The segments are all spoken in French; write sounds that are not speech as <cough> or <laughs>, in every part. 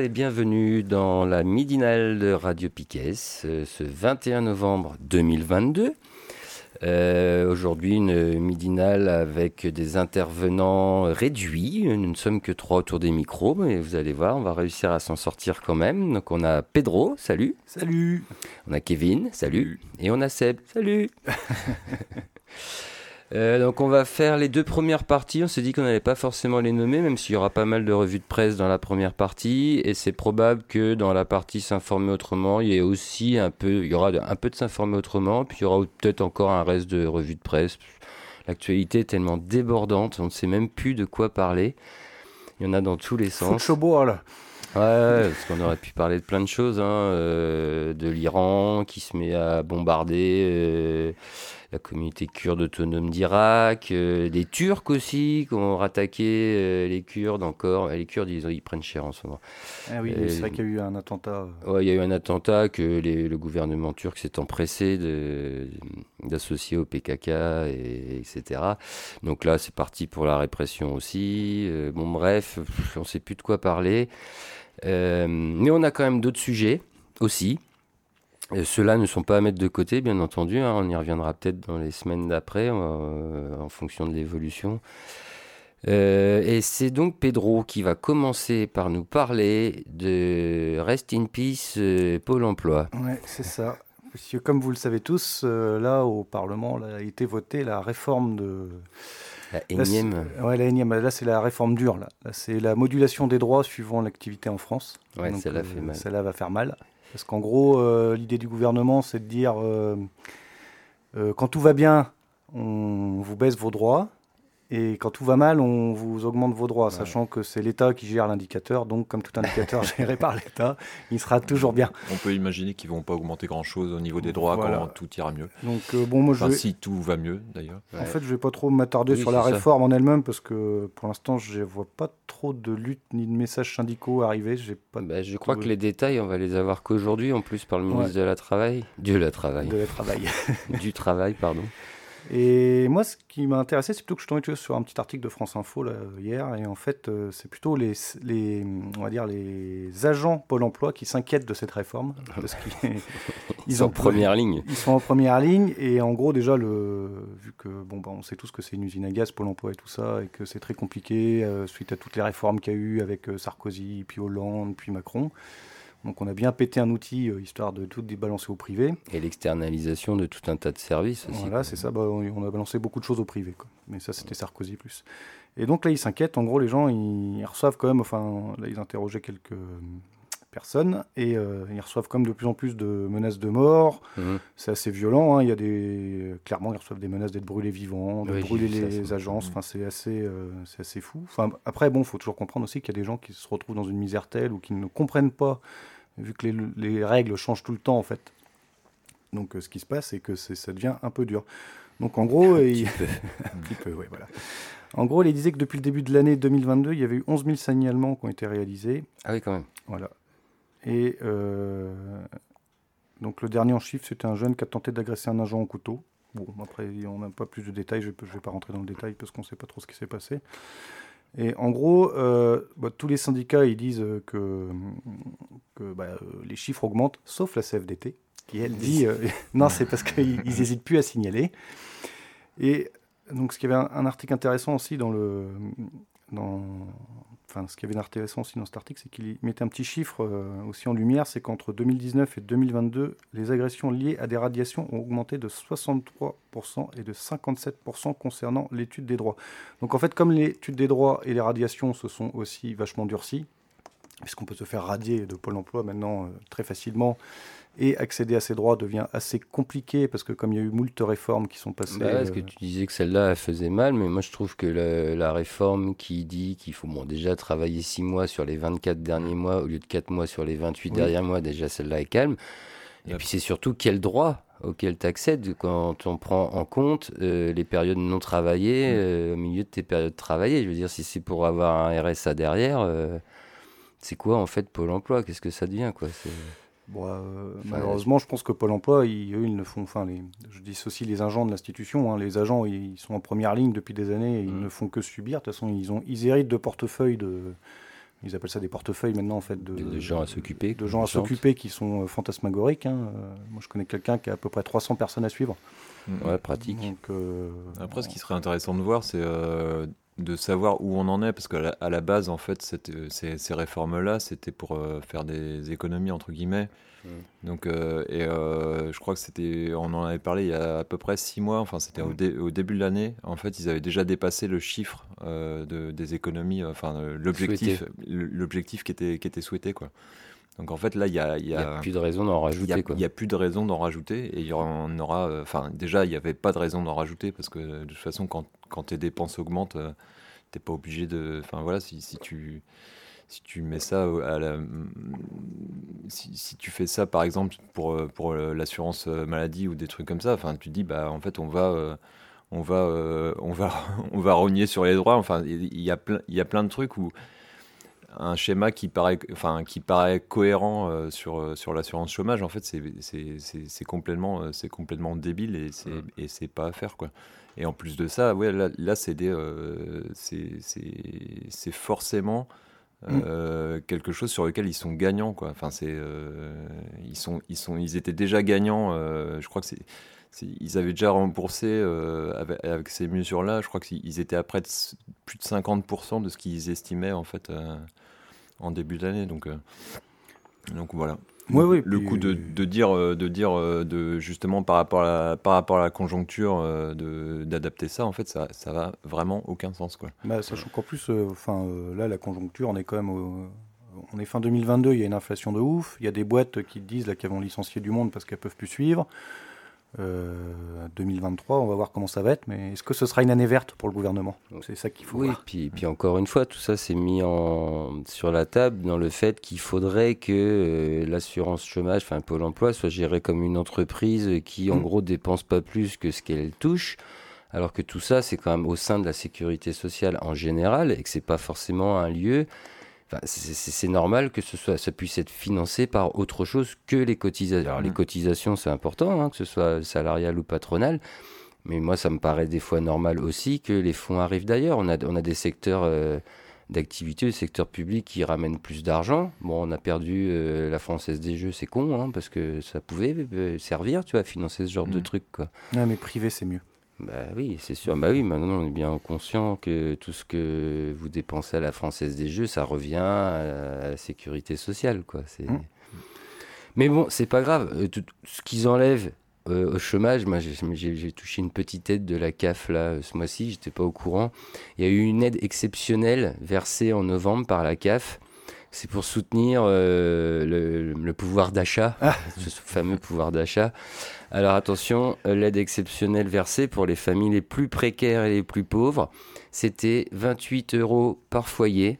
Et bienvenue dans la midinale de Radio Piquet ce 21 novembre 2022. Euh, Aujourd'hui, une midinale avec des intervenants réduits. Nous ne sommes que trois autour des micros, mais vous allez voir, on va réussir à s'en sortir quand même. Donc, on a Pedro, salut. Salut. On a Kevin, salut. Et on a Seb, salut. <laughs> Euh, donc on va faire les deux premières parties. On s'est dit qu'on n'allait pas forcément les nommer, même s'il y aura pas mal de revues de presse dans la première partie. Et c'est probable que dans la partie s'informer autrement, il y ait aussi un peu, il y aura un peu de s'informer autrement, puis il y aura peut-être encore un reste de revues de presse. L'actualité est tellement débordante, on ne sait même plus de quoi parler. Il y en a dans tous les sens. Faut là. Ouais, parce qu'on aurait pu parler de plein de choses, hein, euh, de l'Iran qui se met à bombarder. Euh, la communauté kurde autonome d'Irak, euh, des Turcs aussi qui ont rattaqué euh, les Kurdes encore. Les Kurdes, ils, ils, prennent cher en ce moment. Ah oui, c'est vrai qu'il y a eu un attentat. Ouais, il y a eu un attentat que les, le gouvernement turc s'est empressé d'associer au PKK, et, etc. Donc là, c'est parti pour la répression aussi. Euh, bon, bref, on ne sait plus de quoi parler. mais on a quand même d'autres sujets aussi. Ceux-là ne sont pas à mettre de côté, bien entendu. Hein. on y reviendra peut-être dans les semaines d'après, euh, en fonction de l'évolution. Euh, et c'est donc Pedro qui va commencer par nous parler de Rest in Peace euh, Pôle emploi. Oui, c'est ça. Parce que comme vous le savez tous, là au Parlement là, a été votée la réforme de. La énième. Là, la énième. Là, c'est la réforme dure. Là, c'est la modulation des droits suivant l'activité en France. Ouais, celle-là fait mal. Celle-là va faire mal. Parce qu'en gros, euh, l'idée du gouvernement, c'est de dire euh, euh, quand tout va bien, on vous baisse vos droits. Et quand tout va mal, on vous augmente vos droits, sachant que c'est l'État qui gère l'indicateur. Donc, comme tout indicateur <laughs> géré par l'État, il sera toujours bien. On peut imaginer qu'ils vont pas augmenter grand-chose au niveau des droits quand tout ira mieux. Donc, bon, moi, je si tout va mieux, d'ailleurs. En fait, je vais pas trop m'attarder sur la réforme en elle-même parce que pour l'instant, je vois pas trop de lutte ni de messages syndicaux arriver. Pas. Bah, je crois que les détails, on va les avoir qu'aujourd'hui, en plus par le ministre de la Travail, du la Travail, de la Travail, <laughs> du Travail, pardon. Et moi, ce qui m'a intéressé, c'est plutôt que je tombais sur un petit article de France Info là, hier, et en fait, euh, c'est plutôt les, les, on va dire les agents Pôle Emploi qui s'inquiètent de cette réforme, parce qu'ils sont en première ligne. Ils sont en première ligne, et en gros, déjà, le, vu que bon, bah, on sait tous que c'est une usine à gaz Pôle Emploi et tout ça, et que c'est très compliqué euh, suite à toutes les réformes qu'il y a eu avec euh, Sarkozy, puis Hollande, puis Macron. Donc on a bien pété un outil euh, histoire de tout débalancer au privé. Et l'externalisation de tout un tas de services aussi. Voilà, c'est ça. Bah, on a balancé beaucoup de choses au privé. Mais ça, c'était Sarkozy plus. Et donc là, ils s'inquiètent. En gros, les gens, ils, reçoivent quand même, enfin, là, ils interrogeaient quelques personnes et euh, ils reçoivent comme de plus en plus de menaces de mort. Mhm. C'est assez violent. Hein. Il y a des clairement ils reçoivent des menaces d'être brûlés vivants, de brûler les agences. Enfin c'est assez euh, c'est assez fou. Enfin après bon, faut toujours comprendre aussi qu'il y a des gens qui se retrouvent dans une misère telle ou qui ne comprennent pas vu que les, règles changent tout le temps en fait. Donc euh, ce qui se passe, c'est que ça devient un peu dur. Donc en gros, il... voilà. En gros, il disait que depuis le début de l'année 2022, il y avait eu 11 000 signalements qui ont été réalisés. Ah oui, quand même. Voilà. Et euh, donc le dernier en chiffre, c'était un jeune qui a tenté d'agresser un agent au couteau. Bon, après, on n'a pas plus de détails, je ne vais pas rentrer dans le détail parce qu'on ne sait pas trop ce qui s'est passé. Et en gros, euh, bah, tous les syndicats ils disent que, bah, les chiffres augmentent, sauf la CFDT, qui elle dit euh, <laughs> non, c'est parce qu'ils n'hésitent plus à signaler. Et donc, ce qui avait un, un article intéressant aussi dans le, dans, enfin, ce qui avait d'intéressant aussi dans cet article, c'est qu'il mettait un petit chiffre euh, aussi en lumière, c'est qu'entre 2019 et 2022, les agressions liées à des radiations ont augmenté de 63% et de 57% concernant l'étude des droits. Donc en fait, comme l'étude des droits et les radiations se sont aussi vachement durcies, puisqu'on peut se faire radier de Pôle emploi maintenant très facilement et accéder à ces droits devient assez compliqué parce que comme il y a eu moult réformes qui sont passées. Bah, parce que tu disais que celle-là elle faisait mal, mais moi je trouve que la, réforme qui dit qu'il faut bon, déjà travailler 6 mois sur les 24 derniers mois au lieu de 4 mois sur les 28 derniers mois, déjà celle-là est calme. Et puis c'est surtout quel droit auquel tu accèdes quand on prend en compte euh, les périodes non travaillées euh, au milieu de tes périodes travaillées. Je veux dire, si c'est pour avoir un RSA derrière, euh, c'est quoi en fait Pôle emploi? Qu'est-ce que ça devient quoi? Euh, malheureusement, je pense que Pôle emploi, ils, eux, ils ne font. Enfin, les, je dis aussi les agents de l'institution. Hein, les agents, ils, sont en première ligne depuis des années. Et Ils mm. ne font que subir. De toute façon, ils, ont, ils héritent de portefeuilles de. Ils appellent ça des portefeules maintenant, en fait. De, gens à s'occuper. De gens à s'occuper qui sont euh, fantasmagoriques. Hein. Euh, moi, je connais quelqu'un qui a à peu près 300 personnes à suivre. Mm. Ouais, pratique. Après, ce qui serait intéressant de voir, c'est de savoir où on en est, parce qu'à la, base, en fait, ces, ces réformes-là, c'était pour euh, faire des économies, entre guillemets. Mmh. Donc, euh, et euh, je crois que c'était, on en avait parlé il y a à peu près six mois, enfin, c'était au, mmh. au, début de l'année. En fait, ils avaient déjà dépassé le chiffre de, des économies, enfin, l'objectif, l'objectif qui était, qui était souhaité, quoi. Donc en fait là il y a, y a, plus de raison d'en rajouter. Il n'y a, plus de raison d'en rajouter et il y en aura. Enfin déjà il n'y avait pas de raison d'en rajouter parce que de toute façon quand, quand tes dépenses augmentent, tu n'es pas obligé de. Enfin voilà si, si tu si tu mets ça à la, si, si, tu fais ça par exemple pour, pour l'assurance maladie ou des trucs comme ça, enfin tu dis bah en fait on va on va on va <laughs> on va rogner sur les droits. Enfin il y a plein il y a plein de trucs où un schéma qui paraît, enfin, qui paraît cohérent euh, sur, euh, sur l'assurance chômage, en fait, c'est complètement, euh, complètement débile et c'est mm. c'est pas à faire, quoi. Et en plus de ça, ouais, là, là c'est c'est forcément mm. quelque chose sur lequel ils sont gagnants, quoi. Enfin, ils sont, ils sont, ils étaient déjà gagnants. je crois que c'est ils avaient déjà remboursé avec, ces mesures-là, je crois qu'ils étaient à près de plus de 50% de ce qu'ils estimaient en fait en début d'année. Donc, euh, donc voilà. Oui, le coup de, de, dire, euh, de dire euh, de justement par rapport à la, par rapport à la conjoncture, d'adapter ça, en fait, ça, ça va vraiment aucun sens. Quoi. Bah, sachant qu'en plus, enfin là, la conjoncture, on est quand même on est fin 2022, il y a une inflation de ouf. Il y a des boîtes qui disent là qu'elles vont licencier du monde parce qu'elles peuvent plus suivre. 2023, euh, on va voir comment ça va être, mais est-ce que ce sera une année verte pour le gouvernement? C'est ça qu'il faut oui, voir. Puis, puis encore une fois, tout ça s'est mis en, sur la table dans le fait qu'il faudrait que euh, l'assurance chômage, enfin Pôle emploi, soit gérée comme une entreprise qui, en mmh. gros, dépense pas plus que ce qu'elle touche. Alors que tout ça, c'est quand même au sein de la sécurité sociale en général et que c'est pas forcément un lieu c'est normal que ce soit, ça puisse être financé par autre chose que les cotisations. Alors, les mmh. cotisations, c'est important, hein, que ce soit salarial ou patronal. Mais moi, ça me paraît des fois normal aussi que les fonds arrivent d'ailleurs. On a, on a des secteurs euh, d'activité, des secteurs publics qui ramènent plus d'argent. Bon, on a perdu euh, la Française des Jeux, c'est con, hein, parce que ça pouvait euh, servir, tu vois, à financer ce genre de mmh. trucs. Quoi. mais privé, c'est mieux. Bah oui, c'est sûr. Bah oui, maintenant on est bien conscient que tout ce que vous dépensez à la Française des Jeux, ça revient à la sécurité sociale, quoi. C'est... Mmh. Mais bon, c'est pas grave. Euh, tout, ce qu'ils enlèvent euh, au chômage, moi j'ai, touché une petite aide de la CAF là ce mois-ci, j'étais pas au courant. Il y a eu une aide exceptionnelle versée en novembre par la CAF c'est pour soutenir euh, le, pouvoir d'achat, ah. ce fameux pouvoir d'achat. Alors attention, l'aide exceptionnelle versée pour les familles les plus précaires et les plus pauvres, c'était 28 euros par foyer,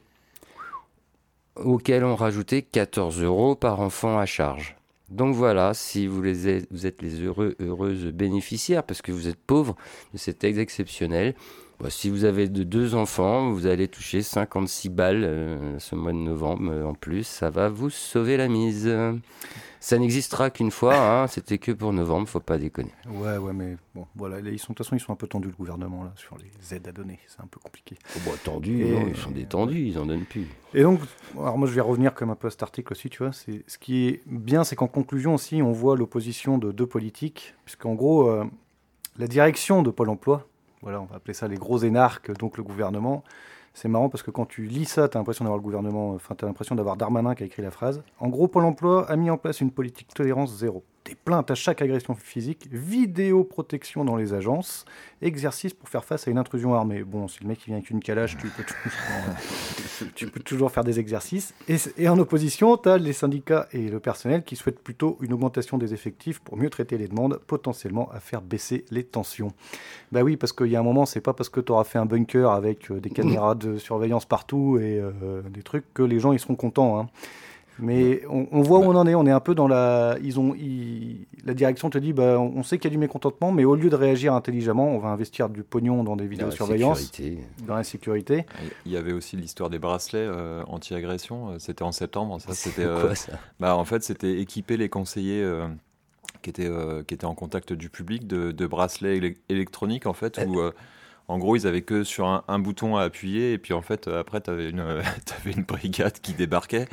auquel on rajoutait 14 euros par enfant à charge. Donc voilà, si vous, les vous êtes les heureux, heureuses bénéficiaires, parce que vous êtes pauvres de cette aide exceptionnelle, si vous avez de deux enfants, vous allez toucher 56 balles euh, ce mois de novembre euh, en plus. Ça va vous sauver la mise. Ça n'existera qu'une fois, <laughs> hein, c'était que pour novembre, faut pas déconner. Ouais, ouais, mais bon, voilà, ils sont, de toute façon, ils sont un peu tendus, le gouvernement, là, sur les aides à donner. C'est un peu compliqué. Oh, bah, tendus, ils sont détendus, ils en donnent plus. Et donc, alors moi, je vais revenir comme un peu à cet article aussi, tu vois. C'est, ce qui est bien, c'est qu'en conclusion aussi, on voit l'opposition de deux politiques, puisqu'en gros, euh, la direction de Pôle emploi, voilà, on va appeler ça les gros énarques, donc le gouvernement. C'est marrant parce que quand tu lis ça, tu as l'impression d'avoir le gouvernement, enfin, tu l'impression d'avoir Darmanin qui a écrit la phrase. En gros, Pôle emploi a mis en place une politique tolérance zéro. Porter plainte à chaque agression physique, vidéoprotection dans les agences, exercice pour faire face à une intrusion armée. Bon, si le mec vient avec une calage, tu peux toujours, faire des exercices. Et, et en opposition, tu as les syndicats et le personnel qui souhaitent plutôt une augmentation des effectifs pour mieux traiter les demandes, potentiellement à faire baisser les tensions. Bah oui, parce qu'il y a un moment, c'est pas parce que tu auras fait un bunker avec euh, des caméras de surveillance partout et euh, des trucs que les gens ils seront contents. Hein. Mais on, voit où on en est. On est un peu dans la. Ils ont, la direction te dit bah, on sait qu'il y a du mécontentement, mais au lieu de réagir intelligemment, on va investir du pognon dans des vidéosurveillance, dans la sécurité. Il y avait aussi l'histoire des bracelets euh, anti-agression. C'était en septembre. Ça, c'était. quoi ça? bah, en fait, c'était équiper les conseillers qui étaient, euh, qui étaient en contact du public de, bracelets électroniques en fait, où euh, en gros, ils avaient que sur un, bouton à appuyer, et puis en fait, après, tu avais, une, <laughs> avais une brigade qui débarquait.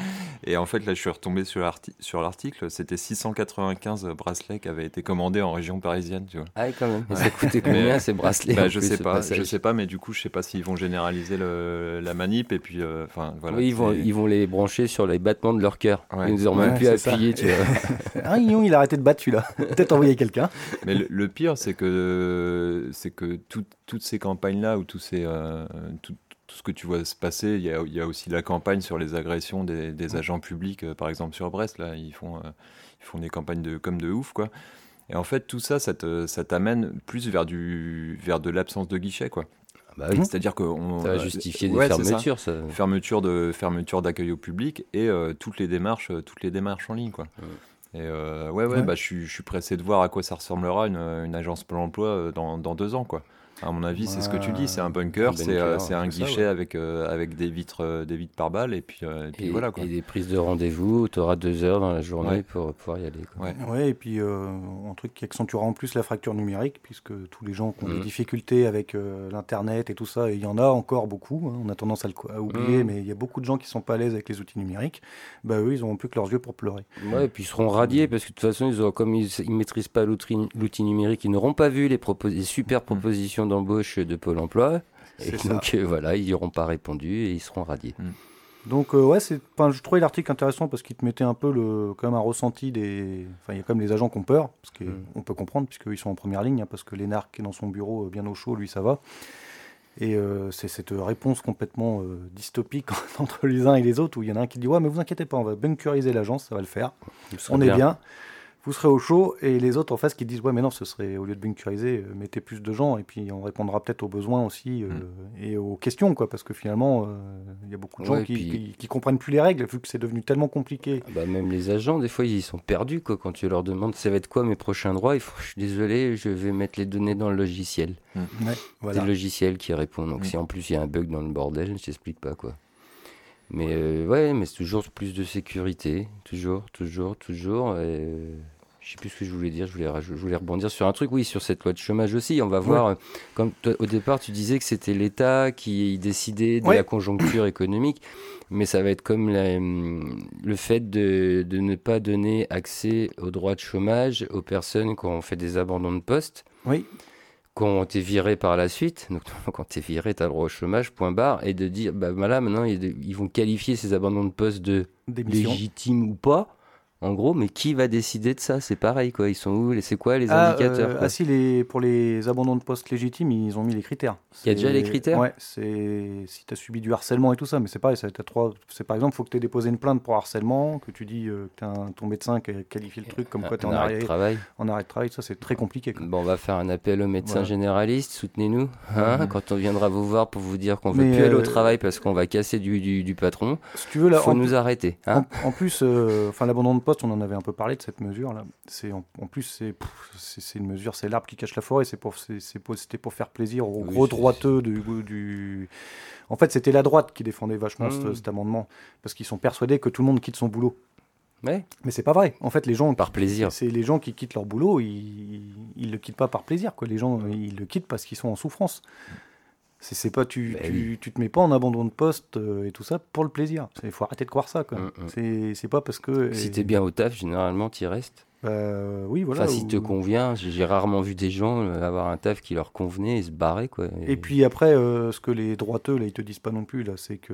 Et en fait, là, je suis retombé sur l'article, c'était 695 bracelets qui avaient été commandés en région parisienne, tu vois. Ah, quand même. Ça coûtait combien ces bracelets bah, Je sais pas, je sais pas, mais du coup, je sais pas s'ils vont généraliser le, la manip, et puis, euh, enfin, voilà. Oui, ils vont, ils vont les brancher sur les battements de leur cœur. Ils nous auront même plus appuyer, tu vois. <laughs> ah, il a arrêté de battre celui-là. <laughs> Peut-être envoyer quelqu'un. Mais le, pire, c'est que, c'est que toutes ces campagne-là, où tout, euh, tout, tout, ce que tu vois se passer, il y a, y a, aussi la campagne sur les agressions des, des agents publics, euh, par exemple sur Brest, là, ils font, euh, ils font des campagnes de, comme de ouf, quoi. Et en fait, tout ça, ça t'amène plus vers, du, vers de l'absence de guichet, quoi. Bah oui. C'est-à-dire que on, ça va justifier des fermetures, ça. Fermeture de fermeture d'accueil au public et toutes les démarches, toutes les démarches en ligne, quoi. Et ouais, ouais, Bah, je, suis, je suis pressé de voir à quoi ça ressemblera une, une agence pour l'emploi dans, dans deux ans, quoi. À mon avis, c'est ce que tu dis, c'est un bunker, c'est euh, un guichet avec, euh, avec des vitres, euh, des vitres par balle et puis, et, voilà. Quoi. Et des prises de rendez-vous, tu auras deux heures dans la journée pour pouvoir y aller. Quoi. Ouais. et puis un truc qui accentuera en plus la fracture numérique, puisque tous les gens qui ont des mmh. difficultés avec l'Internet et tout ça, il y en a encore beaucoup, hein, on a tendance à, le, oublier, mmh. mais il y a beaucoup de gens qui sont pas à l'aise avec les outils numériques, bah eux, ils n'auront plus que leurs yeux pour pleurer. Ouais, et puis ils seront radiés, parce que de toute façon, ils auront, comme ils ne maîtrisent pas l'outil numérique, ils n'auront pas vu les, les super mmh. D'embauche de Pôle emploi. Et donc euh, voilà, ils n'y auront pas répondu et ils seront radiés. Hmm. Donc euh, ouais, c'est, je trouvais l'article intéressant parce qu'il te mettait un peu le, quand même un ressenti des, enfin il y a quand même les agents qui ont peur, parce qu'on hmm. peut comprendre puisqu'ils sont en première ligne, hein, parce que Lénard qui est dans son bureau euh, bien au chaud, lui ça va. Et c'est cette réponse complètement dystopique <laughs> entre les uns et les autres où il y en a un qui dit ouais mais vous inquiétez pas, on va bunkeriser l'agence, ça va le faire, on est bien vous serez au chaud, et les autres en face qui disent ouais mais non, ce serait au lieu de bunkeriser, euh, mettez plus de gens, et puis on répondra peut-être aux besoins aussi euh, mm. et aux questions, quoi, parce que finalement, euh, il y a beaucoup de gens qui, qui, comprennent plus les règles, vu que c'est devenu tellement compliqué. Ah bah, même les agents, des fois, ils sont perdus, quoi, quand tu leur demandes ça va être quoi mes prochains droits, il faut, je suis désolé, je vais mettre les données dans le logiciel. Mm. C'est le logiciel qui répond, donc mm. si en plus il y a un bug dans le bordel, je t'explique pas, quoi. Mais ouais, mais c'est toujours plus de sécurité, toujours, toujours, toujours. Et je sais plus ce que je voulais dire, je voulais, je voulais rebondir sur un truc, oui, sur cette loi de chômage aussi. On va voir, comme au départ, tu disais que c'était l'État qui décidait de la conjoncture économique, mais ça va être comme le fait de, de, ne pas donner accès aux droits de chômage aux personnes qui ont fait des abandons de poste. Oui. Qui ont été virés par la suite, donc <laughs> quand tu es viré, tu as le droit au chômage, point barre, et de dire, bah voilà, maintenant ils, vont qualifier ces abandons de poste de légitimes ou pas, en gros, mais qui va décider de ça? C'est pareil, quoi. Ils sont où? C'est quoi les ah, indicateurs euh, Ah si, les, pour les abandons de poste légitimes, ils ont mis les critères. Il y a déjà les critères? Ouais, c'est si tu as subi du harcèlement et tout ça, mais c'est pareil, as trois... c'est par exemple, il faut que tu aies déposé une plainte pour harcèlement, que tu dis euh, que ton médecin qui a qualifié le truc comme quoi tu es en, arrêt de travail. En arrêt de travail, ça c'est très compliqué. Bon, on va faire un appel aux médecins généralistes, soutenez-nous, hein, quand on viendra vous voir pour vous dire qu'on ne veut plus aller au euh, travail parce qu'on va casser du, du, patron. Si tu veux, là, faut nous arrêter. Hein. en, plus, enfin l'abandon de poste, on en avait un peu parlé de cette mesure là. C'est en, plus c'est c'est une mesure, c'est l'arbre qui cache la forêt. C'est pour c'était pour faire plaisir aux gros droiteux du, du En fait, c'était la droite qui défendait vachement mmh. cet, amendement parce qu'ils sont persuadés que tout le monde quitte son boulot. Mais Mais c'est pas vrai. En fait, les gens par plaisir. C'est les gens qui quittent leur boulot, ils, ils le quittent pas par plaisir. Quoi. Les gens, ils le quittent parce qu'ils sont en souffrance. C'est pas tu, ben tu, tu, te mets pas en abandon de poste euh, et tout ça pour le plaisir. Il faut arrêter de croire ça. Mm, mm. C'est pas parce que. Si t'es bien au taf, généralement, tu restes. Bah, euh, oui, voilà. Enfin, si ou- te convient, j'ai rarement vu des gens euh, avoir un taf qui leur convenait et se barrer, quoi. Et puis après, euh, ce que les droiteux, là, ils te disent pas non plus, là, c'est que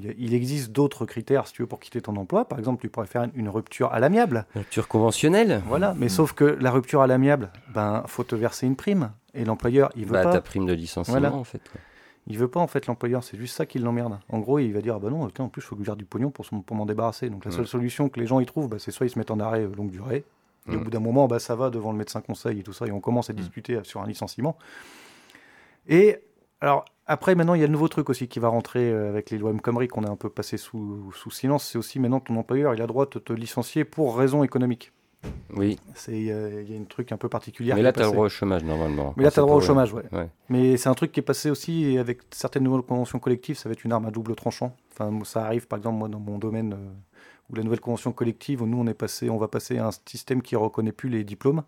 il y a- il existe d'autres critères, si tu veux, pour quitter ton emploi. Par exemple, tu pourrais faire une- une rupture à l'amiable. Rupture conventionnelle Voilà. Mais sauf que la rupture à l'amiable, ben, faut te verser une prime. Et l'employeur, il veut Bah, pas. ta prime de licenciement, Voilà. en fait. quoi. Il veut pas, en fait, l'employeur. C'est juste ça qui l'emmerde. En gros, il va dire, ah bah non, putain, en plus, il faut que je garde du pognon pour, son- pour m'en débarrasser. Donc la seule Mm. solution que les gens y trouvent, bah, c'est soit ils se mettent en arrêt euh, longue durée. Et au Mm. bout d'un moment, bah, ça va devant le médecin conseil et tout ça, et on commence à Mm. discuter euh, sur un licenciement. Et alors, après, maintenant, il y a le nouveau truc aussi qui va rentrer euh, avec les lois M. Khomri qu'on a un peu passé sous, sous silence. C'est aussi maintenant ton employeur, il a le droit de te licencier pour raison économique. Oui, euh, Il y a une truc un peu particulier. mais là, tu as le droit au chômage, normalement. Mais là, tu as le droit au chômage, ouais. Ouais. Mais c'est un truc qui est passé aussi et avec certaines nouvelles conventions collectives, ça va être une arme à double tranchant. Enfin, ça arrive, par exemple, moi, dans mon domaine euh, où la nouvelle convention collective, où nous, on, est passé, on va passer à un système qui reconnaît plus les diplômes.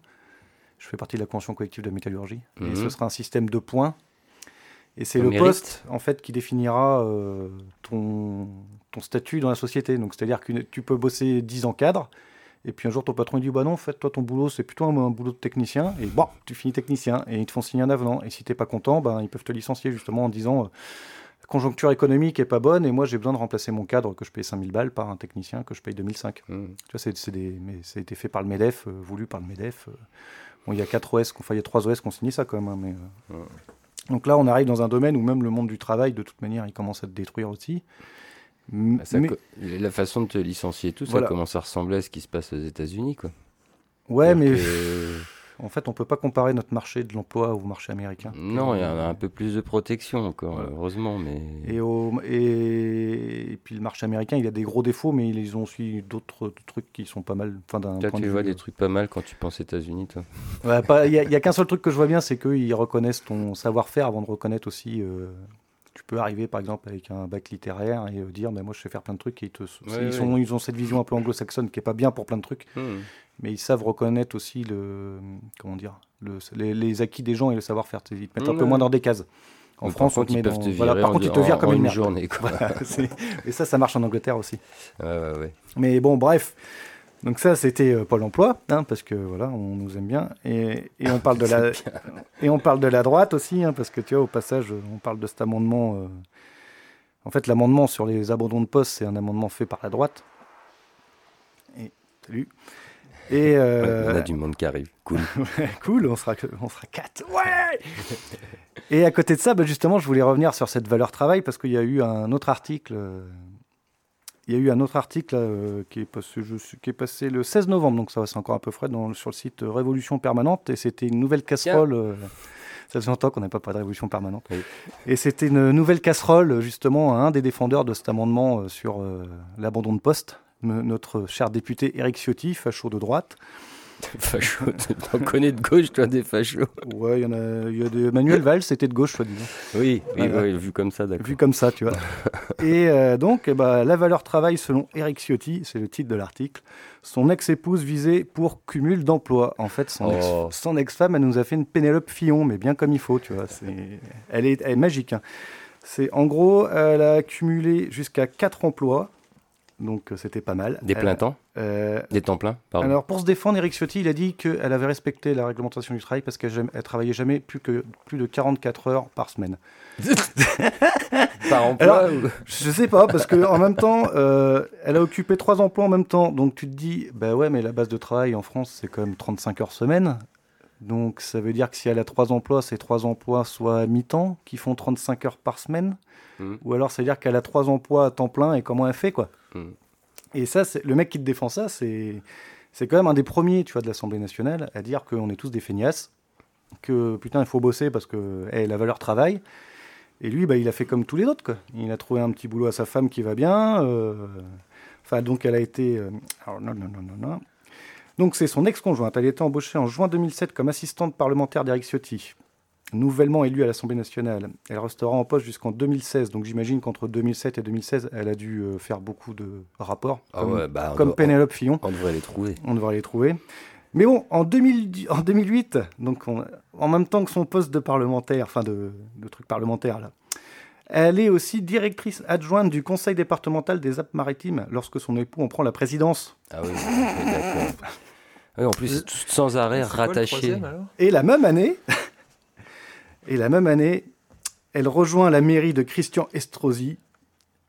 Je fais partie de la convention collective de la métallurgie. Et Mhm. ce sera un système de points. Et c'est le mérite. poste, en fait, qui définira euh, ton, ton statut dans la société. Donc, c'est-à-dire que tu peux bosser 10 ans cadre, et puis un jour, ton patron il dit Bah non, en fait, toi, ton boulot, c'est plutôt un, un boulot de technicien. Et bon, tu finis technicien. Et ils te font signer un avenant. Et si t'es pas content, ben, ils peuvent te licencier justement en disant euh, La conjoncture économique est pas bonne, et moi, j'ai besoin de remplacer mon cadre que je paye 5000 balles par un technicien que je paye 2005. Mm. Tu vois, c'est, c'est des, mais ça a été fait par le MEDEF, euh, voulu par le MEDEF. euh. Bon, il y a 4 OS, enfin, il y a 3 OS qui ont signé ça quand même. hein, mais, euh. Ouais. Donc là, on arrive dans un domaine où même le monde du travail, de toute manière, il commence à te détruire aussi. Bah, ça mais- La façon de te licencier et tout, Voilà. ça commence à ressembler à ce qui se passe aux États-Unis, quoi. ouais, mais que- en fait, on peut pas comparer notre marché de l'emploi au marché américain. Non, il y en a un peu plus de protection encore, heureusement, mais. Et, au, et, et puis le marché américain, il a des gros défauts, mais ils ont aussi d'autres trucs qui sont pas mal. Enfin, d'un tu de vois vue- des trucs pas mal quand tu penses États-Unis, toi. Ouais, pas- Il n'y a, il y a qu'un seul truc que je vois bien, c'est qu'ils reconnaissent ton savoir-faire avant de reconnaître aussi. euh, peux arriver par exemple avec un bac littéraire et euh, dire mais moi je sais faire plein de trucs et ils, te, c'est- Ouais, ils, ouais. ils ont cette vision un peu anglo-saxonne qui est pas bien pour plein de trucs mais ils savent reconnaître aussi le comment dire le, les, les acquis des gens et le savoir-faire ils te mettent un peu Ouais. moins dans des cases en Mais France par contre, ils peuvent dans- te voilà, virer par contre ils te virent en- comme une merde journée, quoi. <laughs> Voilà, c'est- et ça ça marche en Angleterre aussi ouais. mais bon, bref. Donc ça, c'était euh, Pôle Emploi, hein, parce que voilà, on nous aime bien. Et, et on parle de <laughs> la et on parle de la droite aussi, hein, parce que tu vois, au passage, on parle de cet amendement. euh, En fait, l'amendement sur les abandons de poste, c'est un amendement fait par la droite. Et salut. Et <laughs> euh, On a du monde qui arrive. Cool. <laughs> cool, on sera, on sera quatre. Ouais Et à côté de ça, bah, justement, je voulais revenir sur cette valeur travail parce qu'il y a eu un autre article. Il y a eu un autre article euh, qui, est passé, je suis- qui est passé le 16 novembre, donc ça va, c'est encore un peu frais, dans, sur le site euh, Révolution Permanente. Et c'était une nouvelle casserole. euh, ça fait longtemps qu'on n'a pas parlé de Révolution Permanente. Oui. Et c'était une nouvelle casserole, justement, à un des défendeurs de cet amendement sur l'abandon de poste, notre cher député Éric Ciotti, facho de droite. <laughs> Facho. T'en connais de gauche, toi, des fachos Ouais, il y en a, y a des Manuel Valls, c'était de gauche, soi-disant. Oui, oui, Voilà. oui, vu comme ça, d'accord. Vu comme ça, tu vois. <laughs> Et euh, donc, eh ben, la valeur travail selon Eric Ciotti, c'est le titre de l'article, son ex-épouse visée pour cumul d'emploi. En fait, son, ex- Oh. son ex-femme, elle nous a fait une Pénélope Fillon, mais bien comme il faut, tu vois. C'est, elle, est, elle est magique. hein. C'est, en gros, elle a cumulé jusqu'à 4 emplois, donc euh, c'était pas mal. Des Elle- plein temps euh, Des temps pleins Pardon. alors, pour se défendre, Eric Ciotti, il a dit qu'elle avait respecté la réglementation du travail parce qu'elle travaillait jamais plus, que, plus de 44 heures par semaine. <laughs> Par emploi Alors, ou- Je sais pas, parce qu'en même temps, euh, elle a occupé trois emplois en même temps. Donc tu te dis, bah ouais, mais la base de travail en France, c'est quand même 35 heures semaine. Donc ça veut dire que si elle a trois emplois, c'est trois emplois soit à mi-temps qui font 35 heures par semaine. Mhm. Ou alors ça veut dire qu'elle a trois emplois à temps plein et comment elle fait, quoi. Mhm. Et ça, le mec qui te défend ça, c'est quand même un des premiers, tu vois, de l'Assemblée nationale à dire qu'on est tous des feignasses, que putain, il faut bosser parce que eh, la valeur travail. Et lui, bah, il a fait comme tous les autres. Il a trouvé un petit boulot à sa femme qui va bien. euh, donc elle a été. euh, non, non, non, non, non. Donc c'est son ex-conjointe. Elle a été embauchée en juin 2007 comme assistante parlementaire d'Eric Ciotti. Nouvellement élue à l'Assemblée nationale. Elle restera en poste jusqu'en 2016. Donc j'imagine qu'entre 2007 et 2016, elle a dû euh, faire beaucoup de rapports. Ah comme, ouais, bah, on comme doit- Pénélope Fillon. On devrait les trouver. On devrait les trouver. Mais bon, en, 2000 en 2008, donc on- en même temps que son poste de parlementaire, enfin de, de truc parlementaire là, elle est aussi directrice adjointe du conseil départemental des Alpes-Maritimes lorsque son époux en prend la présidence. Ah oui, <laughs> oui, d'accord. Ouais, en plus, tout sans arrêt rattaché. Et la même année, et la même année, elle rejoint la mairie de Christian Estrosi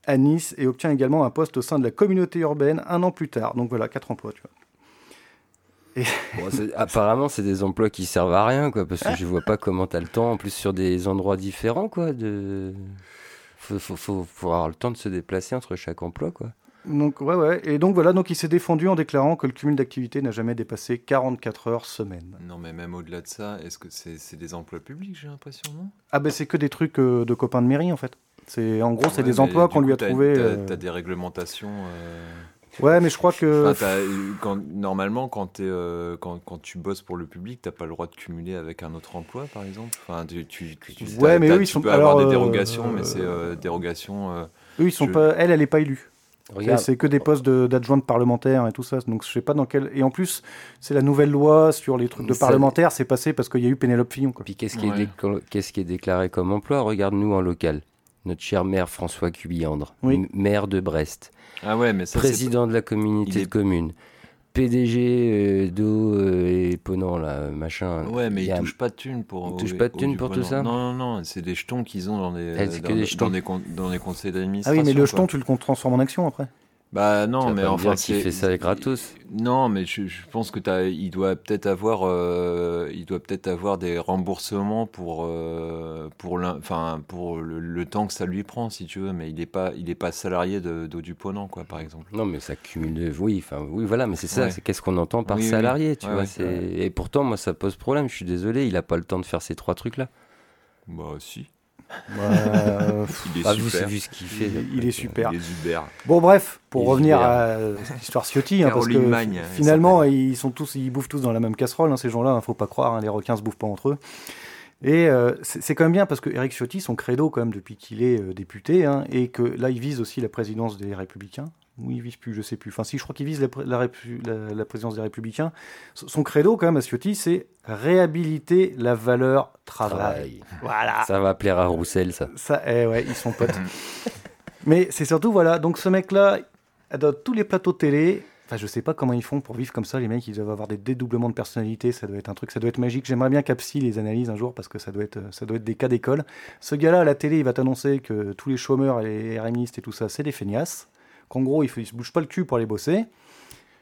à Nice et obtient également un poste au sein de la communauté urbaine un an plus tard. Donc voilà, quatre emplois, tu vois. <laughs> Apparemment, c'est des emplois qui servent à rien, quoi, parce que je vois pas comment t'as le temps, en plus sur des endroits différents, quoi. De... Faut, faut avoir le temps de se déplacer entre chaque emploi, quoi. Donc ouais, ouais. Et donc voilà, donc il s'est défendu en déclarant que le cumul d'activités n'a jamais dépassé 44 heures semaine. Non, mais même au-delà de ça, est-ce que c'est c'est des emplois publics, j'ai l'impression, non? Ah ben c'est que des trucs euh, de copains de mairie en fait. C'est en gros c'est Ouais, des mais emplois du qu'on lui a t'as- trouvé. T'as euh, t'as des réglementations. euh, Ouais, mais je crois que enfin, t'as- quand, normalement, quand, t'es, euh, quand, quand tu bosses pour le public, t'as pas le droit de cumuler avec un autre emploi, par exemple? Enfin, tu, tu, tu- tu- Ouais, t'as- mais t'as- eux, ils tu sont- peux avoir des euh, dérogations, mais c'est euh, dérogations. euh, eux ils sont je- pas. Elle, elle est pas élue. C'est- que des postes de- d'adjointe parlementaire et tout ça. Donc je sais pas dans quel. Et en plus, c'est la nouvelle loi sur les trucs de Ça- parlementaire. C'est passé parce qu'il y a eu Pénélope Fillon. Quoi. Puis qu'est-ce qui, est Ouais. décla- qu'est-ce qui est déclaré comme emploi? Regarde-nous en local. Notre cher maire François Cubillandre, Oui. maire de Brest, Ah ouais, mais ça, c'est président de la communauté est- de communes, PDG euh, d'eau euh, et Ponant, là, machin. Ouais, mais ils touchent pas de thunes pour. Ils touchent pas de thunes pour tout ça Non, non, non, c'est des jetons qu'ils ont dans c'est que dans, des les conseils Ah d'administration. oui, mais le jeton, tu le transformes en action après. Bah non, mais enfin, c'est- fait ça gratos. Non, mais je, je pense que il doit peut-être avoir, euh, il doit peut-être avoir des remboursements pour, euh, pour, enfin, pour le, le temps que ça lui prend, si tu veux. Mais il n'est pas, il est pas salarié de, du Ponant, quoi, par exemple. Non, mais ça cumule. Oui, enfin, oui, voilà, mais c'est ça, Ouais. c'est qu'est-ce qu'on entend par Oui, oui. salarié, tu Ouais, vois. ouais. Et pourtant, moi, ça pose problème, je suis désolé, il a pas le temps de faire ces trois trucs-là. Bah si. Bah, euh, Il est Ah, vu, super. vu ce qu'il fait. il, il est super. Il est super. Bon bref, pour Il revenir à l'histoire Ciotti, hein, parce que Magne, finalement ils sont tous, ils bouffent tous dans la même casserole, hein, ces gens-là. Hein, faut pas croire, hein, les requins se bouffent pas entre eux. Et euh, c'est c'est quand même bien parce que Eric Ciotti, son credo quand même depuis qu'il est euh, député, hein, et que là il vise aussi la présidence des Républicains. Ou il vise plus, je sais plus. Enfin si, je crois qu'il vise la, pré- la répu- la- la présidence des Républicains. Son credo quand même à Ciotti, c'est réhabiliter la valeur travail. travail. Voilà. Ça va plaire à Roussel, ça. Ça, eh ouais, ils sont potes. <laughs> Mais c'est surtout, voilà, donc ce mec-là, dans tous les plateaux de télé, enfin, je sais pas comment ils font pour vivre comme ça, les mecs, ils doivent avoir des dédoublements de personnalité, ça doit être un truc, ça doit être magique. J'aimerais bien qu'Apsi les analyse un jour, parce que ça doit être, ça doit être des cas d'école. Ce gars-là, à la télé, il va t'annoncer que tous les chômeurs et les RMistes et tout ça, c'est des feignasses, qu'en gros, il, il se bouge pas le cul pour aller bosser,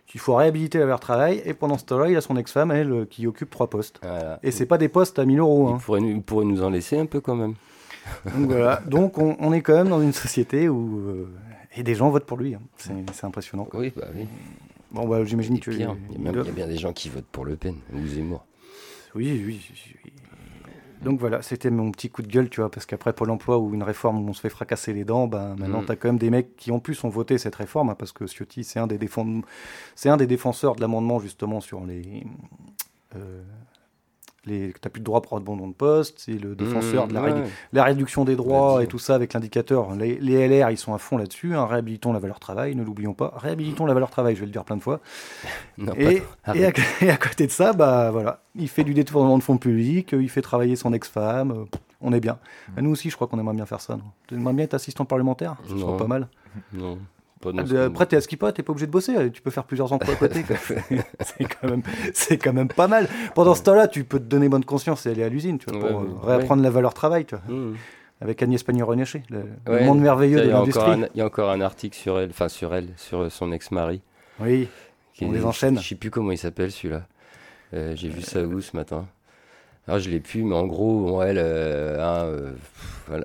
qu'il faut réhabiliter la valeur travail, et pendant ce temps-là, il a son ex-femme, elle, euh, qui occupe trois postes. Voilà. Et c'est pas des postes à 1000 euros, hein. Il pourrait, nous, il pourrait nous en laisser un peu quand même. Donc voilà, <laughs> donc on, on est quand même dans une société où euh, et des gens votent pour lui. hein. C'est impressionnant. quoi. Oui, bah oui. Bon bah j'imagine que pire, il y, a bien des gens qui votent pour Le Pen ou Zemmour. oui, oui, oui. Donc voilà, c'était mon petit coup de gueule, tu vois, parce qu'après Pôle Emploi ou une réforme où on se fait fracasser les dents, ben maintenant Mhm. t'as quand même des mecs qui en plus ont voté cette réforme, hein, parce que Ciotti c'est un des défend- c'est un des défenseurs de l'amendement justement sur les euh, les t'as plus de droit pour abandon de poste, c'est le défenseur Mmh, de la, ouais. rédu- la réduction des droits et tout ça avec l'indicateur. Les, les LR, ils sont à fond là-dessus. hein. réhabilitons la valeur travail, ne l'oublions pas. Réhabilitons la valeur travail, je vais le dire plein de fois. <laughs> Non, Et, à, arrête. et à côté de ça, bah voilà, il fait du détournement de fonds publics, euh, il fait travailler son ex-femme. euh, on est bien. Et nous aussi, je crois qu'on aimerait bien faire ça. non? Tu aimerais bien être assistant parlementaire? Ce serait pas mal. Non, Euh, moment. Après, t'es à Skipa, t'es pas obligé de bosser. euh, Tu peux faire plusieurs emplois à <laughs> côté. c'est quand quand même pas mal. Pendant ce temps-là, tu peux te donner bonne conscience et aller à l'usine, tu vois, Ouais, pour euh, ouais. réapprendre la valeur travail, tu vois. Mmh. avec Agnès Pannier-Runacher, le, monde merveilleux de l'industrie. Il y a encore un article sur elle, enfin sur elle, sur son ex-mari. Oui, qui On est- les enchaîne. Je sais plus comment il s'appelle celui-là. Euh, J'ai vu ça où ce matin? Alors je l'ai plus, mais en gros, bon, elle, euh, hein, euh,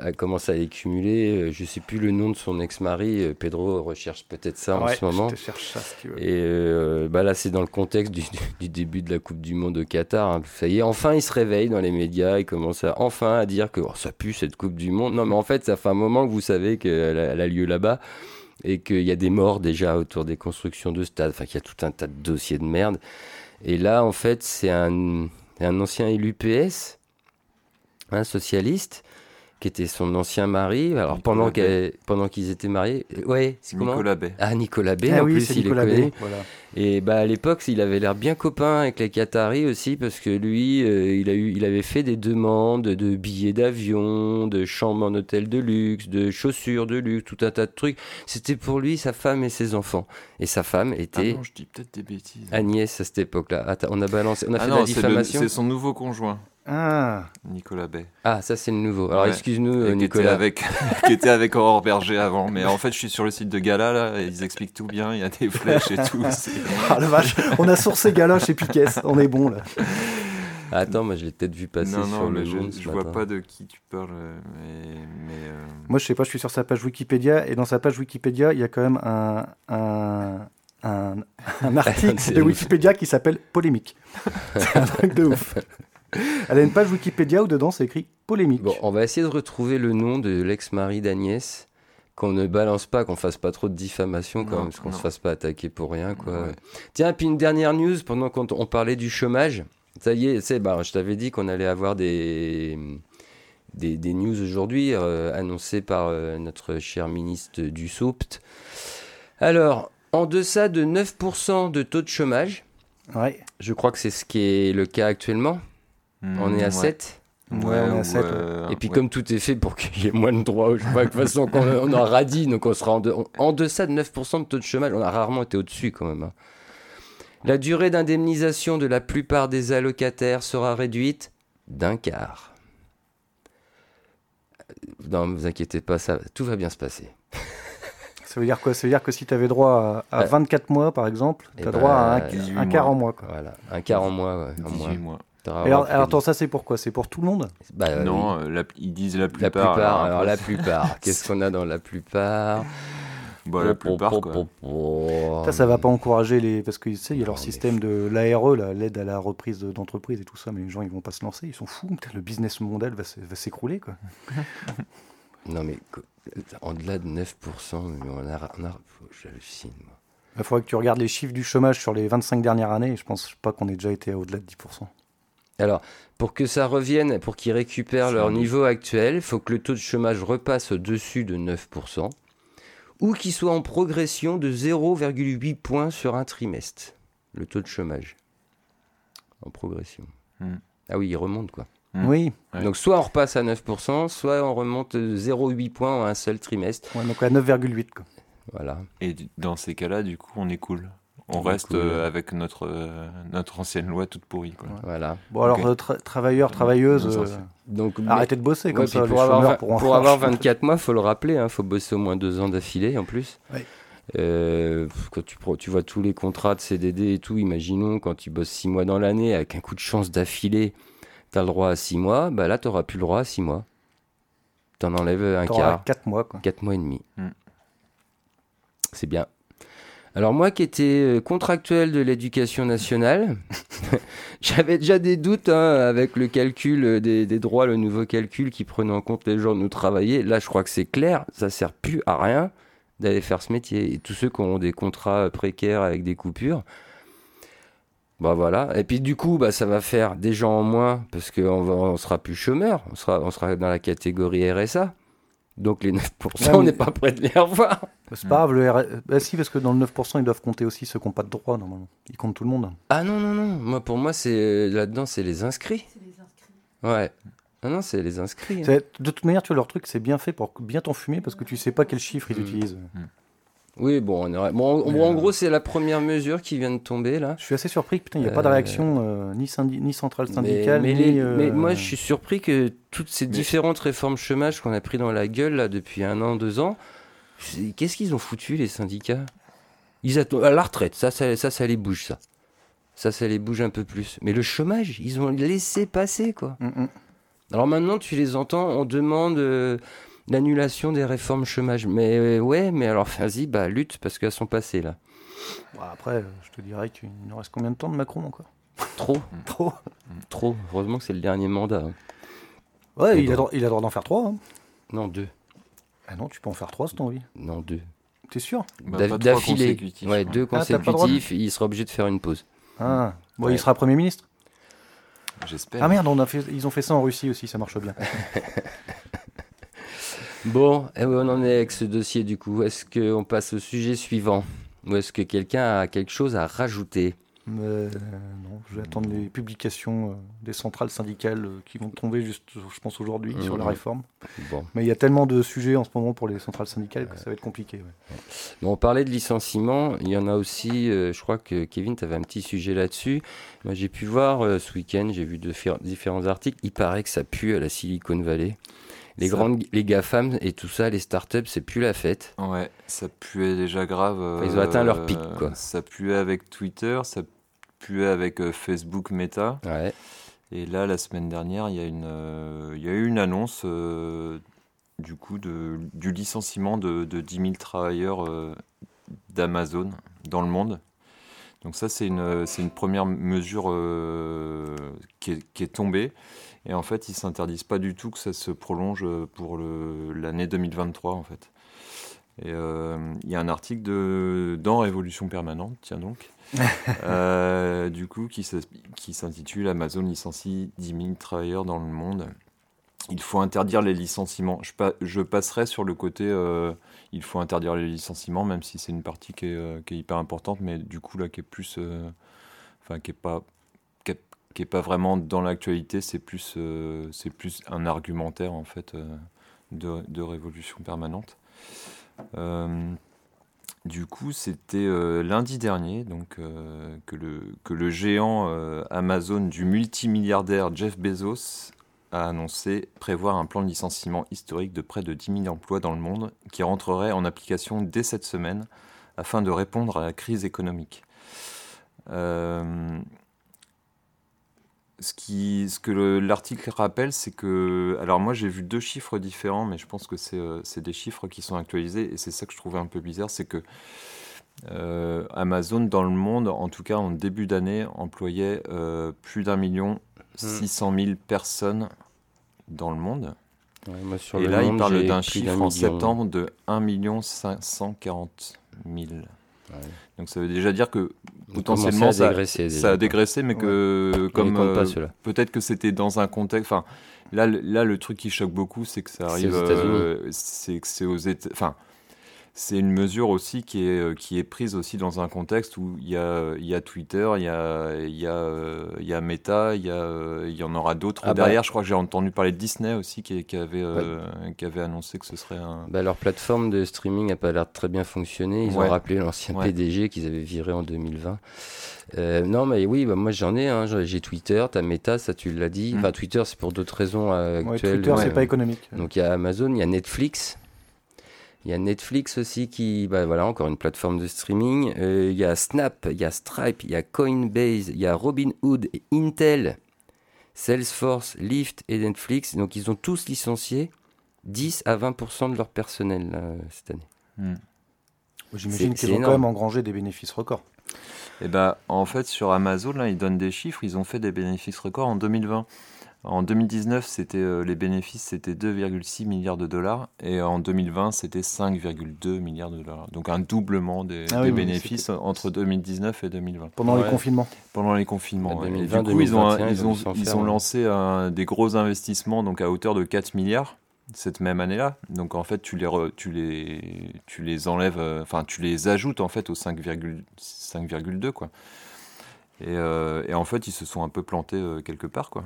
elle commence à les cumuler. Euh, Je sais plus le nom de son ex-mari. Pedro recherche peut-être ça en ce moment. je te cherche ça si tu veux. Et euh, bah là, c'est dans le contexte du, <laughs> du début de la Coupe du Monde au Qatar. hein. Ça y est, enfin, il se réveille dans les médias. Il commence à, enfin à dire que oh, ça pue cette Coupe du Monde. Non, mais en fait, ça fait un moment que vous savez qu'elle a, elle a lieu là-bas et qu'il y a des morts déjà autour des constructions de stades. Enfin, qu'il y a tout un tas de dossiers de merde. Et là, en fait, c'est un, un ancien élu PS, un socialiste, qui était son ancien mari. Alors Nicolas pendant qu'elle- pendant qu'ils étaient mariés, ouais, c'est comment Nicolas Bay. Ah Nicolas Bay, Ah en oui, plus il est connu. Voilà. Et bah à l'époque, il avait l'air bien copain avec les Qataris aussi parce que lui, euh, il a eu, il avait fait des demandes de billets d'avion, de chambres en hôtel de luxe, de chaussures de luxe, tout un tas de trucs. C'était pour lui, sa femme et ses enfants. Et sa femme Ah était non, je dis peut-être des bêtises. Agnès à cette époque-là. Attends, on a balancé, on a Ah fait non, la diffamation. c'est son nouveau conjoint, Ah, Nicolas Bay. Ah, ça c'est le nouveau. Alors Ouais. excuse-nous, Nicolas. avec, <laughs> qui était avec Aurore Berger avant. Mais en fait, je suis sur le site de Gala, là, et ils expliquent tout bien. Il y a des flèches et tout. ah <laughs> la vache, on a sourcé Gala chez Piquet, on est bon là. <laughs> Attends, moi je l'ai peut-être vu passer Non, sur non, le mais je, monde. je vois pas de qui tu parles. Mais, mais, euh, Moi, je sais pas, je suis sur sa page Wikipédia et dans sa page Wikipédia, il y a quand même un, un, un, un article de. Wikipédia qui s'appelle Polémique. C'est un truc de ouf. <laughs> Elle a une page Wikipédia où dedans c'est écrit Polémique. Bon, on va essayer de retrouver le nom de l'ex-mari d'Agnès. Qu'on ne balance pas, qu'on fasse pas trop de diffamation, quand Non, même, qu'on se fasse pas attaquer pour rien, quoi. Ouais. Tiens, puis une dernière news, pendant qu'on on parlait du chômage. Ça y est, c'est, bah, je t'avais dit qu'on allait avoir des, des, des news aujourd'hui, euh, annoncées par euh, notre cher ministre du SOPT. Alors, en deçà de 9% de taux de chômage, Ouais. je crois que c'est ce qui est le cas actuellement. On est à ouais. 7. Ouais, on est à ou, sept, ouais. euh, Et puis ouais. comme tout est fait pour qu'il y ait moins de droits chômage, de toute façon qu'on on en radie, donc on sera en, de- en- en deçà de 9% de taux de chômage, on a rarement été au-dessus quand même. hein. La durée d'indemnisation de la plupart des allocataires sera réduite d'un quart. Non, ne vous inquiétez pas, ça, tout va bien se passer. <laughs> Ça veut dire quoi? Ça veut dire que si tu avais droit à, à Ouais. 24 mois, par exemple, Eh tu as ben, droit à un, 18 un quart mois. en mois. Quoi. Voilà, un quart en mois. ouais, en 18 mois. mois. Alors, alors attends, ça c'est pourquoi? C'est pour tout le monde? Bah, euh, non, euh, la- ils disent la la plupart. plupart. Alors, la plupart. <laughs> Qu'est-ce qu'on a dans la plupart? Bah, la plupart, quoi. Ça, ça va pas encourager les. Parce que tu sais, il y a leur Non, mais système de l'ARE, l'aide à la reprise de- d'entreprise et tout ça, mais les gens ils vont pas se lancer, ils sont fous. Le business mondial va s'écrouler quoi. <laughs> Non, mais en delà de 9%, mais on a, on a- j'hallucine. moi. Il faudrait que tu regardes les chiffres du chômage sur les 25 dernières années, et je pense pas qu'on ait déjà été au-delà de 10%. Alors, pour que ça revienne, pour qu'ils récupèrent leur niveau actuel, il faut que le taux de chômage repasse au-dessus de 9%, ou qu'il soit en progression de 0,8 points sur un trimestre. Le taux de chômage. En progression. Hmm. Ah oui, il remonte quoi. Mm. Oui. Donc soit on repasse à 9%, soit on remonte de 0,8 points en un seul trimestre. ouais, donc à 9,8 quoi. Voilà. Et dans ces cas-là, du coup, on est cool. On, On est reste cool. euh, avec notre, euh, notre ancienne loi toute pourrie. Quoi. Voilà. Bon alors, Ok. euh, tra- travailleurs, travailleuses, euh, Donc, arrêtez de bosser comme Ouais, ça, pour, avoir, chômeurs vingt- pourront pour avoir 24 mois, faut le rappeler, il faut bosser au moins deux ans d'affilée en plus. Ouais. Euh, quand tu, vois tous les contrats de CDD et tout, imaginons quand tu bosses 6 mois dans l'année, avec un coup de chance d'affilée, tu as le droit à 6 mois, bah là tu n'auras plus le droit à 6 mois. Tu en enlèves un quart, 4 mois quoi. 4 mois et demi. Mm. C'est bien. Alors moi qui étais euh, contractuel de l'éducation nationale, <laughs> j'avais déjà des doutes hein, avec le calcul euh, des, droits, le nouveau calcul qui prenait en compte les jours de nous travailler. Là je crois que c'est clair, ça sert plus à rien d'aller faire ce métier. Et tous ceux qui ont des contrats précaires avec des coupures, bah voilà. Et puis du coup, bah, ça va faire des gens en moins parce qu'on on sera plus chômeurs, on sera, on sera dans la catégorie RSA. Donc les 9%, Ouais, on mais- n'est pas prêt de les revoir. C'est pas grave, le RS... bah, si, parce que dans le 9%, ils doivent compter aussi ceux qui n'ont pas de droit normalement. Ils comptent tout le monde. Ah non, non, non. Moi, pour moi, c'est là-dedans, c'est les inscrits. C'est les inscrits. Ouais. Non, non, c'est les inscrits. hein. C'est- De toute manière, tu vois, leur truc, c'est bien fait pour bien t'enfumer parce que tu sais pas quel chiffre ils Mm. utilisent. Oui, bon, on aurait- bon, en, euh, gros, c'est la première mesure qui vient de tomber là. Je suis assez surpris que putain, il n'y a pas de Euh, réaction euh, ni, syndi- ni centrale syndicale, mais ni. les- euh, mais moi, je suis surpris que toutes ces Mais- différentes réformes chômage qu'on a pris dans la gueule là depuis un an, deux ans, qu'est-ce qu'ils ont foutu les syndicats? Ils attendent à la retraite, ça, ça, ça, ça les bouge ça. Ça, ça les bouge un peu plus. Mais le chômage, ils ont laissé passer quoi. Mm, mm. Alors maintenant, tu les entends, on demande euh, l'annulation des réformes chômage. Mais euh, ouais, mais alors <laughs> vas-y, bah lutte parce qu'elles sont passées là. Bon, après, je te dirais qu'il nous reste combien de temps de Macron encore? Trop, Trop. trop. Heureusement que c'est le dernier mandat. hein. Ouais, il, a bon. il a droit d'en faire trois. hein. Non, deux. Ah non, tu peux en faire trois si t'as envie. Non, deux. T'es sûr? Bah, D'affilée. consécutifs, Ouais, ouais. deux Ah, de- consécutifs, il sera obligé de faire une pause. Ah. Bon, Ouais. il sera Premier ministre? J'espère. Ah merde, on a fait, ils ont fait ça en Russie aussi, ça marche bien. <laughs> Bon, et on en est avec ce dossier du coup. Est-ce qu'on passe au sujet suivant? Ou est-ce que quelqu'un a quelque chose à rajouter? Euh, non, je vais attendre les publications euh, des centrales syndicales euh, qui vont tomber juste, je pense, aujourd'hui sur la mmh. réforme. Bon. Mais il y a tellement de sujets en ce moment pour les centrales syndicales que ça va être compliqué. Bon, on parlait de licenciement, il y en a aussi, je crois que Kevin, tu avais un petit sujet là-dessus. Moi, j'ai pu voir ce week-end, j'ai vu de différents articles, il paraît que ça pue à la Silicon Valley. Les grandes, les GAFAM et tout ça, les startups, c'est plus la fête. Ouais, ça puait déjà grave. ils ont atteint leur pic, quoi. Ça puait avec Twitter, ça avec euh, Facebook Meta. Et là, la semaine dernière, il y a, une, euh, il y a eu une annonce euh, du coup de, du licenciement de, de 10 000 travailleurs d'Amazon dans le monde. Donc ça, c'est une, première mesure qui, est, qui, est, tombée. Et en fait, ils s'interdisent pas du tout que ça se prolonge pour l'année 2023, en fait. Et il y a un article de, dans Révolution Permanente, tiens donc, <laughs> euh, du coup, qui s'intitule Amazon licencie 10 000 travailleurs dans le monde. Il faut interdire les licenciements. Je, je passerai sur le côté euh, il faut interdire les licenciements, même si c'est une partie qui est, euh, qui est, hyper importante, mais du coup, là, qui est plus. Enfin, qui est pas. Qui est, pas vraiment dans l'actualité, c'est plus, c'est plus un argumentaire en fait de, de révolution permanente. Du coup, c'était euh, lundi dernier donc, euh, que, le, que le géant euh, Amazon du multimilliardaire Jeff Bezos a annoncé prévoir un plan de licenciement historique de près de 10 000 emplois dans le monde qui rentrerait en application dès cette semaine afin de répondre à la crise économique ce, qui, ce que l'article rappelle, c'est que. Alors, moi, j'ai vu deux chiffres différents, mais je pense que c'est euh, des chiffres qui sont actualisés, et c'est ça que je trouvais un peu bizarre c'est que euh, Amazon, dans le monde, en tout cas en début d'année, employait euh, plus d'un million six cent mille personnes dans le monde. et là, il parle d'un chiffre en septembre de 1 million 540 000. Donc ça veut déjà dire que potentiellement ça, ça, a dégraissé, mais que comme euh, peut-être que c'était dans un contexte. Enfin, là, là, le truc qui choque beaucoup, c'est que ça arrive. C'est que c'est aux États. Enfin, c'est une mesure aussi qui est, euh, qui est prise aussi dans un contexte où il y a, il y a Twitter, il y a, il y a, euh, il y a Meta, il y, a, il y en aura d'autres ah bah. derrière. Je crois que j'ai entendu parler de Disney aussi qui, qui avait, euh, qui avait annoncé que ce serait un. Bah, leur plateforme de streaming n'a pas l'air très bien fonctionné. Ils ont rappelé l'ancien PDG qu'ils avaient viré en 2020. non, mais oui, bah, moi j'en ai. Hein, j'ai Twitter, tu as Meta, ça tu l'as dit. Mm. Enfin, Twitter, c'est pour d'autres raisons actuelles. Twitter, c'est pas économique. Donc il y a Amazon, il y a Netflix. Il y a Netflix aussi qui, bah voilà, encore une plateforme de streaming. Euh, il y a Snap, il y a Stripe, il y a Coinbase, il y a Robinhood, Intel, Salesforce, Lyft et Netflix. Donc ils ont tous licencié 10 à 20% de leur personnel cette année. Hmm. J'imagine qu'ils ont quand même engrangé des bénéfices records. Et eh ben, en fait, sur Amazon, là, ils donnent des chiffres. Ils ont fait des bénéfices records en 2020. En 2019, c'était euh, les bénéfices c'était 2,6 milliards de dollars et en 2020 c'était 5,2 milliards de dollars. Donc un doublement des, ah bénéfices entre 2019 et 2020. Pendant les confinements. Pendant les confinements. et du coup, ils ont, ils ont, ils ont lancé un, des gros investissements donc à hauteur de 4 milliards cette même année-là. Donc en fait, tu les, tu les, tu les enlèves, euh, enfin tu les ajoutes en fait aux 5,2 quoi. Et, euh, et, en fait, ils se sont un peu plantés quelque part quoi.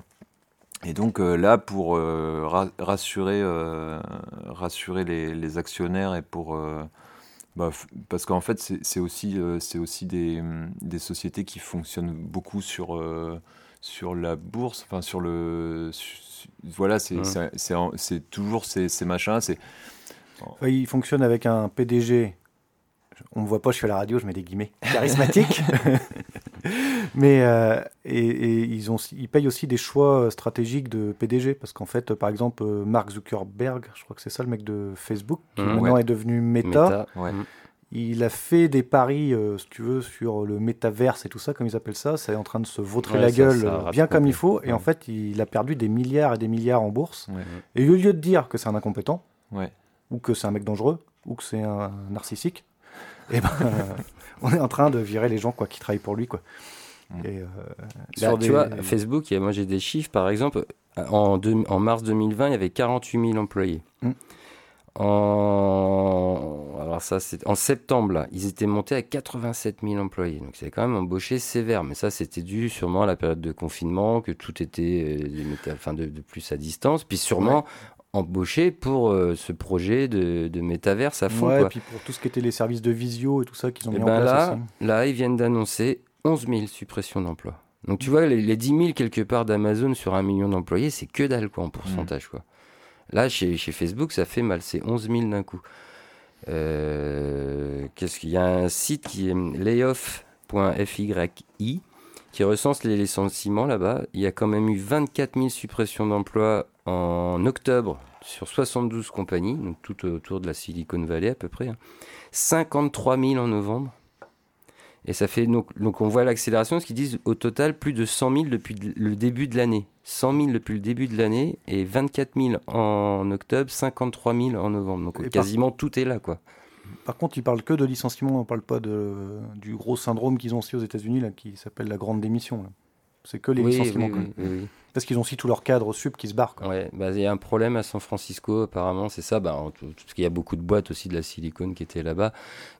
Et donc euh, là, pour euh, rassurer, euh, rassurer les, actionnaires et pour... Bah, parce qu'en fait, c'est aussi, c'est aussi des, des, sociétés qui fonctionnent beaucoup sur, sur la bourse, enfin sur le... voilà, c'est toujours ces, ces machins. c'est ils fonctionnent avec un PDG on me voit pas, je fais la radio, je mets des guillemets, charismatique. <laughs> Mais euh, et, ils, ont, ils payent aussi des choix stratégiques de PDG parce qu'en fait, par exemple, Mark Zuckerberg, je crois que c'est ça le mec de Facebook, qui mmh. maintenant est devenu Meta. Mmh. Il a fait des paris, euh, si tu veux, sur le métaverse et tout ça, comme ils appellent ça. C'est en train de se vautrer la gueule euh, bien comme il faut. Et en fait, il a perdu des milliards et des milliards en bourse. Et au lieu de dire que c'est un incompétent, ou que c'est un mec dangereux, ou que c'est un narcissique, et <laughs> eh ben, <laughs> on est en train de virer les gens quoi, qui travaillent pour lui. Quoi. Mm. Et, euh, bah, Tu vois, Facebook, moi j'ai des chiffres, par exemple, en, en, mars 2020, il y avait 48 000 employés. Mm. En, alors ça, en septembre, là, ils étaient montés à 87 000 employés. Donc, c'est quand même embauché sévère. Mais ça, c'était dû sûrement à la période de confinement, que tout était euh, enfin, de, plus à distance. Puis sûrement embauché pour euh, ce projet de, de métaverse à fond. Ouais, et puis pour tout ce qui était les services de visio et tout ça qu'ils ont et mis ben en place là, aussi. là, ils viennent d'annoncer 11 000 suppressions d'emplois. Donc tu vois, les, les 10 000 quelque part d'Amazon sur un million d'employés, c'est que dalle quoi en pourcentage. Quoi. Là, chez, chez Facebook, ça fait mal, c'est 11 000 d'un coup. Euh, Qu'est-ce qu'il y a? Un site qui est layoff.fyi qui recense les licenciements là-bas. Il y a quand même eu 24 000 suppressions d'emplois en octobre sur 72 compagnies, donc tout autour de la Silicon Valley à peu près. hein. 53 000 en novembre. Et ça fait donc, donc on voit l'accélération, ce qu'ils disent au total plus de 100 000 depuis le début de l'année. 100 000 depuis le début de l'année et 24 000 en octobre, 53 000 en novembre. Donc Et par- quasiment tout est là quoi. Par contre, ils parlent que de licenciement, on parle pas de, du gros syndrome qu'ils ont aussi aux États-Unis, là, qui s'appelle la grande démission. là. C'est que les Oui, licenciements. oui, oui. Parce qu'ils ont aussi tous leurs cadres sup qui se barrent. quoi. Ouais, bah, il y a un problème à San Francisco, apparemment, c'est ça, bah, en tout- parce qu'il y a beaucoup de boîtes aussi de la silicone qui étaient là-bas.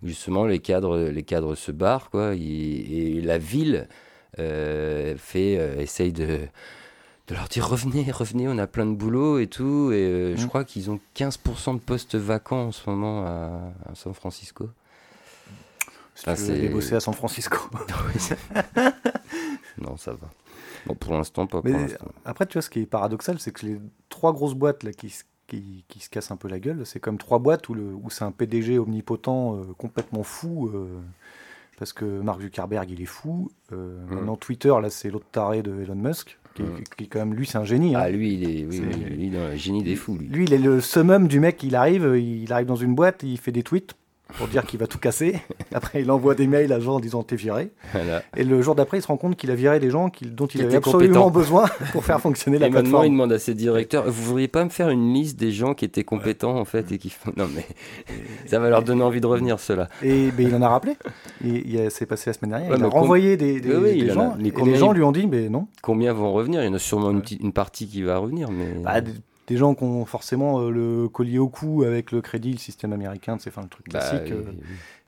Justement, les cadres, les cadres se barrent, quoi, et, et la ville euh, fait, euh, essaye de, de leur dire revenez, revenez, on a plein de boulot et tout. Et euh, je Mm. crois qu'ils ont 15% de postes vacants en ce moment à, à San Francisco. Si Ah, tu veux aller bosser à San Francisco. <laughs> <laughs> non, ça va. Bon, pour l'instant, pas Mais pour après, tu vois, ce qui est paradoxal, c'est que les trois grosses boîtes là, qui, se- qui, qui se cassent un peu la gueule, c'est comme trois boîtes où, le, où c'est un PDG omnipotent euh, complètement fou. euh, parce que Mark Zuckerberg, il est fou. Euh, Mhm. Maintenant, Twitter, là, c'est l'autre taré de Elon Musk. Qui, Mhm. qui, quand même, lui, c'est un génie. hein. Ah, lui, il est, oui, C'est- oui, lui, il est dans le génie des fous, lui. Lui, il est le summum du mec, il arrive, il arrive dans une boîte, il fait des tweets pour dire qu'il va tout casser. <laughs> Après, il envoie des mails à gens en disant t'es viré. Voilà. Et le jour d'après, il se rend compte qu'il a viré des gens dont il avait absolument besoin <laughs> pour faire fonctionner la Et maintenant, il demande à ses directeurs Vous voudriez pas me faire une liste des gens qui étaient compétents, en fait, et qui font. Non, mais <laughs> ça va leur donner envie de revenir, ceux-là. Et ben, il en a rappelé. A- c'est passé la semaine dernière. Ouais, il a mais renvoyé des, des- Oui, oui, des il en a- gens. mais et combien les gens lui ont dit mais non. Combien vont revenir? Il y en a sûrement une partie qui va revenir, mais. Bah, des, gens qui ont forcément euh, le collier au cou avec le crédit, le système américain, c'est enfin, le truc Bah, classique. euh, oui,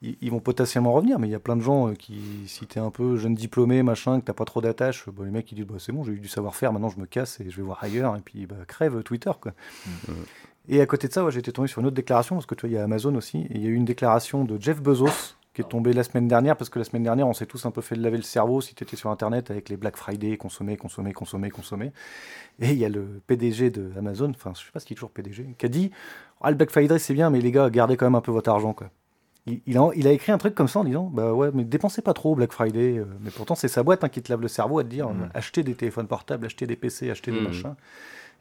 ils, ils vont potentiellement revenir, mais il y a plein de gens euh, qui, si t'es un peu jeune diplômé, machin, que t'as pas trop d'attache, bah, les mecs ils disent bah, c'est bon, j'ai eu du savoir-faire, maintenant je me casse et je vais voir ailleurs, et puis bah, crève Twitter quoi. Mhm. Et à côté de ça, ouais, j'ai été tombé sur une autre déclaration, parce que tu vois, il y a Amazon aussi, et il y a eu une déclaration de Jeff Bezos qui est tombée la semaine dernière, parce que la semaine dernière, on s'est tous un peu fait laver le cerveau si tu étais sur Internet avec les Black Friday, consommer, consommer, consommer, consommer. Et il y a le PDG de Amazon, enfin, je sais pas s'il est toujours PDG, qui a dit Ah, le Black Friday, c'est bien, mais les gars, gardez quand même un peu votre argent, quoi. Il, il a, il a écrit un truc comme ça en disant Bah ouais, mais dépensez pas trop Black Friday. euh, Mais pourtant, c'est sa boîte hein, qui te lave le cerveau à te dire Mhm. euh, Achetez des téléphones portables, achetez des PC, achetez des Mhm. machins.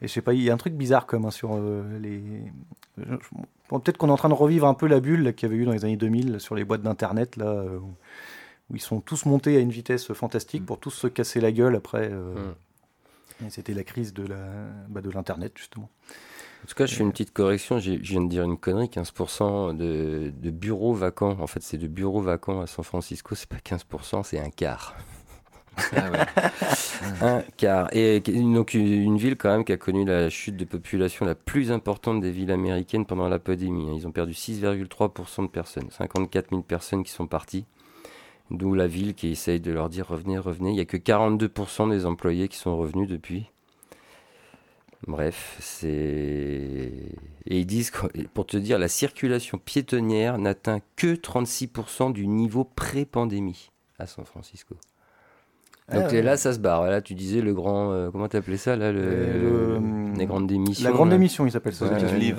Et je sais pas, il y a un truc bizarre comme hein, sur euh, les. Bon, Peut-être qu'on est en train de revivre un peu la bulle qu'il y avait eu dans les années 2000 là, sur les boîtes d'internet là, euh, où, ils sont tous montés à une vitesse fantastique pour tous se casser la gueule après. euh, et C'était la crise de la bah, de l'internet justement. En tout cas, je fais une petite correction. Je viens de dire une connerie 15% de, de bureaux vacants. En fait, c'est de bureaux vacants à San Francisco. C'est pas 15%, c'est un quart. Ah. <laughs> Et donc, une ville quand même qui a connu la chute de population la plus importante des villes américaines pendant la pandémie. hein. Ils ont perdu 6,3% de personnes. 54 000 personnes qui sont parties. D'où la ville qui essaye de leur dire revenez, revenez. Il n'y a que 42% des employés qui sont revenus depuis. Bref, c'est. Et ils disent, pour te dire, la circulation piétonnière n'atteint que 36% du niveau pré-pandémie à San Francisco. Donc Ah, ouais. là, ça se barre. Là, tu disais le grand. euh, comment t'appelais ça là le, Euh, le- Les grandes démissions. La grande démission, il s'appelle ça. Ouais. Live.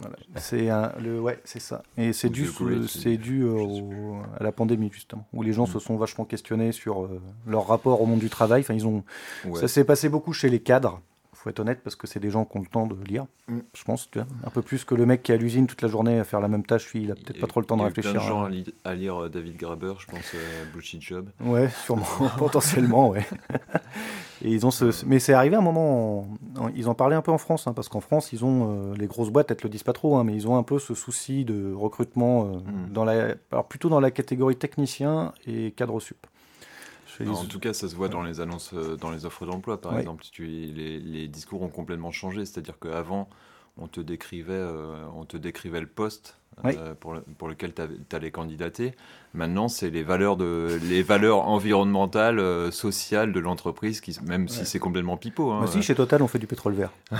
Voilà. C'est un- le ouais, c'est ça. Et c'est dû, c'est dû euh, au- à la pandémie justement, où les gens Mm. se sont vachement questionnés sur euh, leur rapport au monde du travail. Enfin, ils ont, Ouais. ça s'est passé beaucoup chez les cadres. Faut être honnête parce que c'est des gens qui ont le temps de lire. Mm. Je pense, tu vois. un peu plus que le mec qui est à l'usine toute la journée à faire la même tâche. Lui, il a peut-être pas trop le temps de il y a réfléchir. plein de gens hein. à, li- à lire euh, David Graeber, je pense, euh, Bullshit Job. Ouais, sûrement, <laughs> potentiellement, ouais. <laughs> Et ils ont ce, mais c'est arrivé à un moment, en- en- ils en parlaient un peu en France, hein, parce qu'en France, ils ont euh, les grosses boîtes, elles te le disent pas trop, hein, mais ils ont un peu ce souci de recrutement euh, Mm. dans la, alors plutôt dans la catégorie technicien et cadre sup. En tout cas, ça se voit dans les annonces, euh, dans les offres d'emploi, par Ouais. exemple. Tu, les, les discours ont complètement changé. C'est-à-dire qu'avant, on te décrivait, on te décrivait le poste pour, pour, lequel tu allais candidater. Maintenant, c'est les valeurs, de, les valeurs environnementales, sociales de l'entreprise, qui, même si c'est complètement pipeau. Hein, Moi aussi, chez Total, on fait du pétrole vert. <laughs>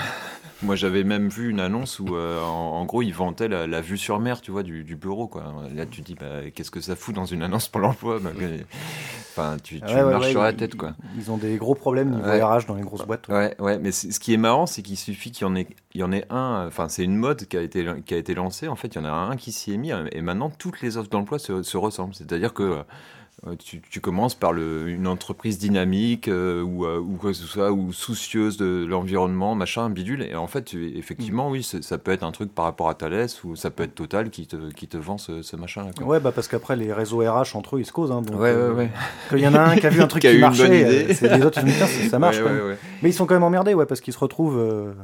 Moi, j'avais même vu une annonce où, euh, en, gros, ils vantaient la, vue sur mer, tu vois, du, bureau, quoi. Là, tu te dis, bah, qu'est-ce que ça fout dans une annonce pour l'emploi bah, Enfin, tu, marches sur la tête, quoi. Ils ont des gros problèmes niveau RH dans les grosses boîtes. Ouais, ouais, mais ce qui est marrant, c'est qu'il suffit qu'il y en ait, il y en ait un. Enfin, c'est une mode qui a été qui a été lancée. En fait, il y en a un qui s'y est mis, et maintenant toutes les offres d'emploi se, se ressemblent. C'est-à-dire que euh, tu, commences par le, une entreprise dynamique euh, ou, euh, ou, quoi que ce soit, ou soucieuse de l'environnement, machin, bidule. Et en fait, effectivement, oui, ça peut être un truc par rapport à Thales ou ça peut être Total qui te, qui te vend ce, machin-là. Ouais, bah parce qu'après, les réseaux RH entre eux, ils se causent. Hein, ouais, ouais, ouais. Il y en a un qui a vu un <laughs> truc qui, marchait, les autres, ils disent, ça <laughs> marche. Mais ils sont quand même emmerdés, ouais, parce qu'ils se retrouvent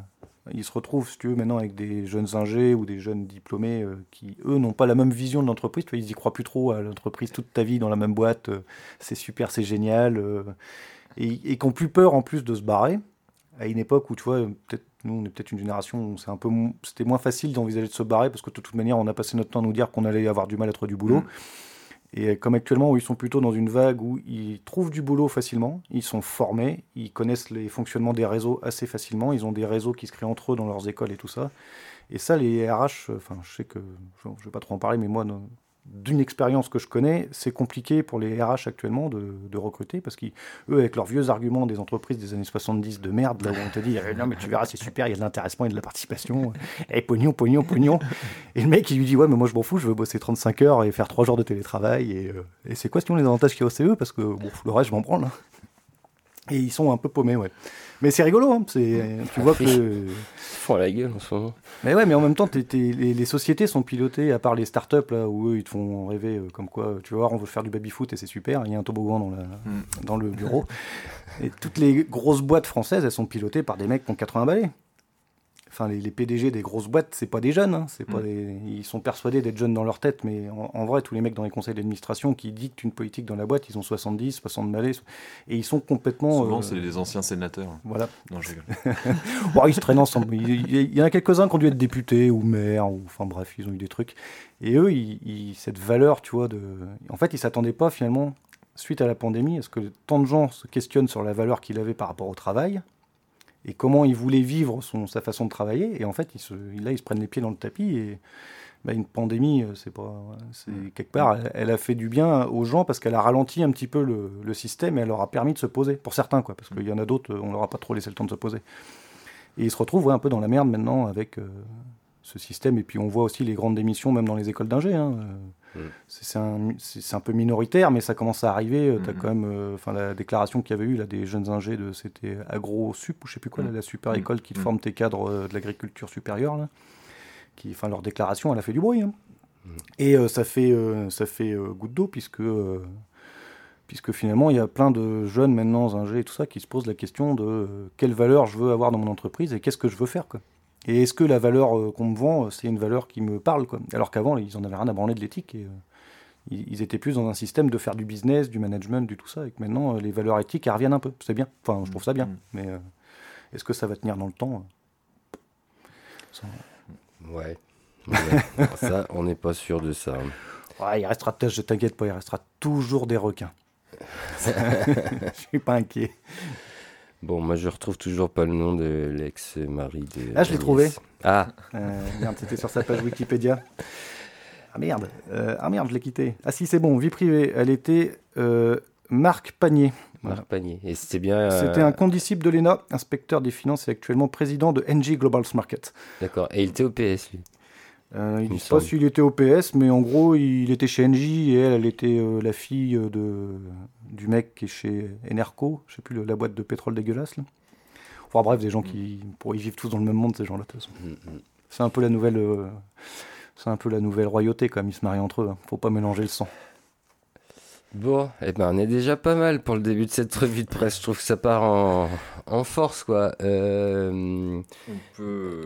ils se retrouvent, si tu veux, maintenant avec des jeunes ingés ou des jeunes diplômés euh, qui, eux, n'ont pas la même vision de l'entreprise. Ils y croient plus trop à l'entreprise toute ta vie dans la même boîte. Euh, c'est super, c'est génial. Euh, et, et qui plus peur en plus de se barrer. À une époque où, tu vois, peut-être nous, on est peut-être une génération où c'est un peu, c'était moins facile d'envisager de se barrer parce que de toute manière, on a passé notre temps à nous dire qu'on allait avoir du mal à trouver du boulot. Mmh. Et comme actuellement, ils sont plutôt dans une vague où ils trouvent du boulot facilement, ils sont formés, ils connaissent les fonctionnements des réseaux assez facilement, ils ont des réseaux qui se créent entre eux dans leurs écoles et tout ça. Et ça, les RH, enfin, je sais que, je ne vais pas trop en parler, mais moi, d'une expérience que je connais, c'est compliqué pour les RH actuellement de, recruter parce qu'eux, avec leurs vieux arguments des entreprises des années 70 de merde, là où on te dit eh, non, mais tu verras, c'est super, il y a de l'intéressement et de la participation, et pognon, pognon, pognon. Et le mec, il lui dit ouais, mais moi je m'en fous, je veux bosser 35 heures et faire 3 jours de télétravail. Et, euh, et c'est quoi sinon les avantages qu'il y a au CE Parce que bon, le reste, je m'en branle. Hein. Et ils sont un peu paumés, ouais. Mais c'est rigolo, hein. c'est, tu vois que. Ils <laughs> font la gueule en ce moment. Mais ouais, mais en même temps, les, sociétés sont pilotées, à part les startups, là, où eux, ils te font rêver, euh, comme quoi, tu vois, on veut faire du baby-foot et c'est super, il y a un toboggan dans, la, mm. dans le bureau. et toutes les grosses boîtes françaises, elles sont pilotées par des mecs qui ont 80 balais enfin les, PDG des grosses boîtes, c'est pas des jeunes, hein. c'est pas mm. ils sont persuadés d'être jeunes dans leur tête, mais en, vrai, tous les mecs dans les conseils d'administration qui dictent une politique dans la boîte, ils ont 70, 60 balais, et ils sont complètement. Souvent, euh, c'est les anciens sénateurs. Voilà. Non, je bon, <laughs> ils se traînent ensemble. Il, y en a quelques-uns qui ont dû être députés ou maires, ou enfin bref, ils ont eu des trucs. Et eux, ils, cette valeur, tu vois, de. En fait, ils s'attendaient pas finalement suite à la pandémie, est-ce que tant de gens se questionnent sur la valeur qu'il avait par rapport au travail et comment il voulait vivre son, sa façon de travailler. Et en fait, là, ils se prennent les pieds dans le tapis. Et bah, une pandémie, euh, c'est pas, c'est quelque part, elle, a fait du bien aux gens parce qu'elle a ralenti un petit peu le, système et elle leur a permis de se poser. Pour certains, quoi, parce qu'il y en a d'autres, on leur a pas trop laissé le temps de se poser. Et ils se retrouvent un peu dans la merde maintenant avec euh, ce système. Et puis on voit aussi les grandes démissions, même dans les écoles d'ingé. Hein. Mm. C'est un, peu minoritaire, mais ça commence à arriver. Euh, tu as mm. quand même euh, la déclaration qu'il y avait eu là, des jeunes ingés, de, c'était AgroSup ou je sais plus quoi, mm. la super école qui forme tes cadres euh, de l'agriculture supérieure. Là, qui, enfin, leur déclaration, elle a fait du bruit. Hein. Et ça fait, ça fait goutte d'eau, puisque, puisque finalement, il y a plein de jeunes maintenant, ingés et tout ça, qui se posent la question de quelle valeur je veux avoir dans mon entreprise et qu'est-ce que je veux faire. Quoi. Et est-ce que la valeur euh, qu'on me vend, euh, c'est une valeur qui me parle quoi? Alors qu'avant, ils en avaient rien à branler de l'éthique. Et, euh, ils étaient plus dans un système de faire du business, du management, du tout ça. Et que maintenant, les valeurs éthiques, elles reviennent un peu. C'est bien. Enfin, je trouve ça bien. Mm. Mais est-ce que ça va tenir dans le temps Ouais. ça, on n'est pas sûr de ça. Ouais, il restera, je t'inquiète pas, il restera toujours des requins. <laughs> <laughs> je suis pas inquiet. Bon, moi je retrouve toujours pas le nom de l'ex-mari de. Ah, je l'ai trouvé. Ah. Euh, merde, c'était sur sa page Wikipédia. Ah merde, euh, ah merde, je l'ai quitté. Ah si, c'est bon, vie privée. Elle était euh, Marc Panier. Marc Panier. Et c'était bien. C'était un condisciple de l'ENA, inspecteur des finances et actuellement président de NG Global Market. D'accord. Et il était au PS, lui euh, il ne dit pas s'il était au PS, mais en gros, il était chez NJ et elle, elle était euh, la fille de, du mec qui est chez Enerco, je sais plus, la boîte de pétrole dégueulasse. Là. Enfin bref, des gens qui pour, ils vivent tous dans le même monde, ces gens-là. Mm, mm. C'est un peu la nouvelle, euh, c'est un peu la nouvelle royauté quand même. Ils se marient entre eux. Hein. Faut pas mélanger le sang. Bon, eh ben, on est déjà pas mal pour le début de cette revue de presse. Je trouve que ça part en, en force, quoi. Euh, On peut.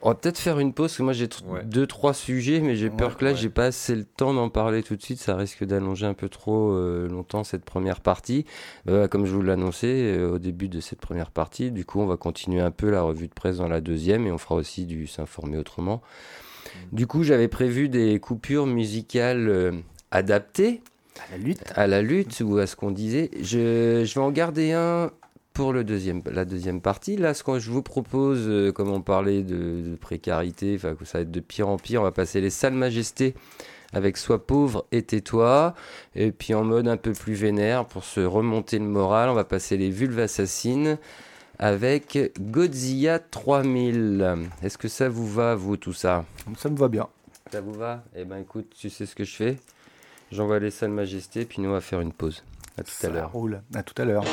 on va peut-être faire une pause, parce que moi j'ai Ouais. deux, trois sujets, mais j'ai Ouais, peur que là, ouais. j'ai pas assez le temps d'en parler tout de suite. Ça risque d'allonger un peu trop euh, longtemps cette première partie. Euh, comme je vous l'annonçais au début de cette première partie, du coup, on va continuer un peu la revue de presse dans la deuxième, et on fera aussi du s'informer autrement. Du coup, j'avais prévu des coupures musicales adaptées À la lutte. à la lutte ou à ce qu'on disait. Je, je vais en garder un pour le deuxième, la deuxième partie. Là, ce que je vous propose, euh, comme on parlait de, de précarité, enfin ça va être de pire en pire, on va passer les salles majestés avec Sois pauvre et tais-toi. Et puis en mode un peu plus vénère, pour se remonter le moral, on va passer les vulves assassines avec Godzilla 3000. Est-ce que ça vous va, vous, tout ça? Ça me va bien. ça vous va? Eh ben écoute, tu sais ce que je fais? J'envoie les salles majestés, puis nous on va faire une pause. À tout à Ça l'heure. roule. À tout à l'heure.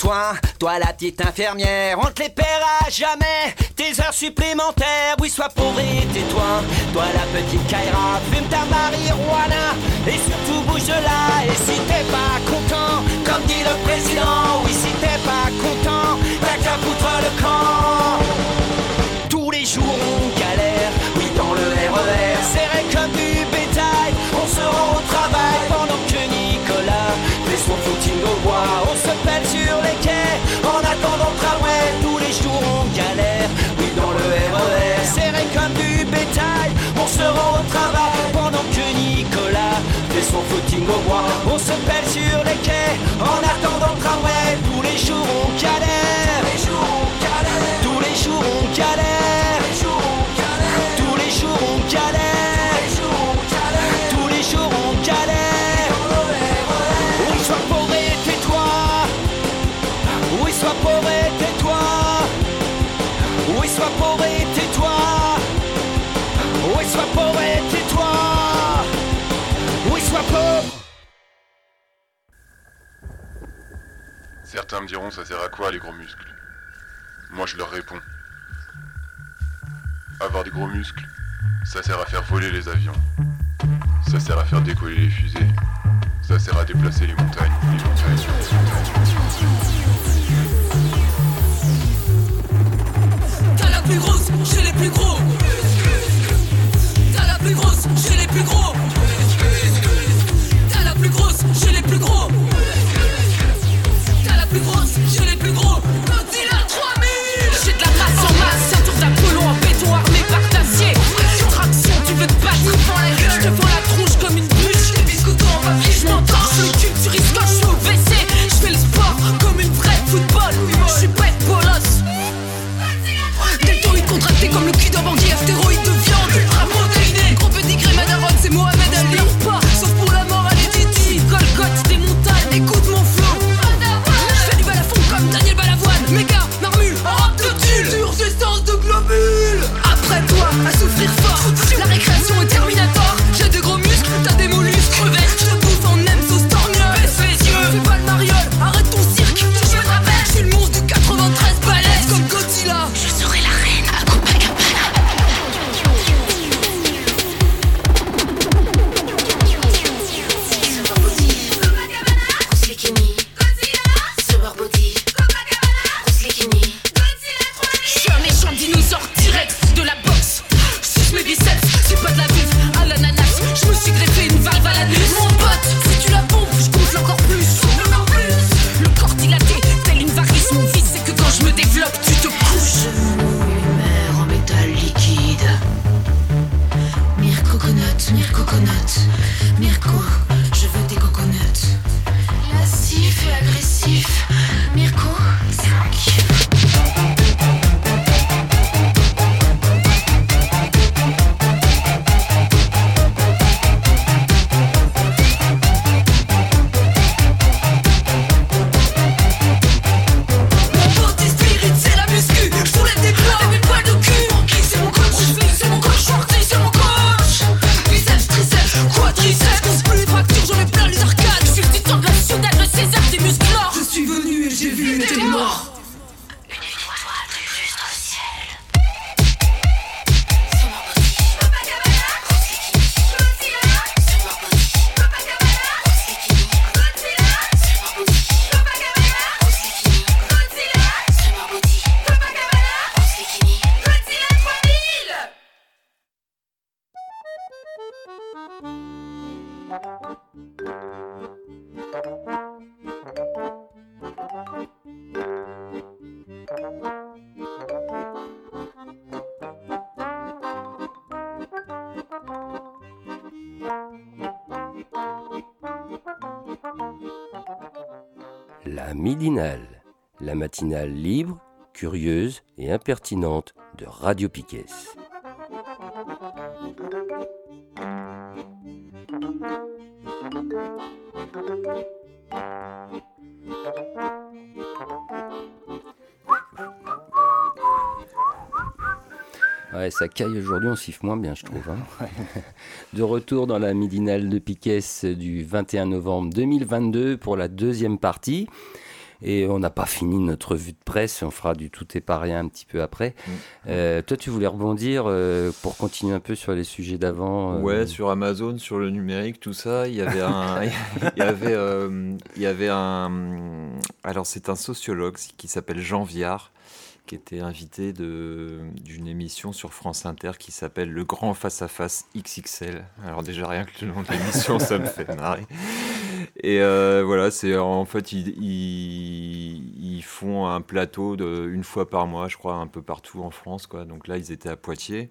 Tais-toi, toi la petite infirmière, on te les paiera jamais, tes heures supplémentaires. Oui, sois pauvre et tais-toi, toi la petite Kaira, fume ta marijuana et surtout bouge de là. Et si t'es pas content, comme dit le président, oui, si t'es pas content, t'as qu'à foutre le camp. Tous les jours on galère, oui dans le RER, serré comme du bétail. On se rend au travail pendant que Nicolas fait son footing au bois. Au. On se pèle sur les quais en attendant le tramway. Tous les jours on galère, tous les jours on galère, tous les jours on galère, Certains me diront ça sert à quoi les gros muscles? Moi je leur réponds. Avoir des gros muscles, ça sert à faire voler les avions. Ça sert à faire décoller les fusées. Ça sert à déplacer les montagnes. Les montagnes. T'as la plus grosse chez les plus gros. T'as la plus grosse chez les plus gros. c'est moi matinale libre, curieuse et impertinente de Radio Piquet. Ouais, ça caille aujourd'hui, on siffle moins bien, je trouve. hein. <laughs> de retour dans la midinale de Piquet du 21 novembre 2022 pour la deuxième partie. Et on n'a pas fini notre vue de presse, on fera du tout et pas rien un petit peu après. Euh, toi, tu voulais rebondir euh, pour continuer un peu sur les sujets d'avant euh, Ouais, sur Amazon, sur le numérique, tout ça, il y avait un, <laughs> il y avait, euh, il y avait un, alors c'est un sociologue qui s'appelle Jean Viard, qui était invité d'une émission sur France Inter qui s'appelle Le Grand Face à Face XXL. Alors déjà rien que le nom de l'émission, ça me fait marrer. Et euh, voilà, c'est en fait ils, ils, ils font un plateau de une fois par mois, je crois, un peu partout en France, quoi. Donc là, ils étaient à Poitiers.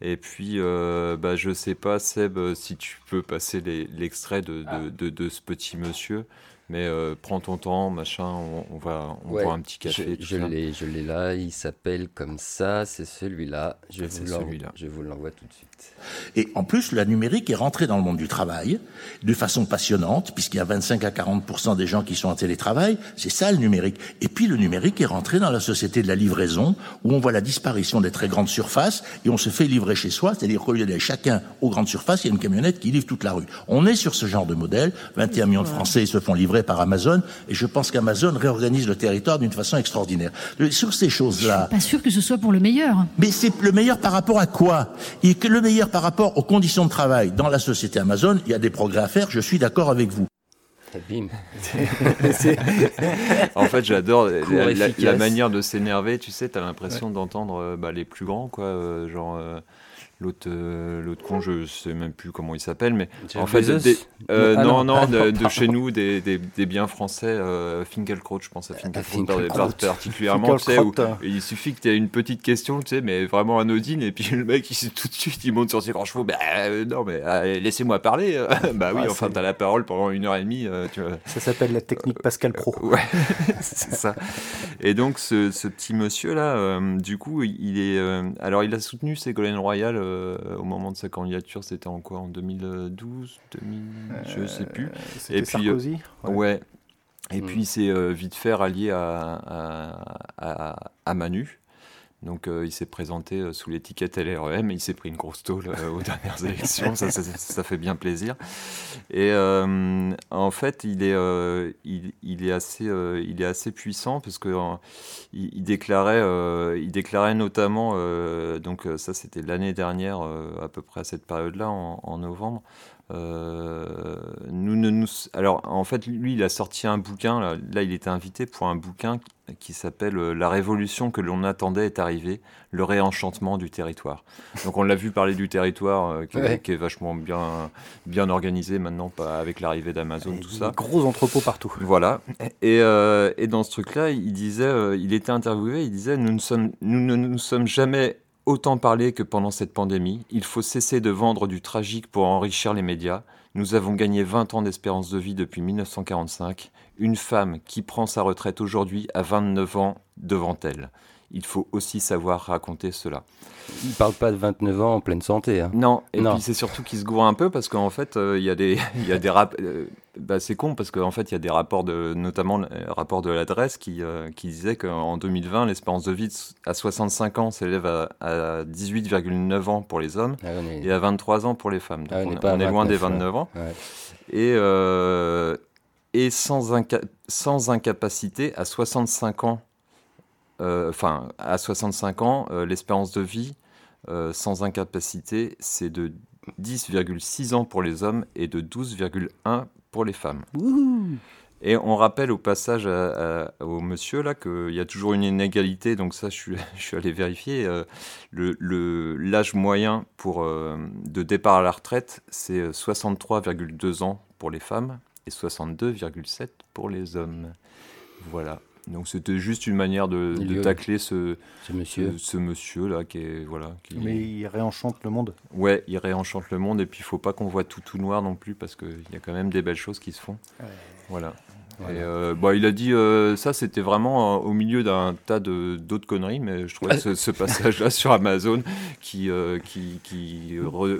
Et puis, euh, bah, je sais pas, Seb, si tu peux passer l'extrait de, de, de, de ce petit monsieur. Mais euh, prends ton temps, machin, on, on va on Ouais, boit un petit café. Je, je l'ai, je l'ai là. Il s'appelle comme ça. C'est celui-là. Je, l'en- celui-là. je vous l'envoie tout de suite. Et en plus, la numérique est rentrée dans le monde du travail de façon passionnante, puisqu'il y a 25 à 40% des gens qui sont en télétravail. C'est ça le numérique. Et puis le numérique est rentré dans la société de la livraison, où on voit la disparition des très grandes surfaces et on se fait livrer chez soi, c'est-à-dire qu'au lieu d'aller chacun aux grandes surfaces, il y a une camionnette qui livre toute la rue. On est sur ce genre de modèle. 21 millions de Français se font livrer par Amazon, et je pense qu'Amazon réorganise le territoire d'une façon extraordinaire. Sur ces choses-là, Pas sûr que ce soit pour le meilleur. mais c'est le meilleur par rapport à quoi? Et que le meilleur par rapport aux conditions de travail dans la société Amazon, il y a des progrès à faire, je suis d'accord avec vous. Bim. <laughs> En fait, j'adore la, manière de s'énerver. Tu sais, t'as l'impression d'entendre euh, bah, les plus grands, quoi. euh, genre euh, l'autre, euh, l'autre con, je sais même plus comment il s'appelle, mais Jeff en fait, Bezos des- euh, Ah non, non. non, de, de chez nous, des, des, des biens français, euh, Finkelkraut, je pense à Finkelkraut par- Finkelkraut. par- particulièrement. Tu sais, où il suffit que tu aies une petite question, tu sais, mais vraiment anodine, et puis <laughs> le mec, il sait tout de suite, il monte sur ses grands chevaux. Bah, euh, non, mais euh, laissez-moi parler. <laughs> bah oui, Ouais, enfin, t'as la parole pendant une heure et demie, euh, tu vois. Ça s'appelle la technique Pascal Pro. Ouais, <laughs> c'est ça. Et donc ce, ce petit monsieur là, euh, du coup, il est, euh, alors il a soutenu Ségolène Royal euh, au moment de sa candidature. C'était en quoi En 2012, 2000, je sais plus. C'était Et puis, Sarkozy Ouais. Et Mm. puis il s'est euh, vite fait rallier à, à, à- à Manu. Donc euh, il s'est présenté euh, sous l'étiquette LREM il s'est pris une grosse tôle euh, aux dernières <laughs> élections. Ça, fait bien plaisir. Et en fait, il est, assez, puissant parce que il, déclarait, il déclarait notamment, donc ça c'était l'année dernière à peu près à cette période-là en, novembre. Nous ne nous, alors en fait lui il a sorti un bouquin là, là, il était invité pour un bouquin qui, s'appelle euh, La révolution que l'on attendait est arrivée le réenchantement du territoire donc on l'a vu parler du territoire euh, qui, est- Ouais. qui est vachement bien bien organisé maintenant pas avec l'arrivée d'Amazon tout ça Gros entrepôts partout. voilà. Et, euh, et dans ce truc-là, il disait, euh, il était interviewé, il disait, nous ne sommes, nous ne nous sommes jamais autant parlé que pendant cette pandémie. Il faut cesser de vendre du tragique pour enrichir les médias. Nous avons gagné 20 ans d'espérance de vie depuis 1945. Une femme qui prend sa retraite aujourd'hui a 29 ans devant elle. Il faut aussi savoir raconter cela. Il parle pas de 29 ans en pleine santé. hein. Non, et Non. puis c'est surtout qu'il se gourre un peu parce qu'en fait, euh, il y a des, <laughs> il y a des rap- euh, bah, c'est con parce qu'en fait, il y a des rapports de, notamment le rapport de l'adresse qui, euh, qui disait qu'en 2020, l'espérance de vie à 65 ans s'élève à, à 18,9 ans pour les hommes Ah, est- et à 23 ans pour les femmes. Donc Ah, on à est loin des 29, 29 ans. ouais. Et, euh, et sans, inca- sans incapacité à 65 ans, euh, enfin à 65 ans, euh, l'espérance de vie euh, sans incapacité, c'est de 10,6 ans pour les hommes et de 12,1 pour les femmes. Et on rappelle au passage à- à- au monsieur là qu'il y a toujours une inégalité, donc ça je suis, <laughs> je suis allé vérifier. euh, le- le- L'âge moyen pour, euh, de départ à la retraite, c'est euh, 63,2 ans pour les femmes et 62,7 pour les hommes. Voilà. Donc c'était juste une manière de, tacler ce, Ce monsieur. ce, ce monsieur là qui est voilà. Qui, Mais il réenchante le monde. Ouais, il réenchante le monde et puis il faut pas qu'on voit tout tout noir non plus parce qu'il y a quand même des belles choses qui se font. Voilà. Et, euh, bah, il a dit euh, ça, c'était vraiment euh, au milieu d'un tas d'autres conneries, mais je trouvais <laughs> ce, ce passage-là sur Amazon qui qui qui, re-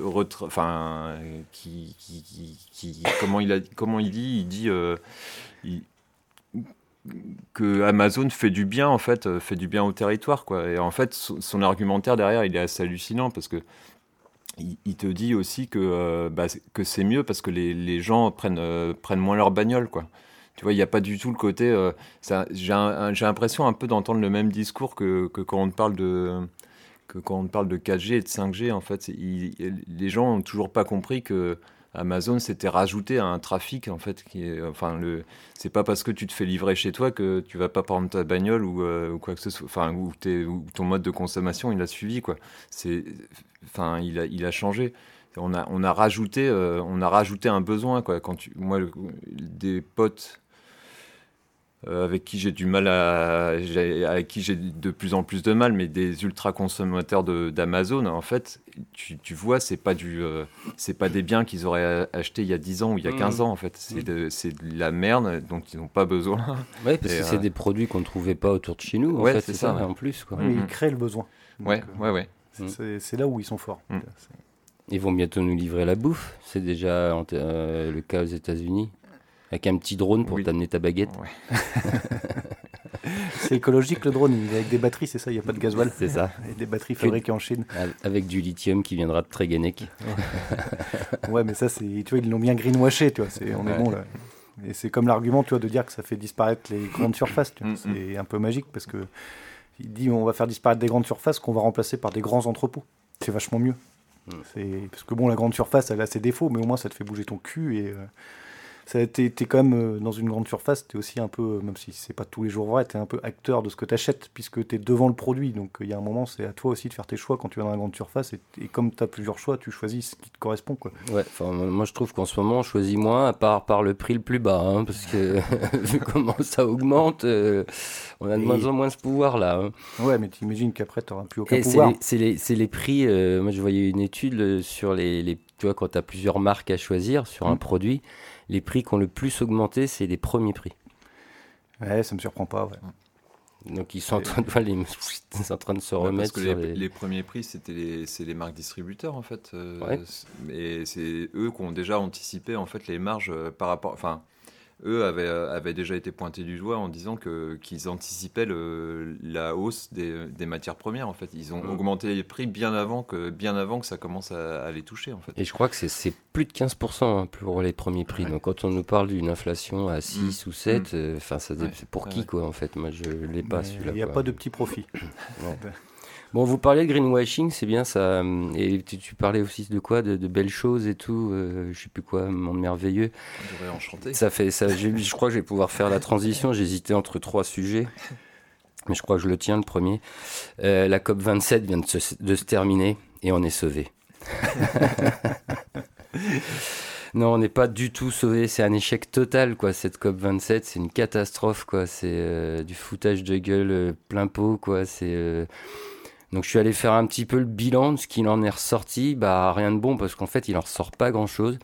comment il a comment il dit? Il dit il- que Amazon fait du bien en fait fait du bien au territoire quoi. Et en fait son, son argumentaire derrière il est assez hallucinant parce que il, te dit aussi que euh, bah, c'est- que c'est mieux parce que les, les gens prennent euh, prennent moins leur bagnole quoi tu vois, il n'y a pas du tout le côté. euh, J'ai l'impression un peu d'entendre le même discours que, que quand on parle de que quand on parle de 4G et de 5G. En fait, les gens ont toujours pas compris que Amazon s'était rajouté à un trafic en fait qui enfin c'est pas parce que tu te fais livrer chez toi que tu vas pas prendre ta bagnole ou, euh, quoi que ce soit enfin ou, ton mode de consommation il a suivi quoi c'est enfin il a il a changé on a on a rajouté euh, on a rajouté un besoin quoi quand tu moi des potes avec qui j'ai du mal à, avec qui j'ai de plus en plus de mal, mais des ultra consommateurs de- d'Amazon, en fait, tu, tu vois, c'est pas du, euh, c'est pas des biens qu'ils auraient achetés il y a 10 ans ou il y a 15 ans, en fait. C'est de, c'est de la merde dont ils n'ont pas besoin. Ouais, parce Et, que euh, c'est des produits qu'on ne trouvait pas autour de chez nous. En Ouais, fait, c'est c'est ça, ça, ouais. en plus. Quoi. Mais ils créent le besoin. Donc, Ouais, euh, ouais, ouais. C'est- C'est là où ils sont forts. Mm. Ils vont bientôt nous livrer la bouffe. C'est déjà euh, le cas aux États-Unis. Avec un petit drone pour Oui. t'amener ta baguette. Ouais. <laughs> C'est écologique le drone, il est avec des batteries, c'est ça, il n'y a pas de gasoil. C'est ça. <laughs> Et des batteries fabriquées en Chine. Avec du lithium qui viendra de Tréguenec. Ouais, mais ça, c'est, tu vois, ils l'ont bien greenwashé, tu vois, c'est, on est bon là. Et c'est comme l'argument, tu vois, de dire que ça fait disparaître les grandes surfaces, tu vois. Mm, C'est un peu magique parce que il dit on va faire disparaître des grandes surfaces qu'on va remplacer par des grands entrepôts. C'est vachement mieux. Mm. C'est, parce que bon, la grande surface, elle a ses défauts, mais au moins ça te fait bouger ton cul et euh, t'es, quand même euh, dans une grande surface, t'es aussi un peu, euh, même si c'est pas tous les jours vrai, t'es un peu acteur de ce que t'achètes puisque t'es devant le produit. Donc il y a un moment, c'est à toi aussi de faire tes choix quand tu vas dans la grande surface et, et comme t'as plusieurs choix, tu choisis ce qui te correspond, quoi. Ouais, moi je trouve qu'en ce moment on choisit moins, à part par le prix le plus bas, hein, parce que <laughs> vu comment ça augmente, euh, on a de Et- moins en moins ce pouvoir là. hein. Ouais, mais t'imagines qu'après, t'auras plus aucun Et c'est pouvoir. les, c'est les- c'est les prix. euh, moi, je voyais une étude euh, sur les, les- Tu vois, quand tu as plusieurs marques à choisir sur un Mm. produit, les prix qui ont le plus augmenté, c'est les premiers prix. Ouais, ça me surprend pas, ouais. Donc, ils sont en train de, <laughs> voilà, ils sont en train de se Ouais, parce remettre que sur les, les... les premiers prix, c'était les, c'est les marques distributeurs en fait. euh, Ouais. Et c'est eux qui ont déjà anticipé en fait les marges euh, par rapport. Enfin, eux avaient, euh, avaient déjà été pointés du doigt en disant que qu'ils anticipaient le, la hausse des, des matières premières en fait. Ils ont Mm. augmenté les prix bien avant que bien avant que ça commence à, à les toucher en fait. Et je crois que c'est- c'est plus de 15% hein, pour les premiers prix. Ouais. Donc, quand on nous parle d'une inflation à 6 ou 7, euh, enfin, ça Ouais. c'est pour Ouais, qui, quoi, en fait? Moi, je l'ai pas, celui-là. Il n'y a quoi. pas de petits profits. <laughs> <laughs> Bon, vous parlez de greenwashing, c'est bien ça. Et tu, tu parlais aussi de quoi de, de belles choses et tout. euh, je sais plus quoi, monde merveilleux. Ça fait ça. Je crois que je vais pouvoir faire la transition. J'hésitais entre trois sujets, mais je crois que je le tiens le premier. Euh, la COP 27 vient de se, de se terminer et on est sauvé. <laughs> non, on n'est pas du tout sauvé. C'est un échec total, quoi. Cette COP 27, c'est une catastrophe, quoi. C'est euh, du foutage de gueule euh, plein pot, quoi. C'est euh, donc je suis allé faire un petit peu le bilan de ce qu'il en est ressorti. Bah rien de bon parce qu'en fait il en ressort pas grand chose.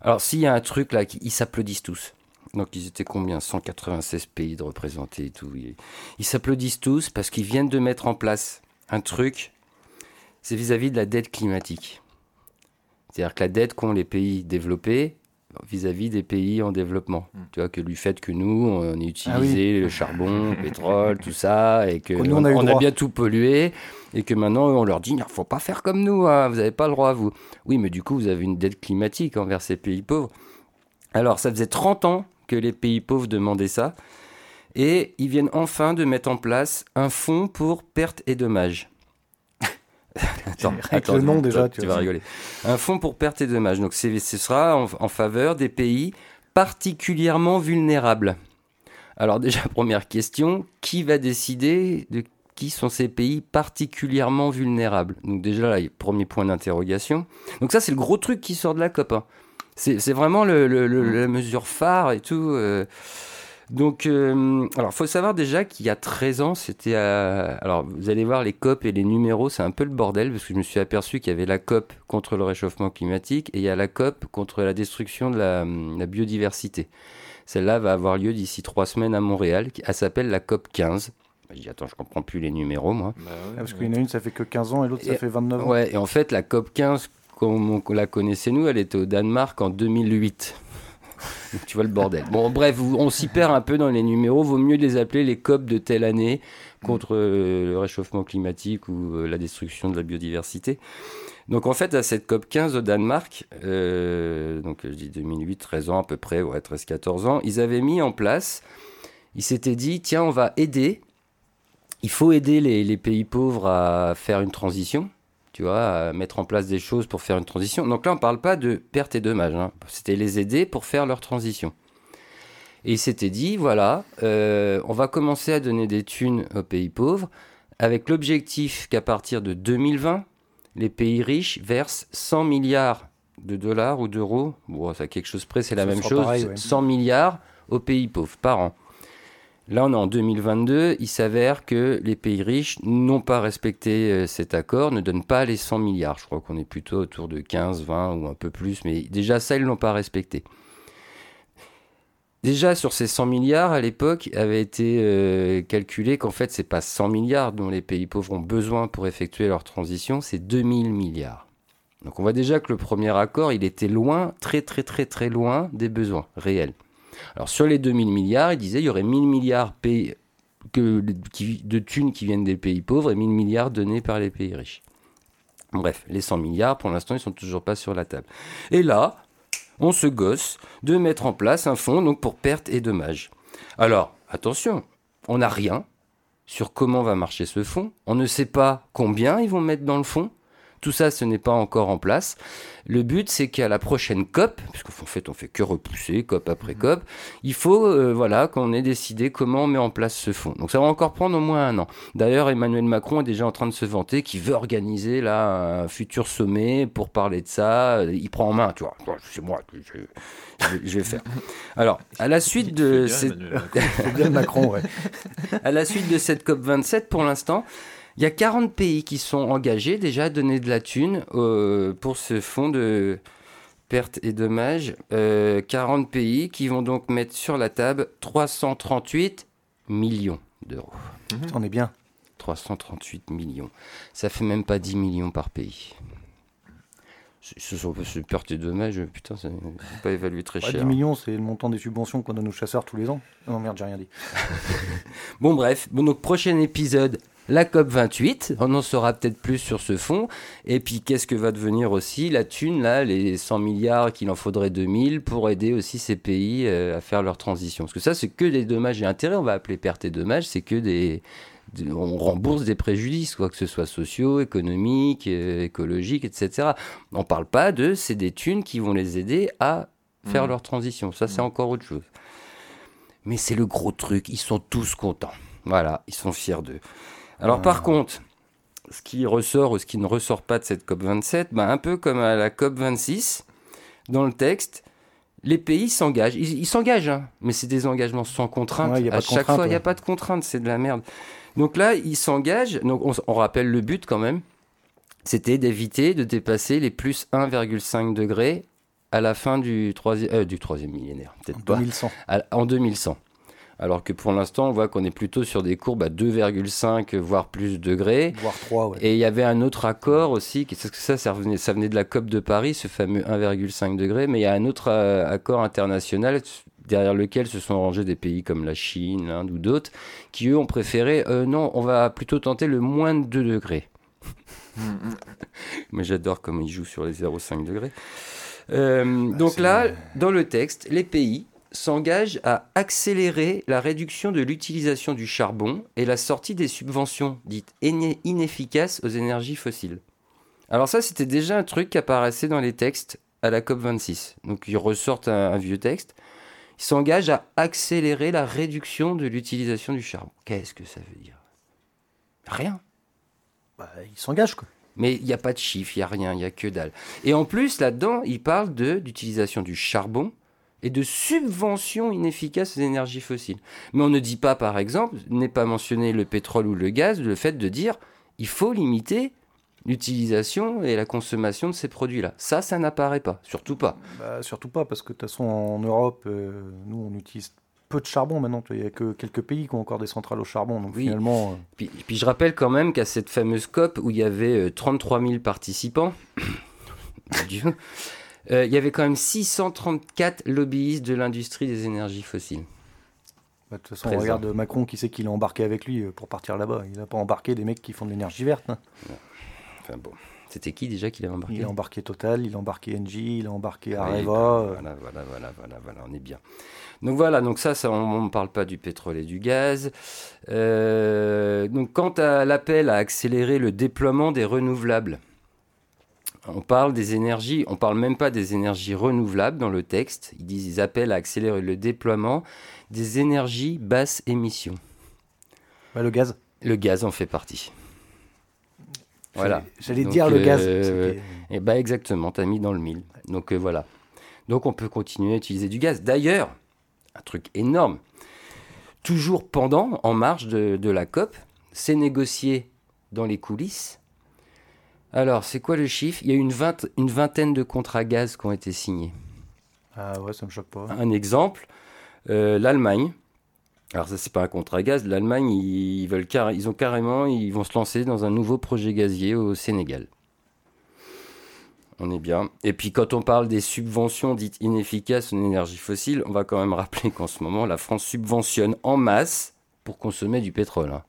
Alors s'il y a un truc là, ils s'applaudissent tous. Donc ils étaient combien? 196 pays de représentés et tout. Ils s'applaudissent tous parce qu'ils viennent de mettre en place un truc. C'est vis-à-vis de la dette climatique. C'est-à-dire que la dette qu'ont les pays développés vis-à-vis des pays en développement. Mm. Tu vois que du fait que nous on ait utilisé Ah oui. le charbon, le <laughs> pétrole, tout ça et que nous, on a on a bien tout pollué et que maintenant on leur dit il faut pas faire comme nous, hein, vous n'avez pas le droit vous. Oui, mais du coup vous avez une dette climatique envers ces pays pauvres. Alors ça faisait 30 ans que les pays pauvres demandaient ça et ils viennent enfin de mettre en place un fonds pour pertes et dommages. <laughs> attends, Avec le nom, déjà, tu, tu vas rigoler. Un fonds pour pertes et dommages. Donc ce sera en, en faveur des pays particulièrement vulnérables. Alors déjà, <laughs> première question, qui va décider de qui sont ces pays particulièrement vulnérables? Donc déjà, là, premier point d'interrogation. Donc ça, c'est le gros truc qui sort de la COP. hein. C'est c'est vraiment le, le- le- la mesure phare et tout. euh. Donc, euh, alors, faut savoir déjà qu'il y a 13 ans, c'était à... Alors, vous allez voir les COP et les numéros, c'est un peu le bordel, parce que je me suis aperçu qu'il y avait la COP contre le réchauffement climatique et il y a la COP contre la destruction de la, la biodiversité. Celle-là va avoir lieu d'ici trois semaines à Montréal. qui- Elle s'appelle la COP 15. Je dis, attends, je comprends plus les numéros, moi. Bah Ah, ouais, parce ouais. qu'il y en a une, ça fait que 15 ans et l'autre, ça fait 29 ans. Ouais, et en fait, la COP 15, comme on la connaissait nous, elle était au Danemark en 2008. Donc, tu vois le bordel. Bon, bref, on s'y perd un peu dans les numéros. Vaut mieux les appeler les COP de telle année contre euh, le réchauffement climatique ou euh, la destruction de la biodiversité. Donc, en fait, à cette COP 15 au Danemark, euh, donc je dis 2008, 13 ans à peu près, ouais, 13-14 ans, ils avaient mis en place, ils s'étaient dit, tiens, on va aider il faut aider les pays pauvres à faire une transition, tu vois, à mettre en place des choses pour faire une transition. Donc là, on ne parle pas de perte et dommages, hein. c'était les aider pour faire leur transition. Et il s'était dit, voilà, euh, on va commencer à donner des thunes aux pays pauvres, avec l'objectif qu'à partir de 2020, les pays riches versent 100 milliards de dollars ou d'euros, bon, ça quelque chose près, c'est la même chose, pareil, ouais. 100 milliards aux pays pauvres par an. Là, on est en 2022. Il s'avère que les pays riches n'ont pas respecté euh, cet accord, ne donnent pas les 100 milliards. Je crois qu'on est plutôt autour de 15, 20 ou un peu plus, mais déjà ça, ils ne l'ont pas respecté. Déjà, sur ces 100 milliards, à l'époque, avait été euh, calculé qu'en fait, c'est pas 100 milliards dont les pays pauvres ont besoin pour effectuer leur transition, c'est 2000 milliards. Donc on voit déjà que le premier accord, il était loin, très très très très loin des besoins réels. Alors sur les 2000 milliards, il disait il y aurait 1000 milliards de thunes qui viennent des pays pauvres et 1000 milliards donnés par les pays riches. Bref, les 100 milliards, pour l'instant, ils sont toujours pas sur la table. Et là, on se gosse de mettre en place un fonds donc pour pertes et dommages. Alors, attention, on n'a rien sur comment va marcher ce fonds. On ne sait pas combien ils vont mettre dans le fonds. Tout ça, ce n'est pas encore en place. Le but, c'est qu'à la prochaine COP, puisqu'en fait, on fait que repousser COP après COP, il faut euh, voilà, qu'on ait décidé comment on met en place ce fonds. Donc ça va encore prendre au moins un an. D'ailleurs, Emmanuel Macron est déjà en train de se vanter qu'il veut organiser là un futur sommet pour parler de ça. Il prend en main, tu vois. C'est moi, je, je vais- je vais faire. Alors, à la suite de cette... <laughs> Macron. Ouais. À la suite de cette COP27, pour l'instant, il y a 40 pays qui sont engagés déjà à donner de la thune euh, pour ce fonds de pertes et dommages. Euh, 40 pays qui vont donc mettre sur la table 338 millions d'euros. On est bien. 338 millions. Ça fait même pas 10 millions par pays. Ce ce sont et dommages, putain, ça n'est pas évalué très cher. 10 millions, c'est le montant des subventions qu'on donne aux chasseurs tous les ans. Non, merde, j'ai rien dit. <laughs> Bon bref, bon, donc prochain épisode, la COP 28, on en saura peut-être plus sur ce fonds, et puis qu'est-ce que va devenir aussi la thune, là, les 100 milliards qu'il en faudrait 2000 pour aider aussi ces pays euh, à faire leur transition? Parce que ça, c'est que des dommages et intérêts, on va appeler pertes et dommages, c'est que des... On rembourse des préjudices, quoi que ce soit sociaux, économiques, euh, écologiques, etc. On parle pas de, c'est des thunes qui vont les aider à faire Mhm. leur transition. Ça, c'est encore autre chose. Mais c'est le gros truc, ils sont tous contents. Voilà, ils sont fiers d'eux. Alors par contre, ce qui ressort ou ce qui ne ressort pas de cette COP27, ben, un peu comme à la COP26, dans le texte, les pays s'engagent. Ils s'engagent, hein, mais c'est des engagements sans contrainte. Ouais, à chaque fois, il n'y a pas de contrainte, c'est de la merde. Donc là, ils s'engagent. Donc on, rappelle le but quand même. C'était d'éviter de dépasser les plus 1,5 degrés à la fin du troisième, euh, du troisième millénaire. Peut-être En pas. 2100. À- en 2100. Alors que pour l'instant, on voit qu'on est plutôt sur des courbes à 2,5 voire plus degrés. Voire 3, ouais. Et il y avait un autre accord aussi, qui- parce que ça, ça venait, ça venait de la COP de Paris, ce fameux 1,5 degré, mais il y a un autre euh, accord international derrière lequel se sont rangés des pays comme la Chine, l'Inde ou d'autres, qui eux ont préféré, euh, non, on va plutôt tenter le moins de 2 degrés. <laughs> mais j'adore comment ils jouent sur les 0,5 degrés. Euh, donc c'est- là, dans le texte, les pays s'engagent à accélérer la réduction de l'utilisation du charbon et la sortie des subventions dites inefficaces aux énergies fossiles. Alors ça, c'était déjà un truc qui apparaissait dans les textes à la COP26. Donc ils ressortent un, un vieux texte. Ils s'engagent à accélérer la réduction de l'utilisation du charbon. Qu'est-ce que ça veut dire? Rien. Bah, ils s'engagent, quoi. Mais il n'y a pas de chiffres, il n'y a rien, il n'y a que dalle. Et en plus, là-dedans, il parle de d'utilisation du charbon et de subventions inefficaces aux énergies fossiles. Mais on ne dit pas, par exemple, n'est pas mentionné le pétrole ou le gaz, le fait de dire il faut limiter l'utilisation et la consommation de ces produits-là. Ça, ça n'apparaît pas, surtout pas. Bah, surtout pas, parce que de toute façon, en Europe, euh, nous, on utilise peu de charbon maintenant. Il n'y a que quelques pays qui ont encore des centrales au charbon. Donc Oui. finalement, euh, Puis, puis je rappelle quand même qu'à cette fameuse COP où il y avait euh, 33 000 participants, <coughs> Dieu, euh, il y avait quand même 634 lobbyistes de l'industrie des énergies fossiles. bah, de toute façon, Présent. on regarde Macron, qui c'est qu'il a embarqué avec lui euh, pour partir là-bas? Il n'a pas embarqué des mecs qui font de l'énergie verte. hein. Enfin bon, c'était qui déjà qui l'avait embarqué Il a embarqué Total, il a embarqué Engie, il a embarqué Areva. bah, Voilà, voilà, voilà, voilà, voilà, on est bien. Donc voilà, donc ça, ça on ne parle pas du pétrole et du gaz. Euh, donc quant à l'appel à accélérer le déploiement des renouvelables, on parle des énergies, on parle même pas des énergies renouvelables dans le texte. Ils disent, ils appellent à accélérer le déploiement des énergies basse émission. bah, le gaz. Le gaz en fait partie. Voilà. J'allais- dire le gaz. euh, c'était- Et bah exactement, t'as mis dans le mille. Donc euh, voilà. Donc on peut continuer à utiliser du gaz. D'ailleurs, un truc énorme, toujours pendant, en marge de, de la COP, c'est négocié dans les coulisses. Alors, c'est quoi le chiffre? Il y a une, vingt- une vingtaine de contrats gaz qui ont été signés. Ah ouais, ça me choque pas. Un exemple, euh, l'Allemagne. Alors ça, c'est pas un contrat gaz. L'Allemagne, ils, veulent car- ils ont carrément, ils vont se lancer dans un nouveau projet gazier au Sénégal. On est bien. Et puis quand on parle des subventions dites inefficaces en énergie fossile, on va quand même <laughs> rappeler qu'en ce moment, la France subventionne en masse pour consommer du pétrole. hein.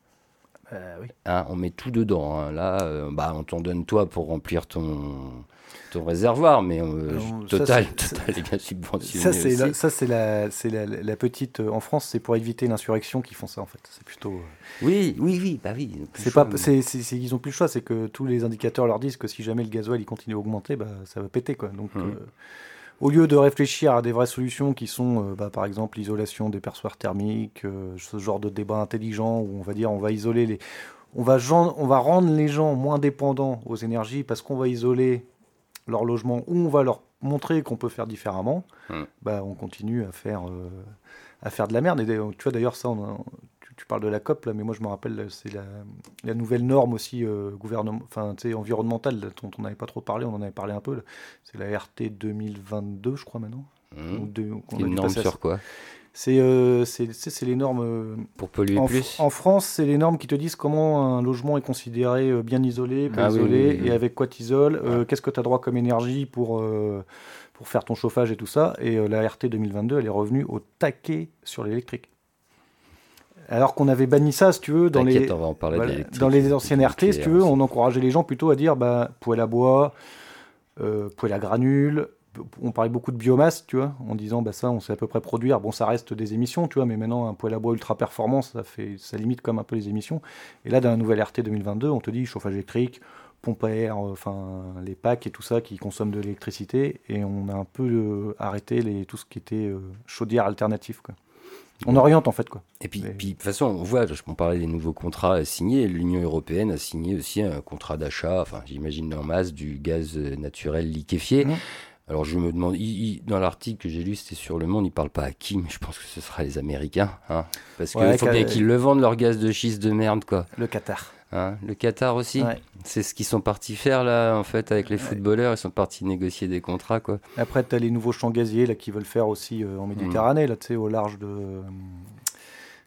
Euh, oui. Hein, on met tout dedans. hein. Là, euh, bah, on t'en donne toi pour remplir ton, ton réservoir, mais euh, Alors, ça, Total, Total est bien subventionné Ça, c'est la, ça, c'est la, c'est la, la petite. euh, En France, c'est pour éviter l'insurrection qu'ils font ça, en fait. C'est plutôt. euh, Oui, oui, oui, bah oui. C'est pas, c'est, ils ont plus le choix, c'est que tous les indicateurs leur disent que si jamais le gasoil il continue à augmenter, bah, ça va péter quoi. Donc, Mhm. euh, au lieu de réfléchir à des vraies solutions qui sont, bah, par exemple, l'isolation des perçoirs thermiques, ce genre de débat intelligent où on va dire on va isoler les, on va, on va rendre les gens moins dépendants aux énergies parce qu'on va isoler leur logement ou on va leur montrer qu'on peut faire différemment. Mhm. Bah, on continue à faire, euh, à faire de la merde. Et tu vois d'ailleurs ça, on a- tu, tu parles de la COP là, mais moi je me rappelle, c'est la, la nouvelle norme aussi euh, gouvernement, enfin, environnementale dont on n'avait pas trop parlé, on en avait parlé un peu. C'est la RT 2022, je crois maintenant. Mmh. Ou de- qu'on a Une norme sur quoi? C'est euh, les normes. euh, Pour polluer en, plus en France, c'est les normes qui te disent comment un logement est considéré euh, bien isolé, pas Ah oui, isolé, oui, oui, oui. et avec quoi tu isoles, qu'est-ce que tu as droit comme énergie pour, euh, pour faire ton chauffage et tout ça. Et euh, la RT 2022, elle est revenue au taquet sur l'électrique. Alors qu'on avait banni ça, si tu veux, dans les, on va en parler voilà, de l'électrique. dans les anciennes RT, si tu veux, on encourageait les gens plutôt à dire bah, poêle à bois, euh, poêle à granules. On parlait beaucoup de biomasse, tu vois, en disant bah ça, on sait à peu près produire. Bon, ça reste des émissions, tu vois, mais maintenant un poêle à bois ultra performant, ça fait, ça limite comme un peu les émissions. Et là, dans la nouvelle RT 2022, on te dit chauffage électrique, pompe à air, euh, enfin les packs et tout ça qui consomment de l'électricité, et on a un peu euh, arrêté les, tout ce qui était euh, chaudière alternative, quoi. On oriente en fait, quoi. Et puis, Mais- de toute façon, on voit, je on parlait des nouveaux contrats à signer. L'Union européenne a signé aussi un contrat d'achat, enfin, j'imagine en masse, du gaz naturel liquéfié. Mhm. Alors, je me demande, il- il- dans l'article que j'ai lu, c'était sur Le Monde, il parle pas à qui, mais je pense que ce sera les Américains. Hein, parce qu'il Ouais, faut bien qu'ils le vendent, leur gaz de schiste de merde, quoi. Le Qatar. Hein, le Qatar aussi. Ouais. C'est ce qu'ils sont partis faire, là, en fait, avec les footballeurs. Ils sont partis négocier des contrats, quoi. Après, tu as les nouveaux champs gaziers là, qui veulent faire aussi euh, en Méditerranée, là, tu sais, au large de. euh,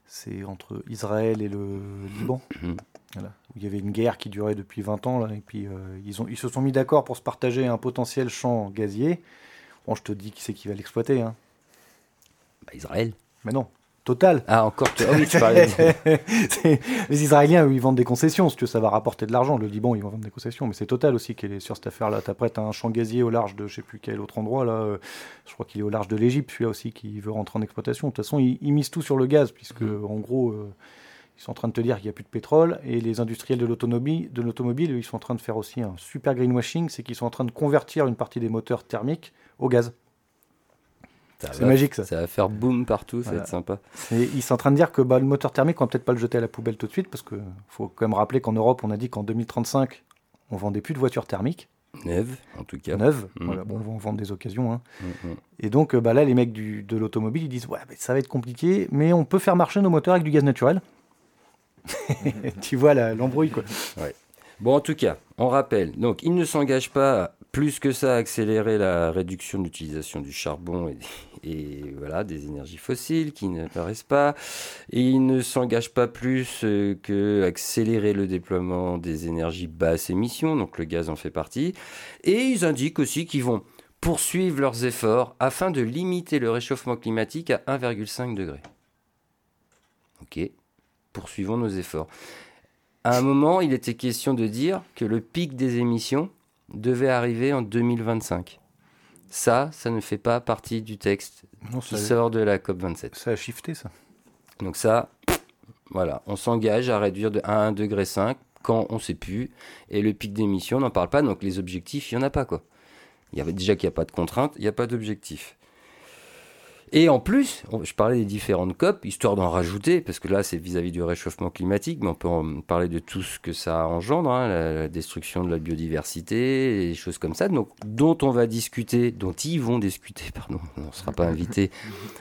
c'est entre Israël et le Liban. Mhm. Voilà. Où il y avait une guerre qui durait depuis 20 ans, là, et puis euh, ils, ont, ils se sont mis d'accord pour se partager un potentiel champ gazier. Bon, je te dis qui c'est qui va l'exploiter, hein. Bah, Israël. Mais non, Total. Ah, encore. tu- Ah oui, tu parlais de- <laughs> C'est- les Israéliens, eux, ils vendent des concessions, si tu veux, ça va rapporter de l'argent. Le Liban, ils vont vendre des concessions, mais c'est Total aussi qui est sur cette affaire-là. Après, tu as un champ gazier au large de je sais plus quel autre endroit, là. euh, Je crois qu'il est au large de l'Égypte, celui-là aussi, qui veut rentrer en exploitation. De toute façon, ils, ils misent tout sur le gaz, puisque, en gros, euh, ils sont en train de te dire qu'il n'y a plus de pétrole. Et les industriels de l'automobile, de l'automobile, ils sont en train de faire aussi un super greenwashing, c'est qu'ils sont en train de convertir une partie des moteurs thermiques au gaz. C'est magique, ça. Ça va faire boum partout, ça va être sympa. Et ils sont en train de dire que bah, le moteur thermique, on va peut-être pas le jeter à la poubelle tout de suite, parce qu'il faut quand même rappeler qu'en Europe, on a dit qu'en 2035, on vendait plus de voitures thermiques, Neuve, en tout cas. neuves. Mm. Voilà, bon, on va en vendre des occasions. hein. Mm, mm. Et donc euh, bah, là, les mecs du- de l'automobile, ils disent Ouais, mais ça va être compliqué, mais on peut faire marcher nos moteurs avec du gaz naturel. <laughs> tu vois l'embrouille, quoi. Bon, en tout cas, on rappelle. Donc, il ne s'engage pas plus que ça à accélérer la réduction de l'utilisation du charbon et, voilà, des énergies fossiles qui n'apparaissent pas. Et il ne s'engage pas plus euh, que accélérer le déploiement des énergies basse émission, donc le gaz en fait partie. Et ils indiquent aussi qu'ils vont poursuivre leurs efforts afin de limiter le réchauffement climatique à 1,5 degré. Ok, poursuivons nos efforts. À un moment, il était question de dire que le pic des émissions devait arriver en 2025. Ça, ça ne fait pas partie du texte Non, qui sort de la COP27. ça a shifté, ça. Donc ça, voilà, on s'engage à réduire de 1 à 1,5 degré quand on ne sait plus. Et le pic d'émission, on n'en parle pas, donc les objectifs, il n'y en a pas. quoi. Il y avait déjà qu'il n'y a pas de contraintes, il n'y a pas d'objectif. Et en plus, je parlais des différentes COP, histoire d'en rajouter, parce que là, c'est vis-à-vis du réchauffement climatique, mais on peut en parler de tout ce que ça engendre, hein, la, destruction de la biodiversité, des choses comme ça, donc, dont on va discuter, dont ils vont discuter, <laughs> pardon, on ne sera pas invité,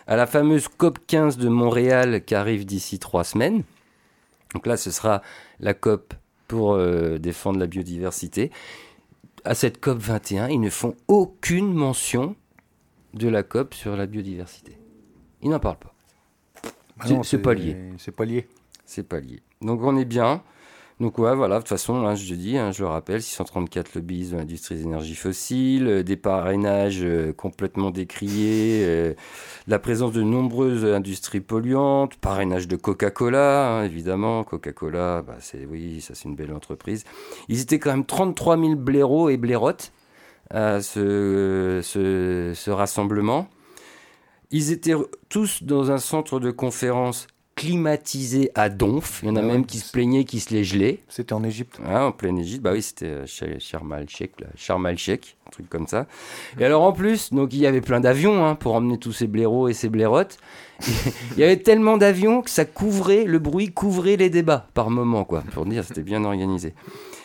à la fameuse COP 15 de Montréal qui arrive d'ici trois semaines. Donc là, ce sera la COP pour euh, défendre la biodiversité. À cette COP 21, ils ne font aucune mention de la COP sur la biodiversité. Ils n'en parlent pas. Bah C'est- pas lié. C'est pas lié. C'est pas lié. Donc on est bien. Donc ouais, voilà, de toute façon, hein, je dis, hein, je le rappelle, 634 lobbies de l'industrie des énergies fossiles, euh, des parrainages euh, complètement décriés, euh, la présence de nombreuses industries polluantes, parrainage de Coca-Cola, hein, évidemment, Coca-Cola, bah, c'est oui, ça c'est une belle entreprise. Ils étaient quand même 33 000 blaireaux et blairottes à ce, ce, ce rassemblement. Ils étaient tous dans un centre de conférence climatisé à Donf. Il y en a Ah ouais, même qui se plaignaient, qui se les gelaient. C'était en Égypte. Ah, en pleine Égypte, bah oui, c'était euh, Ch- Sharm. Sharm el-Sheikh, un truc comme ça. Et alors en plus, donc il y avait plein d'avions hein, pour emmener tous ces blaireaux et ces blairottes. <laughs> il y avait tellement d'avions que ça couvrait, le bruit couvrait les débats par moment, quoi. Pour dire, c'était bien organisé.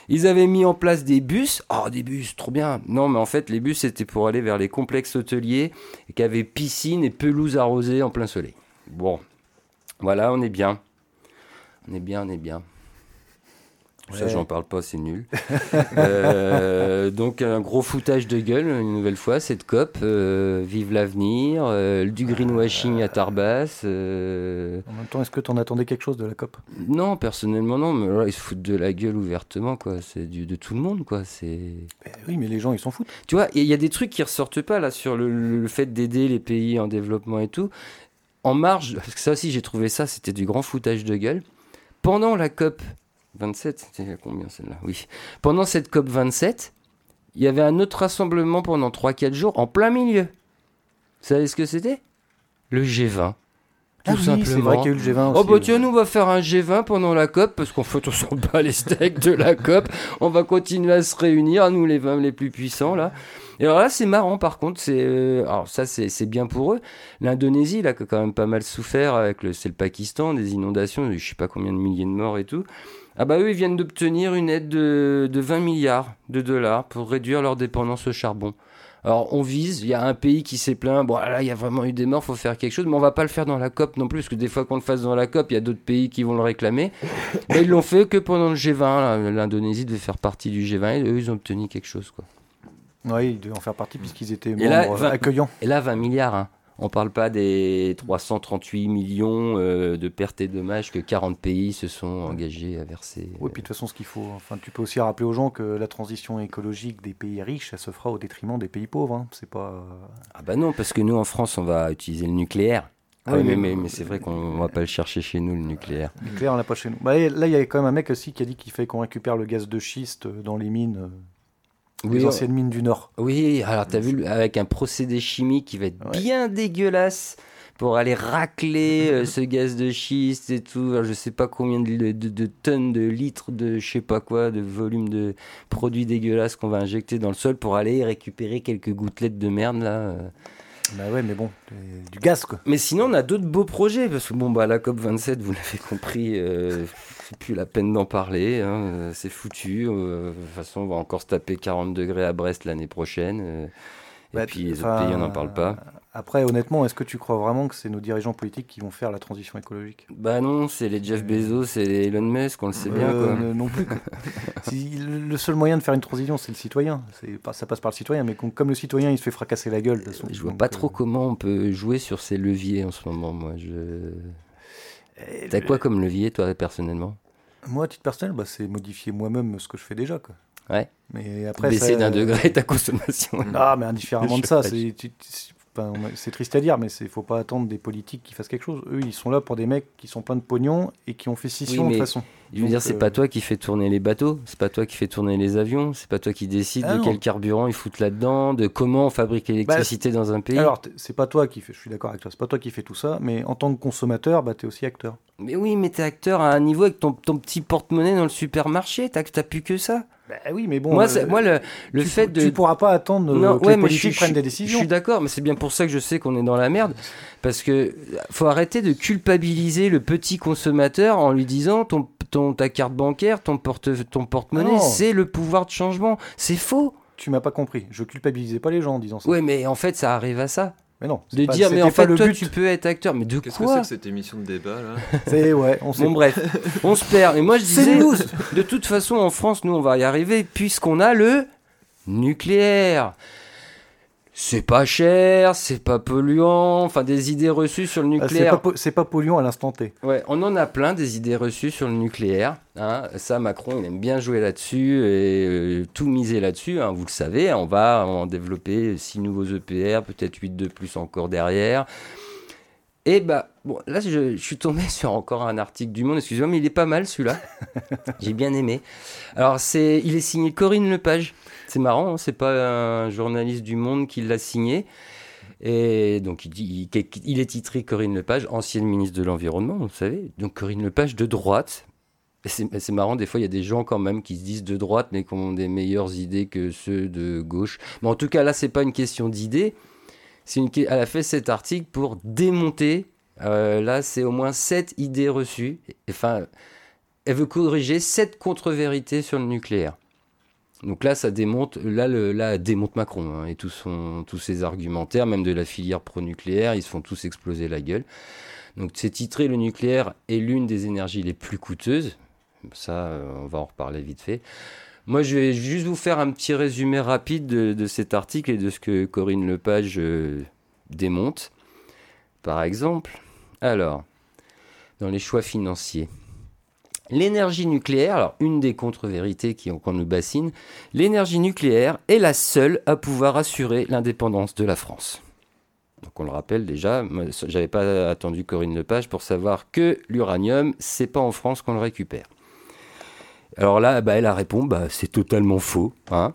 Ils avaient mis en place des bus. Oh, des bus, trop bien. Non, mais en fait, les bus, c'était pour aller vers les complexes hôteliers qui avaient piscine et pelouse arrosée en plein soleil. Bon, voilà, on est bien. On est bien, on est bien. Ça, Ouais. j'en parle pas, c'est nul. <laughs> Euh, donc, un gros foutage de gueule, une nouvelle fois, cette COP. euh, vive l'avenir, euh, du greenwashing à Tarbas. En même temps, est-ce que tu en attendais quelque chose de la COP? Non, personnellement, non, mais là, ils se foutent de la gueule ouvertement, quoi. C'est du- de tout le monde, quoi. C'est. Ben Oui, mais les gens, ils s'en foutent. Tu vois, il y a des trucs qui ressortent pas là sur le, le fait d'aider les pays en développement et tout. En marge, parce que ça aussi j'ai trouvé ça, c'était du grand foutage de gueule. Pendant la COP 27, c'était combien celle-là? Oui. Pendant cette COP 27, il y avait un autre rassemblement pendant 3-4 jours en plein milieu. Vous savez ce que c'était? Le G20. Tout Ah oui, simplement. c'est vrai qu'il y a eu le G20 Oh aussi, bah ouais. tiens, nous on va faire un G20 pendant la COP parce qu'en fait on s'en <laughs> bat les steaks de la COP. On va continuer à se réunir, nous les 20 les plus puissants là. Et alors là c'est marrant par contre, c'est euh, alors ça c'est c'est bien pour eux. L'Indonésie là qui a quand même pas mal souffert avec le c'est le Pakistan des inondations, je sais pas combien de milliers de morts et tout. Ah bah eux ils viennent d'obtenir une aide de, de 20 milliards de dollars pour réduire leur dépendance au charbon. Alors on vise, il y a un pays qui s'est plaint, bon là il y a vraiment eu des morts, faut faire quelque chose, mais on va pas le faire dans la COP non plus, parce que des fois qu'on le fasse dans la COP, il y a d'autres pays qui vont le réclamer. <laughs> Mais ils l'ont fait que pendant le G20, là. l'Indonésie devait faire partie du G20, et eux ils ont obtenu quelque chose. quoi. Oui, ils devaient en faire partie puisqu'ils étaient Et là, accueillants. Et là 20 milliards, hein. On parle pas des 338 millions euh, de pertes et dommages que 40 pays se sont engagés à verser. Oui, puis de toute façon, ce qu'il faut, enfin, tu peux aussi rappeler aux gens que la transition écologique des pays riches, ça se fera au détriment des pays pauvres. hein. C'est pas. Ah bah non, parce que nous en France on va utiliser le nucléaire. Ah Oui, oui, mais, mais- c'est vrai qu'on va pas le chercher chez nous, le nucléaire. Nucléaire, on l'a pas chez nous. Bah, là, il y a quand même un mec aussi qui a dit qu'il fallait qu'on récupère le gaz de schiste dans les mines, euh, les Oui, anciennes mines du Nord. Oui, alors t'as vu avec un procédé chimique qui va être Ouais. bien dégueulasse pour aller racler euh, <laughs> ce gaz de schiste et tout. Alors, je sais pas combien de, de- de tonnes de litres de je sais pas quoi, de volume de produits dégueulasses qu'on va injecter dans le sol pour aller récupérer quelques gouttelettes de merde là. euh. Bah ouais, mais bon, c'est du gaz quoi. Mais sinon, on a d'autres beaux projets parce que bon bah la COP 27, vous l'avez compris, euh, plus la peine d'en parler, hein, euh, c'est foutu. euh, de toute façon, on va encore se taper 40 degrés à Brest l'année prochaine. euh, et Bah, puis les autres pays, on n'en parle pas. Après, honnêtement, est-ce que tu crois vraiment que c'est nos dirigeants politiques qui vont faire la transition écologique? Bah non, c'est les Jeff Bezos et les Elon Musk, on le sait bien. Quoi. Non plus. <laughs> le seul moyen de faire une transition, c'est le citoyen. C'est Ça passe par le citoyen, mais com- comme le citoyen, il se fait fracasser la gueule. de toute façon, Je vois donc, pas trop comment on peut jouer sur ces leviers en ce moment, moi. Je... T'as quoi comme levier, toi, personnellement? Moi, à titre personnel, bah, c'est modifier moi-même ce que je fais déjà. Quoi. Ouais. Mais après, Baisser ça- d'un degré ta consommation. <laughs> Ah, mais indifféremment de ça, c'est triste à dire, mais il faut pas attendre des politiques qui fassent quelque chose. Eux, ils sont là pour des mecs qui sont pleins de pognon et qui ont fait scission Oui, de toute façon. Je veux Donc, dire, c'est euh, pas toi qui fais tourner les bateaux, c'est pas toi qui fais tourner les avions, c'est pas toi qui décide Ah de non. quel carburant ils foutent là-dedans, de comment on fabrique l'électricité dans un pays. Alors, c'est pas toi qui fais, je suis d'accord avec toi, c'est pas toi qui fais tout ça, mais en tant que consommateur, bah, tu es aussi acteur. Mais oui, mais t'es acteur à un niveau avec ton, ton petit porte-monnaie dans le supermarché, t'as plus que ça. Bah oui, mais bon. moi, euh, moi, le, le tu, fait de. Tu pourras pas attendre euh, Non, que ouais, les je politiques prennent des Je décisions. suis d'accord, mais c'est bien pour ça que je sais qu'on est dans la merde. Parce que faut arrêter de culpabiliser le petit consommateur en lui disant ton, ton, ta carte bancaire, ton porte ton Ah porte-monnaie, non. c'est le pouvoir de changement. C'est faux. Tu m'as pas compris. Je culpabilisais pas les gens en disant ça. Ouais, mais en fait, ça arrive à ça. Mais non. c'est De pas- dire, mais en fait, toi, but. tu peux être acteur. Mais de Qu'est-ce que c'est quoi que cette émission de débat là <laughs> C'est ouais, on. Bon, bref, on se perd. Et moi, je C'est disais, nous. de toute façon, en France, nous, on va y arriver, puisqu'on a le nucléaire. C'est pas cher, c'est pas polluant, enfin des idées reçues sur le c'est nucléaire. pas, c'est pas polluant à l'instant T. Ouais, on en a plein des idées reçues sur le nucléaire. hein. Ça, Macron, il aime bien jouer là-dessus et euh, tout miser là-dessus. hein. Vous le savez, on va en développer six nouveaux EPR, peut-être 8 de plus encore derrière. Et bah, bon, là, je, je suis tombé <laughs> sur encore un article du Monde, excusez-moi, mais il est pas mal celui-là. <laughs> J'ai bien aimé. Alors, c'est, il est signé Corinne Lepage. C'est marrant, hein, c'est pas un journaliste du Monde qui l'a signé. Et donc, il, dit, il, il est titré Corinne Lepage, ancienne ministre de l'Environnement, vous savez. Donc, Corinne Lepage de droite. C'est marrant, des fois, il y a des gens quand même qui se disent de droite, mais qui ont des meilleures idées que ceux de gauche. Mais en tout cas, là, c'est pas une question d'idées. C'est une, elle a fait cet article pour démonter. Euh, là, c'est au moins sept idées reçues. Enfin, elle veut corriger sept contre-vérités sur le nucléaire. Donc là, ça démonte, là, démonte Macron hein, et tous ses argumentaires, même de la filière pro-nucléaire, ils se font tous exploser la gueule. Donc c'est titré Le nucléaire est l'une des énergies les plus coûteuses. Ça, euh, on va en reparler vite fait. Moi, je vais juste vous faire un petit résumé rapide de, de cet article et de ce que Corinne Lepage euh, démonte. Par exemple, alors, dans les choix financiers. L'énergie nucléaire, alors une des contre-vérités qu'on nous bassine, l'énergie nucléaire est la seule à pouvoir assurer l'indépendance de la France. Donc on le rappelle déjà, j'avais pas attendu Corinne Lepage pour savoir que l'uranium, c'est pas en France qu'on le récupère. Alors là, bah, elle répond, bah, c'est totalement faux. hein.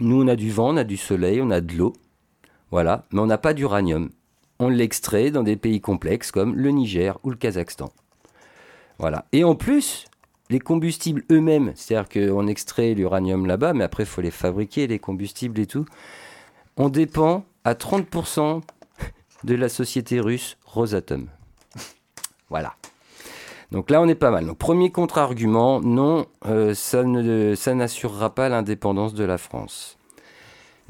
Nous, on a du vent, on a du soleil, on a de l'eau, voilà, mais on n'a pas d'uranium. On l'extrait dans des pays complexes comme le Niger ou le Kazakhstan. Voilà. Et en plus, les combustibles eux-mêmes, c'est-à-dire qu'on extrait l'uranium là-bas, mais après, il faut les fabriquer, les combustibles et tout. On dépend à 30% de la société russe Rosatom. Voilà. Donc là, on est pas mal. Premier contre-argument, non, euh, ça n'assurera pas l'indépendance de la France.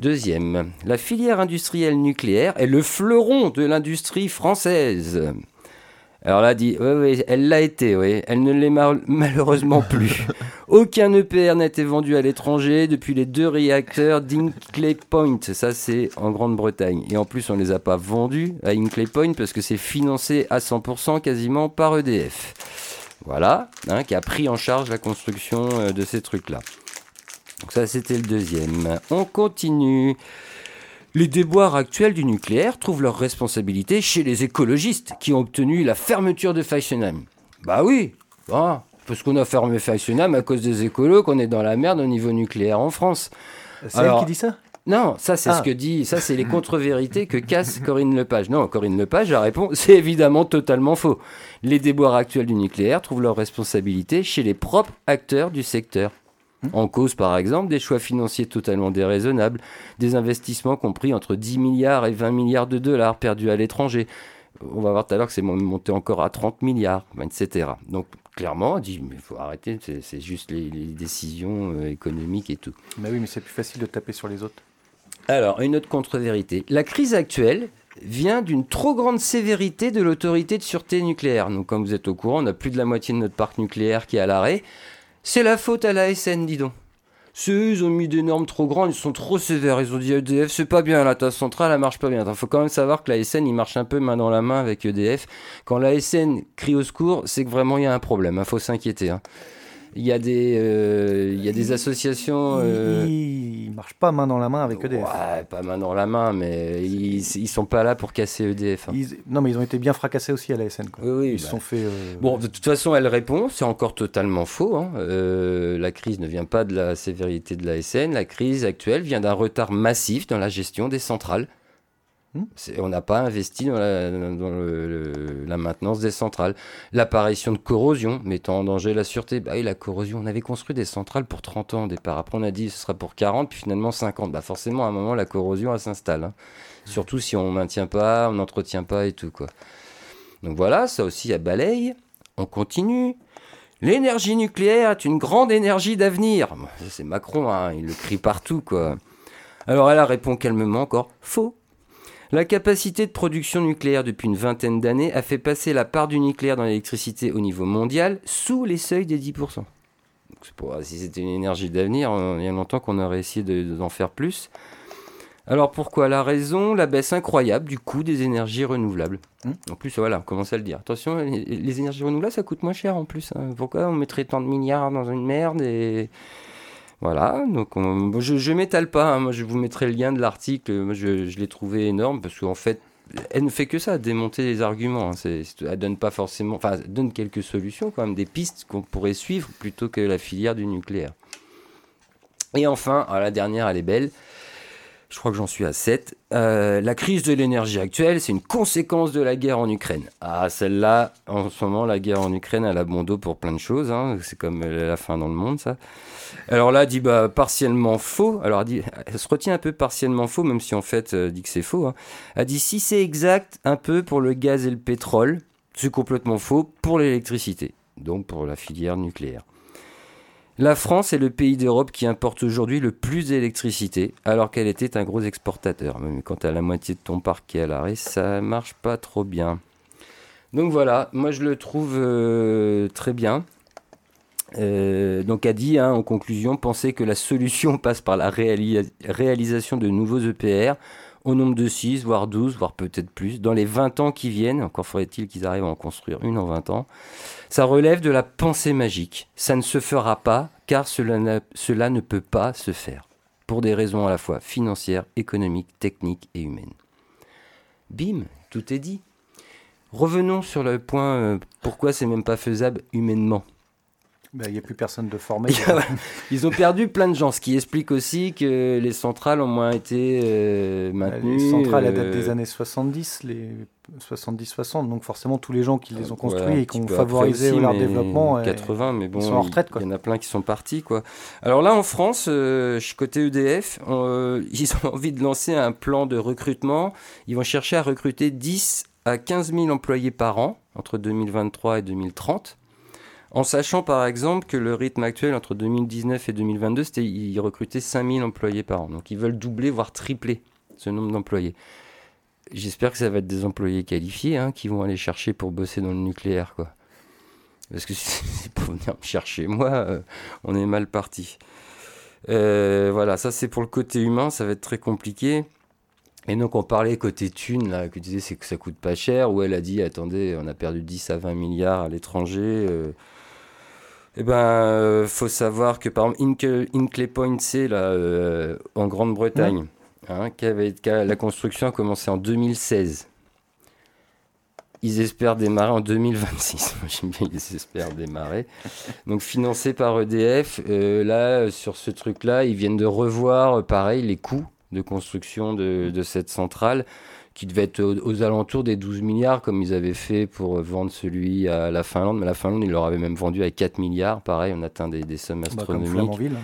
Deuxième, la filière industrielle nucléaire est le fleuron de l'industrie française. Alors là, dit, oui, oui, elle l'a été, oui. Elle ne l'est mal- malheureusement plus. <laughs> Aucun EPR n'a été vendu à l'étranger depuis les deux réacteurs d'Inkley Point. Ça, c'est en Grande-Bretagne. Et en plus, on ne les a pas vendus à Inkley Point parce que c'est financé à 100% quasiment par EDF. Voilà, hein, qui a pris en charge la construction euh, de ces trucs-là. Donc ça, c'était le deuxième. On continue. Les déboires actuels du nucléaire trouvent leur responsabilité chez les écologistes qui ont obtenu la fermeture de Fessenheim. Bah oui, hein, parce qu'on a fermé Fessenheim à cause des écolos qu'on est dans la merde au niveau nucléaire en France. C'est elle qui dit ça? Non, ça c'est Ah. ce que dit, ça c'est les contre-vérités que casse Corinne Lepage. Non, Corinne Lepage, la réponse, c'est évidemment totalement faux. Les déboires actuels du nucléaire trouvent leur responsabilité chez les propres acteurs du secteur. En cause, par exemple, des choix financiers totalement déraisonnables, des investissements compris entre 10 milliards et 20 milliards de dollars perdus à l'étranger. On va voir tout à l'heure que c'est monté encore à 30 milliards, etc. Donc, clairement, on dit, mais il faut arrêter, c'est juste les, les décisions euh, économiques et tout. Bah oui, mais c'est plus facile de taper sur les autres. Alors, une autre contre-vérité. La crise actuelle vient d'une trop grande sévérité de l'autorité de sûreté nucléaire. Donc, comme vous êtes au courant, on a plus de la moitié de notre parc nucléaire qui est à l'arrêt. C'est la faute à la SN, dis donc. C'est eux, ils ont mis des normes trop grandes, ils sont trop sévères. Ils ont dit EDF, c'est pas bien, la tasse centrale, elle marche pas bien. Il faut quand même savoir que la SN, il marche un peu main dans la main avec EDF. Quand la SN crie au secours, c'est que vraiment il y a un problème. Il faut s'inquiéter. hein. Il y a des, euh, il y a des associations. euh, Ils ne marchent pas main dans la main avec EDF. Ouais, pas main dans la main, mais ils, ils sont pas là pour casser EDF. hein. Ils- Non, mais ils ont été bien fracassés aussi à la SN. quoi. Oui, oui, Ils bah. sont fait. euh, Bon, de toute façon, elle répond, c'est encore totalement faux. hein. Euh, la crise ne vient pas de la sévérité de la SN. La crise actuelle vient d'un retard massif dans la gestion des centrales. Hmm. On n'a pas investi dans, la, dans le- le- la maintenance des centrales. L'apparition de corrosion mettant en danger la sûreté. Bah oui, la corrosion, on avait construit des centrales pour 30 ans au départ. Après, on a dit ce sera pour 40, puis finalement 50. Bah forcément, à un moment, la corrosion, elle s'installe. hein. Surtout si on maintient pas, on n'entretient pas et tout. quoi. Donc voilà, ça aussi, à balaye. On continue. L'énergie nucléaire est une grande énergie d'avenir. C'est Macron, hein, il le crie partout, quoi. Alors elle a répond calmement encore faux. La capacité de production nucléaire depuis une vingtaine d'années a fait passer la part du nucléaire dans l'électricité au niveau mondial sous les seuils des 10%. Donc, c'est pour- si c'était une énergie d'avenir, euh, il y a longtemps qu'on aurait essayé de- d'en faire plus. Alors pourquoi La raison, la baisse incroyable du coût des énergies renouvelables. Hmm. En plus, voilà, on commence à le dire. Attention, les, les énergies renouvelables, ça coûte moins cher en plus. hein. Pourquoi on mettrait tant de milliards dans une merde et... Voilà, donc je, je m'étale pas, hein. moi je vous mettrai le lien de l'article, je, l'ai trouvé énorme parce qu'en fait, elle ne fait que ça, démonter les arguments. hein. Elle donne pas forcément, enfin, donne quelques solutions quand des pistes qu'on pourrait suivre plutôt que la filière du nucléaire. Et enfin, ah, la dernière, elle est belle. Je crois que j'en suis à 7. la crise de l'énergie actuelle, c'est une conséquence de la guerre en Ukraine. Ah, celle-là, en ce moment, la guerre en Ukraine, elle a bon dos pour plein de choses. hein. C'est comme euh, la fin dans le monde, ça. Alors là, dit bah, partiellement faux. Alors elle, se retient un peu partiellement faux, même si en fait, elle dit que c'est faux. hein. Elle dit si c'est exact un peu pour le gaz et le pétrole, c'est complètement faux pour l'électricité, donc pour la filière nucléaire. La France est le pays d'Europe qui importe aujourd'hui le plus d'électricité, alors qu'elle était un gros exportateur. Mais quand tu as la moitié de ton parc qui est à l'arrêt, ça marche pas trop bien. Donc voilà, moi je le trouve euh, très bien. Euh, donc a dit hein, en conclusion, penser que la solution <laughs> passe par la réali- réalisation de nouveaux EPR au nombre de 6, voire 12, voire peut-être plus, dans les 20 ans qui viennent, encore faudrait-il qu'ils arrivent à en construire une en 20 ans, ça relève de la pensée magique. Ça ne se fera pas car cela ne peut pas se faire, pour des raisons à la fois financières, économiques, techniques et humaines. Bim, tout est dit. Revenons sur le point euh, pourquoi c'est même pas faisable humainement. Bah, Il n'y a plus personne de formé. <laughs> Ils ont perdu plein de gens, ce qui explique aussi que les centrales ont moins été euh, maintenues. Les centrales elles datent euh, des années 70, les 70-60, donc forcément tous les gens qui les ont construits et qui ont favorisé aussi, leur développement. euh, 80, mais bon, sont en retraite, il y en a plein qui sont partis, quoi. Alors là, en France, euh, côté EDF, on, euh, <laughs> ils ont envie de lancer un plan de recrutement. Ils vont chercher à recruter 10 à 15 000 employés par an entre 2023 et 2030. En sachant par exemple que le rythme actuel entre 2019 et 2022, c'était ils recrutaient 5000 employés par an. Donc ils veulent doubler, voire tripler ce nombre d'employés. J'espère que ça va être des employés qualifiés hein, qui vont aller chercher pour bosser dans le nucléaire. quoi. Parce que si <laughs> c'est pour venir me chercher, moi, euh, on est mal parti. Euh, voilà, ça c'est pour le côté humain, ça va être très compliqué. Et donc on parlait côté thune, là, que tu disais c'est que ça coûte pas cher, où elle a dit attendez, on a perdu 10 à 20 milliards à l'étranger. euh, eh ben, euh, faut savoir que par exemple, Hinkley Point C, là, euh, en Grande-Bretagne, hein, qui avait- qui a- la construction a commencé en 2016. Ils espèrent démarrer en 2026. <laughs> Moi, J'aime bien, ils espèrent démarrer. Donc, financé par EDF, euh, là, sur ce truc-là, ils viennent de revoir, pareil, les coûts de construction de, de cette centrale, qui devait être aux, alentours des 12 milliards, comme ils avaient fait pour vendre celui à la Finlande. Mais la Finlande, ils leur avaient même vendu à 4 milliards. Pareil, on atteint des, des sommes bah, astronomiques. Hein.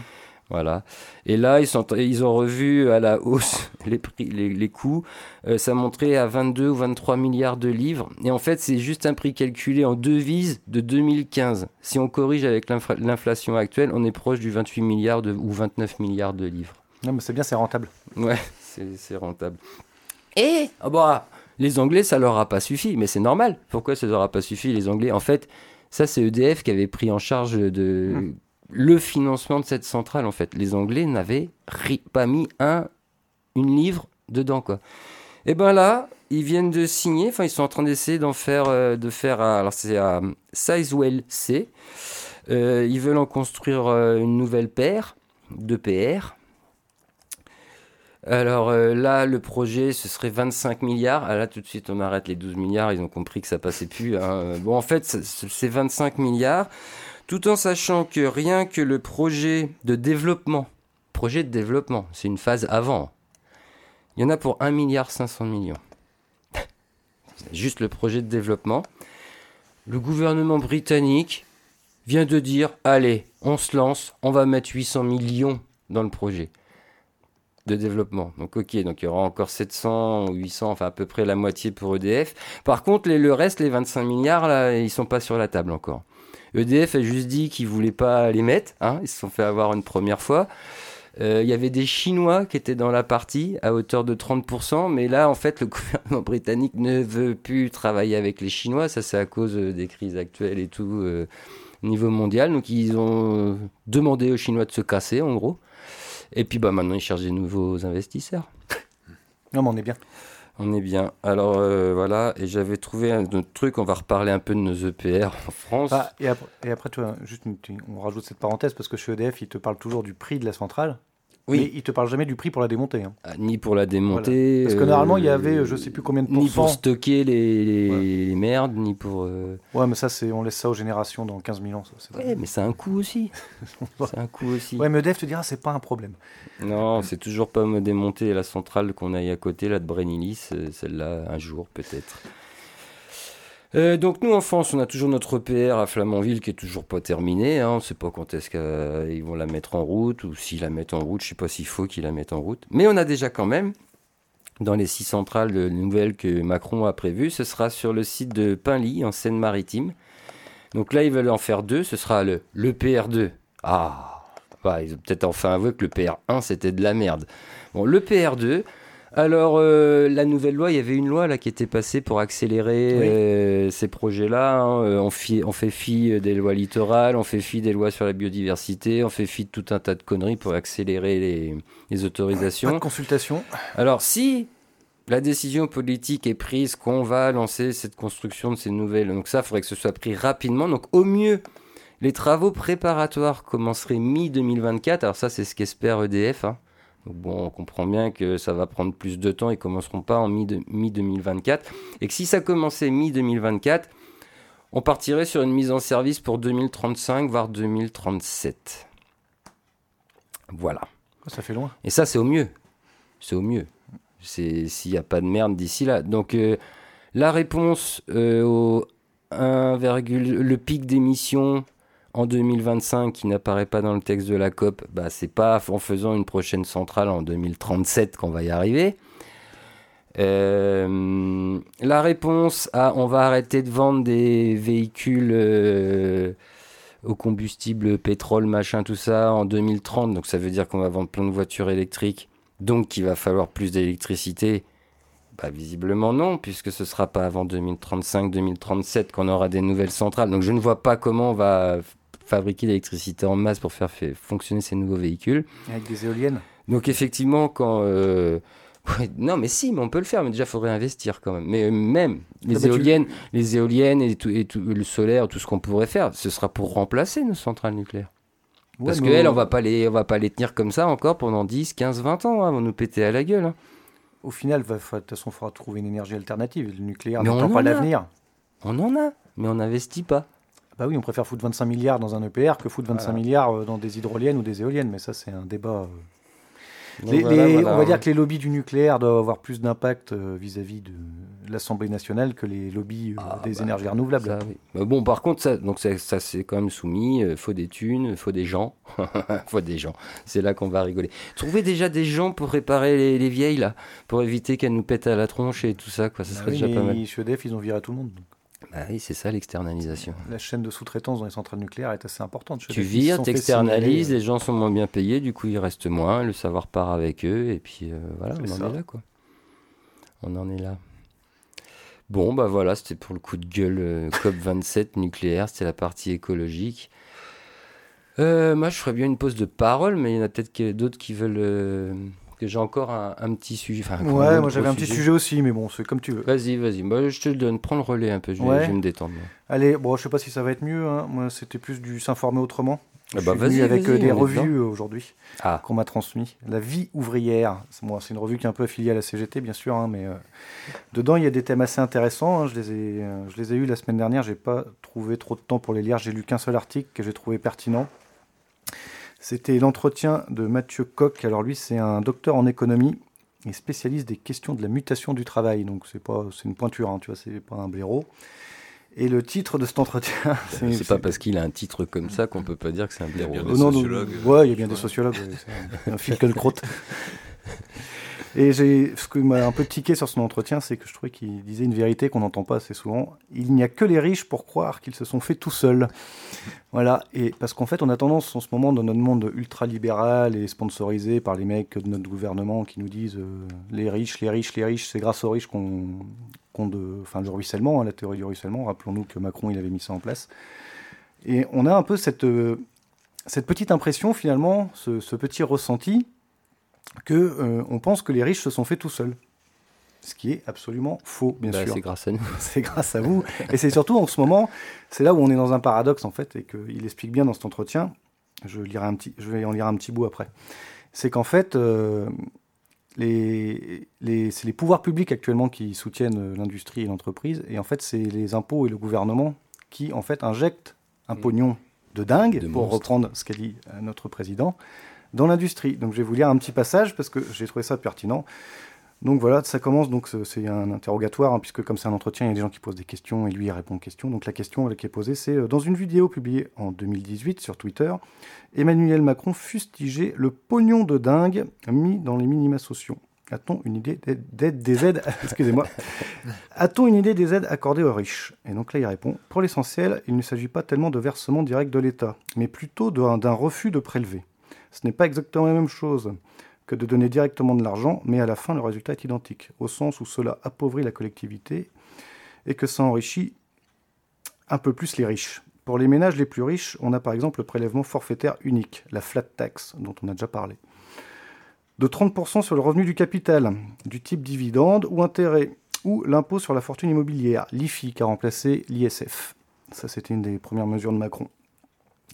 Voilà. Et là, ils, sont, ils ont revu à la hausse <laughs> les, prix, les, les coûts. Euh, ça montrait à 22 ou 23 milliards de livres. Et en fait, c'est juste un prix calculé en devises de 2015. Si on corrige avec l'inflation actuelle, on est proche du 28 milliards de, ou 29 milliards de livres. Non, mais c'est bien, c'est rentable. Ouais, c'est rentable. Et ah bah, les Anglais, ça leur a pas suffi, mais c'est normal. Pourquoi ça leur a pas suffi, les Anglais? En fait, ça, c'est EDF qui avait pris en charge de le financement de cette centrale. En fait, les Anglais n'avaient ri- pas mis un, une livre dedans, quoi. Et ben là, ils viennent de signer. Enfin, ils sont en train d'essayer d'en faire, euh, de faire. à- alors, c'est à Sizewell C. Euh, ils veulent en construire euh, une nouvelle paire de PR. Alors euh, là, le projet, ce serait 25 milliards. Ah, là, tout de suite, on arrête les 12 milliards. Ils ont compris que ça passait plus. hein. Bon, en fait, c'est- c'est 25 milliards, tout en sachant que rien que le projet de développement, projet de développement, c'est une phase avant. Il y en a pour 1 milliard 500 millions. <laughs> C'est Juste le projet de développement. Le gouvernement britannique vient de dire allez, on se lance, on va mettre 800 millions dans le projet de développement. Donc ok, donc il y aura encore 700 ou 800, enfin à peu près la moitié pour EDF. Par contre, les, le reste, les 25 milliards, là, ils sont pas sur la table encore. EDF a juste dit qu'ils voulaient pas les mettre, hein, ils se sont fait avoir une première fois. Euh, Il y avait des Chinois qui étaient dans la partie à hauteur de 30%, mais là, en fait, le <laughs> gouvernement britannique ne veut plus travailler avec les Chinois. Ça, c'est à cause euh, des crises actuelles et tout euh, au niveau mondial. Donc, ils ont demandé aux Chinois de se casser, en gros. Et puis, bah, maintenant, ils cherchent des nouveaux investisseurs. Non, mais on est bien. On est bien. Alors, euh, voilà. Et j'avais trouvé un autre truc. On va reparler un peu de nos EPR en France. Ah, et, après, et après, juste une- on rajoute cette parenthèse parce que chez EDF, ils te parlent toujours du prix de la centrale. Oui. Mais ils te parlent jamais du prix pour la démonter. hein. Ah, ni pour la démonter. Parce que euh, normalement, il y avait, je sais plus combien de Ni pour pourcents. stocker les, les- Ouais. les merdes, ni pour. euh, Ouais, mais ça, c'est, on laisse ça aux générations dans 15 000 ans. Ça, c'est Ouais, mais c'est un coût aussi. <laughs> c'est un coût aussi. Ouais, mais EDF te dira, c'est pas un problème. Non, c'est toujours pas me démonter la centrale qu'on a à côté, là, de Brennilis. euh, Celle-là, un jour, peut-être. Euh, donc nous en France, on a toujours notre EPR à Flamanville qui est toujours pas terminée. Hein. On ne sait pas quand est-ce qu'ils vont la mettre en route ou s'ils la mettent en route. Je sais pas s'il faut qu'ils la mettent en route. Mais on a déjà quand même dans les six centrales nouvelles que Macron a prévues. Ce sera sur le site de Pinly en Seine-Maritime. Donc là, ils veulent en faire deux. Ce sera le l'EPR2. Ah, bah, ils ont peut-être enfin avoué que le PR1 c'était de la merde. Bon, le PR2. Alors, euh, la nouvelle loi, il y avait une loi là qui était passée pour accélérer Oui. euh, ces projets-là. hein. Euh, On, fait fi des lois littorales, on fait fi des lois sur la biodiversité, on fait fi de tout un tas de conneries pour accélérer les, les Pas de autorisations. consultation. Alors, si la décision politique est prise qu'on va lancer cette construction de ces nouvelles, donc ça, il faudrait que ce soit pris rapidement. Donc, au mieux, les travaux préparatoires commenceraient mi-2024. Alors, ça, c'est ce qu'espère EDF. hein. Donc, bon, on comprend bien que ça va prendre plus de temps. Ils commenceront pas en mi- mi-2024. Et que si ça commençait mi-2024, on partirait sur une mise en service pour 2035, voire 2037. Voilà. Ça fait loin. Et ça, c'est au mieux. C'est au mieux. C'est s'il n'y a pas de merde d'ici là. Donc, euh, la réponse euh, au 1, le pic d'émissions en 2025 qui n'apparaît pas dans le texte de la COP, bah, c'est pas en faisant une prochaine centrale en 2037 qu'on va y arriver. Euh, la réponse à on va arrêter de vendre des véhicules euh, au combustible, pétrole, machin, tout ça en 2030. Donc ça veut dire qu'on va vendre plein de voitures électriques. Donc qu'il va falloir plus d'électricité. Bah, visiblement non, puisque ce sera pas avant 2035-2037 qu'on aura des nouvelles centrales. Donc je ne vois pas comment on va fabriquer l'électricité en masse pour faire fonctionner ces nouveaux véhicules. Avec des éoliennes. Donc effectivement, quand... euh, ouais, non mais si, mais on peut le faire, mais déjà il faudrait investir quand même. Mais euh, même les Ah bah, tu- éoliennes, les éoliennes et, tout, et tout, le solaire, tout ce qu'on pourrait faire, ce sera pour remplacer nos centrales nucléaires. Ouais, Parce qu'elles, on va pas les, on va pas les tenir comme ça encore pendant 10, 15, 20 ans, hein, vont nous péter à la gueule. hein. Au final, de toute façon, il faudra trouver une énergie alternative. Le nucléaire en pas l'avenir. On en a, mais on n'investit pas. Bah oui, on préfère foutre 25 milliards dans un EPR que foutre 25 Voilà. milliards euh, dans des hydroliennes ou des éoliennes. Mais ça, c'est un débat. euh. Donc Les- voilà, les- voilà. On va dire que les lobbies du nucléaire doivent avoir plus d'impact euh, vis-à-vis de l'Assemblée nationale que les lobbies euh, Ah, des bah, énergies renouvelables. Ça, oui. Mais bon, par contre, ça, donc ça, ça c'est quand même soumis. euh, faut des thunes, faut des gens. <laughs> faut des gens. C'est là qu'on va rigoler. Trouver déjà des gens pour réparer les, les vieilles, là, pour éviter qu'elles nous pètent à la tronche et tout ça, quoi. Ça Bah serait oui, déjà pas mais mal. Chez EDF, ils ont viré tout le monde. donc. Ah oui, c'est ça l'externalisation. La chaîne de sous-traitance dans les centrales nucléaires est assez importante. Tu vires, t'externalises, les gens sont moins bien payés, du coup il reste moins, le savoir part avec eux, et puis euh, voilà, on en est là quoi. On en est là. Bon, bah voilà, c'était pour le coup de gueule euh, COP27 <laughs> nucléaire, c'était la partie écologique. Euh, moi je ferais bien une pause de parole, mais il y en a peut-être d'autres qui veulent que j'ai encore un, un petit sujet. enfin, Ouais, moi j'avais un petit sujet aussi, mais bon, c'est comme tu veux. Vas-y, vas-y, moi je te le donne, prends le relais un peu, je vais, je me détendre. Allez, bon, je sais pas si ça va être mieux. hein. Moi, c'était plus du s'informer autrement. Ah Je bah, suis venu vas-y, avec euh, des revues euh, aujourd'hui Ah, qu'on m'a transmis. La vie ouvrière. C'est moi, c'est une revue qui est un peu affiliée à la CGT, bien sûr, hein, mais euh, dedans il y a des thèmes assez intéressants. hein. Je les ai, euh, je les ai eus la semaine dernière. J'ai pas trouvé trop de temps pour les lire. J'ai lu qu'un seul article que j'ai trouvé pertinent. C'était l'entretien de Mathieu Coq. Alors lui, c'est un docteur en économie et spécialiste des questions de la mutation du travail. Donc c'est pas, c'est une pointure, hein, tu vois, c'est pas un blaireau. Et le titre de cet entretien, <laughs> c'est pas parce qu'il a un titre comme ça qu'on peut pas dire que c'est un blaireau. bien Oh des non, non, sociologues, ouais, il y a bien des sociologues. un. <laughs> Et ce qui m'a un peu tiqué sur son entretien, c'est que je trouvais qu'il disait une vérité qu'on n'entend pas assez souvent. Il n'y a que les riches pour croire qu'ils se sont faits tout seuls. Voilà. Et parce qu'en fait, on a tendance en ce moment dans notre monde ultra-libéral et sponsorisé par les mecs de notre gouvernement qui nous disent euh, les riches, les riches, les riches, c'est grâce aux riches qu'on, qu'on enfin, le ruissellement, hein, la théorie du ruissellement. Rappelons-nous que Macron, il avait mis ça en place. Et on a un peu cette, euh, petite impression, finalement, ce petit ressenti, que euh, on pense que les riches se sont faits tout seuls. Ce qui est absolument faux, bien Bah, sûr. c'est grâce à nous. <laughs> C'est grâce à vous. Et c'est surtout en ce moment, c'est là où on est dans un paradoxe, en fait, et qu'il explique bien dans cet entretien. Je, lirai un petit, je vais en lire un petit bout après. C'est qu'en fait, euh, les, les, c'est les pouvoirs publics actuellement qui soutiennent euh, l'industrie et l'entreprise. Et en fait, c'est les impôts et le gouvernement qui, en fait, injectent un Mm. pognon de dingue, De pour monstre. reprendre ce qu'a dit notre président, dans l'industrie. Donc je vais vous lire un petit passage parce que j'ai trouvé ça pertinent. Donc voilà, ça commence, donc ce- c'est un interrogatoire, hein, puisque comme c'est un entretien, il y a des gens qui posent des questions et lui il répond aux questions. Donc la question qui est posée, c'est euh, dans une vidéo publiée en 2018 sur Twitter, Emmanuel Macron fustigeait le pognon de dingue mis dans les minima sociaux. A-t-on une idée d'aide- des aides <laughs> Excusez-moi. A-t-on une idée des aides accordées aux riches? Et donc là, il répond Pour l'essentiel, il ne s'agit pas tellement de versement direct de l'État, mais plutôt d'un refus de prélever. Ce n'est pas exactement la même chose que de donner directement de l'argent, mais à la fin, le résultat est identique, au sens où cela appauvrit la collectivité et que ça enrichit un peu plus les riches. Pour les ménages les plus riches, on a par exemple le prélèvement forfaitaire unique, la flat tax, dont on a déjà parlé. De 30% sur le revenu du capital, du type dividende ou intérêt, ou l'impôt sur la fortune immobilière, l'IFI, qui a remplacé l'ISF. Ça, c'était une des premières mesures de Macron.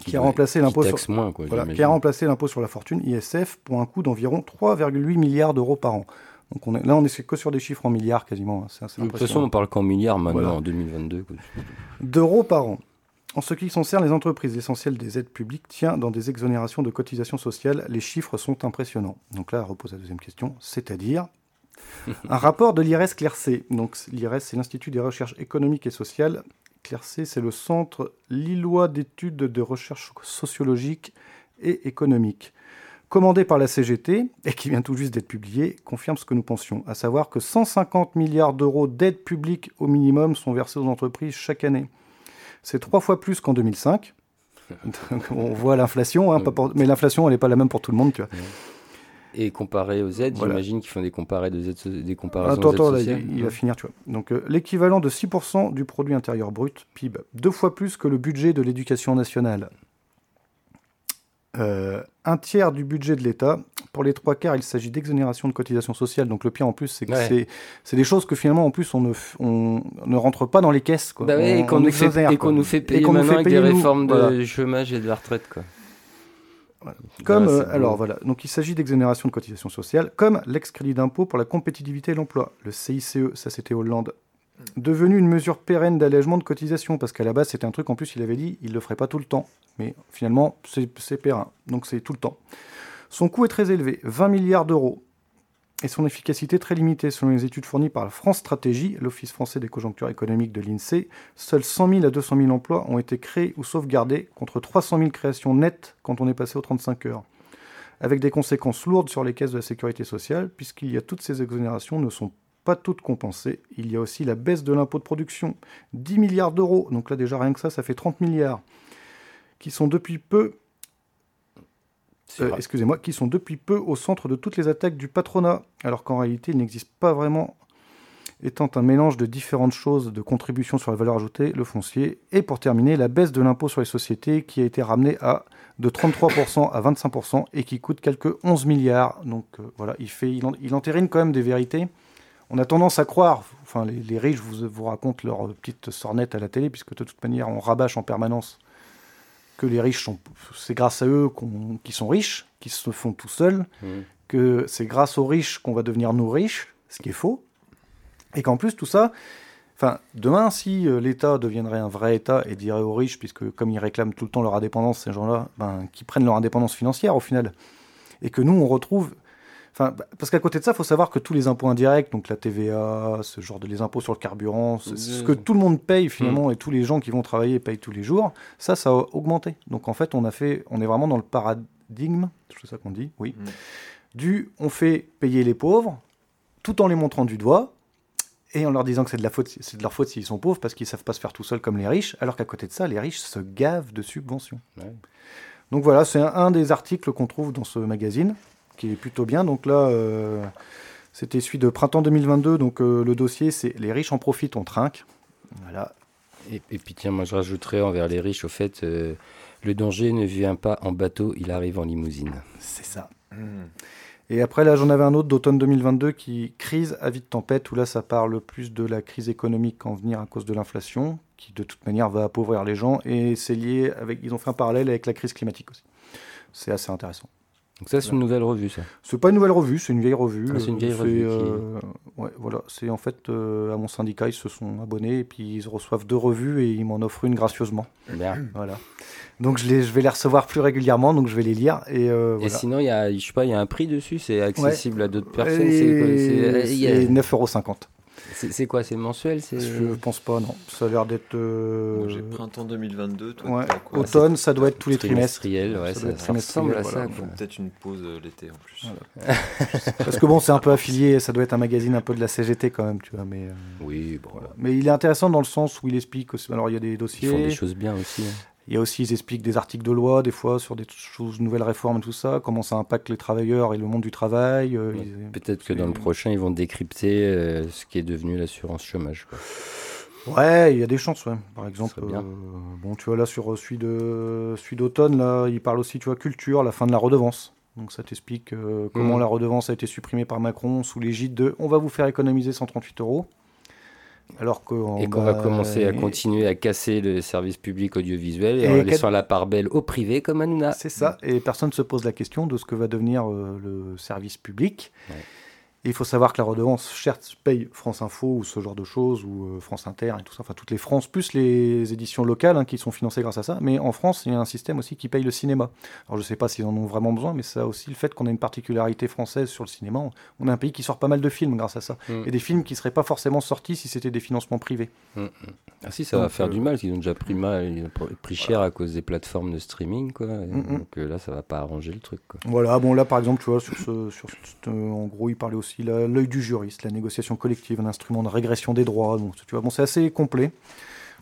Qui a remplacé l'impôt sur... taxe moins, quoi. Voilà, j'imagine. qui a remplacé l'impôt sur la fortune, ISF, pour un coût d'environ 3,8 milliards d'euros par an. Donc on est, là, on est que sur des chiffres en milliards quasiment. hein. De toute façon, on parle qu'en milliards maintenant, Voilà. en 2022. quoi. D'euros par an. En ce qui concerne les entreprises, l'essentiel des aides publiques tient dans des exonérations de cotisations sociales. Les chiffres sont impressionnants. Donc là, repose la deuxième question, c'est-à-dire <laughs> un rapport de l'IRS Clercé. Donc l'IRS, c'est l'Institut des recherches économiques et sociales. Clercé, c'est le Centre lillois d'études de recherche sociologique et économique. Commandé par la CGT, et qui vient tout juste d'être publié, confirme ce que nous pensions, à savoir que 150 milliards d'euros d'aides publiques au minimum sont versés aux entreprises chaque année. C'est trois fois plus qu'en 2005. <laughs> Donc, on voit l'inflation, hein, mais l'inflation, elle n'est pas la même pour tout le monde. Tu vois. Et comparé aux aides, Voilà. j'imagine qu'ils font des, comparés de des comparaisons Attends, attends, là, il, il va finir, tu vois. Donc, euh, l'équivalent de 6% du produit intérieur brut, PIB, deux fois plus que le budget de l'éducation nationale. Euh, un tiers du budget de l'État. Pour les trois quarts, il s'agit d'exonération de cotisations sociales. Donc, le pire en plus, c'est que Ouais. c'est- des choses que finalement, en plus, on ne, f- on ne rentre pas dans les caisses. Quoi. Bah On- et qu'on on nous, fait- exonère, et qu'on nous fait Et payer avec des payer, réformes de Voilà. chômage et de la retraite. Quoi. Comme, euh, alors voilà, donc il s'agit d'exonération de cotisations sociales, comme l'ex-crédit d'impôt pour la compétitivité et l'emploi, le CICE, ça c'était Hollande, devenu une mesure pérenne d'allègement de cotisations, parce qu'à la base c'était un truc, en plus il avait dit, il le ferait pas tout le temps, mais finalement c'est c'est périn, donc c'est tout le temps. Son coût est très élevé, 20 milliards d'euros, et son efficacité très limitée, selon les études fournies par la France Stratégie, l'Office français des conjonctures économiques de l'INSEE, seuls 100 000 à 200 000 emplois ont été créés ou sauvegardés, contre 300 000 créations nettes quand on est passé aux 35 heures avec des conséquences lourdes sur les caisses de la sécurité sociale, puisqu'il y a toutes ces exonérations ne sont pas toutes compensées. Il y a aussi la baisse de l'impôt de production, 10 milliards d'euros. Donc là déjà rien que ça, ça fait 30 milliards, qui sont depuis peu euh, excusez-moi, qui sont depuis peu au centre de toutes les attaques du patronat, alors qu'en réalité, il n'existe pas vraiment, étant un mélange de différentes choses, de contributions sur la valeur ajoutée, le foncier, et pour terminer, la baisse de l'impôt sur les sociétés qui a été ramenée à de 33% à 25% et qui coûte quelques 11 milliards. Donc euh, voilà, il, fait, il, en- il entérine quand même des vérités. On a tendance à croire, enfin les, les riches vous, vous racontent leurs petites sornettes à la télé, puisque de toute manière on rabâche en permanence que les riches sont, c'est grâce à eux qu'on, qu'ils sont riches, qu'ils se font tout seuls, Mhm. que c'est grâce aux riches qu'on va devenir nous riches, ce qui est faux, et qu'en plus tout ça, enfin demain si euh, l'État deviendrait un vrai État et dirait aux riches, puisque comme ils réclament tout le temps leur indépendance, ces gens-là, ben, qui prennent leur indépendance financière au final, et que nous on retrouve Enfin, bah, parce qu'à côté de ça, il faut savoir que tous les impôts indirects, donc la TVA, ce genre de les impôts sur le carburant, ce, ce que tout le monde paye finalement et tous les gens qui vont travailler payent tous les jours, ça, ça a augmenté. Donc en fait, on a fait, on est vraiment dans le paradigme, c'est ça qu'on dit, oui, Mm. du on fait payer les pauvres tout en les montrant du doigt et en leur disant que c'est de la faute, c'est de leur faute s'ils sont pauvres parce qu'ils savent pas se faire tout seuls comme les riches, alors qu'à côté de ça, les riches se gavent de subventions. Ouais. Donc voilà, c'est un, un des articles qu'on trouve dans ce magazine qui est plutôt bien. Donc là, euh, c'était celui de printemps 2022. Donc euh, le dossier, c'est les riches en profitent, on trinque. Voilà. Et, et puis tiens, moi je rajouterais envers les riches au fait, euh, le danger ne vient pas en bateau, il arrive en limousine. C'est ça. Mmh. Et après, là, j'en avais un autre d'automne 2022 qui crise à vie de tempête, où là, ça parle plus de la crise économique en venir à cause de l'inflation, qui de toute manière va appauvrir les gens, et c'est lié avec, ils ont fait un parallèle avec la crise climatique aussi. C'est assez intéressant. Donc ça c'est une nouvelle revue ça. C'est pas une nouvelle revue, c'est une vieille revue. Ah, c'est une vieille Euh, revue qui- euh, ouais, voilà, c'est en fait euh, à mon syndicat, ils se sont abonnés et puis ils reçoivent deux revues et ils m'en offrent une gracieusement. Bien. Voilà. Donc je, les, je vais les recevoir plus régulièrement, donc je vais les lire et euh, Et sinon, il y a, je sais pas, il y a un prix dessus, c'est accessible à d'autres personnes. C'est quoi, c'est- il y a- c'est 9,50€. c'est- c'est quoi, c'est mensuel c'est... Je pense pas, non. Ça a l'air d'être. euh, J'ai printemps 2022, toi ouais, quoi automne, ça doit être tous les trimestres. ouais, Ça ça, ressemble à voilà. ça. Quoi. peut-être une pause euh, l'été en plus. <laughs> Parce que bon, c'est un peu affilié, ça doit être un magazine un peu de la CGT quand même, tu vois. Mais, euh, Oui, bon, voilà. mais il est intéressant dans le sens où il explique. aussi- Alors il y a des ils dossiers. font des choses bien aussi. hein. Il y a aussi, ils expliquent des articles de loi, des fois, sur des choses, nouvelles réformes et tout ça, comment ça impacte les travailleurs et le monde du travail. euh, ils- Peut-être que dans le prochain, ils vont décrypter euh, ce qui est devenu l'assurance chômage. quoi. Ouais, il y a des chances, ouais. Par exemple, bien. euh, bon, tu vois, là, sur celui de celui d'automne, là, il parle aussi, tu vois, culture, la fin de la redevance. Donc ça t'explique comment Mhm. la redevance a été supprimée par Macron sous l'égide de on va vous faire économiser 138 euros. Alors Et qu'on va commencer à continuer à casser le service public audiovisuel et, Et en laissant la part belle au privé comme Hanouna. C'est ça, et personne ne se pose la question de ce que va devenir euh, le service public. Ouais. Et il faut savoir que la redevance, certes, paye France Info ou ce genre de choses, ou euh, France Inter et tout ça, enfin toutes les France, plus les éditions locales hein, qui sont financées grâce à ça. Mais en France, il y a un système aussi qui paye le cinéma. Alors je ne sais pas s'ils en ont vraiment besoin, mais ça a aussi le fait qu'on a une particularité française sur le cinéma. On a un pays qui sort pas mal de films grâce à ça. Mm. Et des films qui ne seraient pas forcément sortis si c'était des financements privés. Ah si, ça va faire euh, du mal, ils ont déjà pris, mal, ils ont pr- pris cher à cause des plateformes de streaming. Quoi. Et Mm, mm. Donc euh, là, ça va pas arranger le truc. Quoi. Voilà, bon là par exemple, tu vois, sur ce, sur ce- en gros, il parlait aussi la- l'œil du juriste, la négociation collective, un instrument de régression des droits. Donc tu vois, bon, c'est assez complet.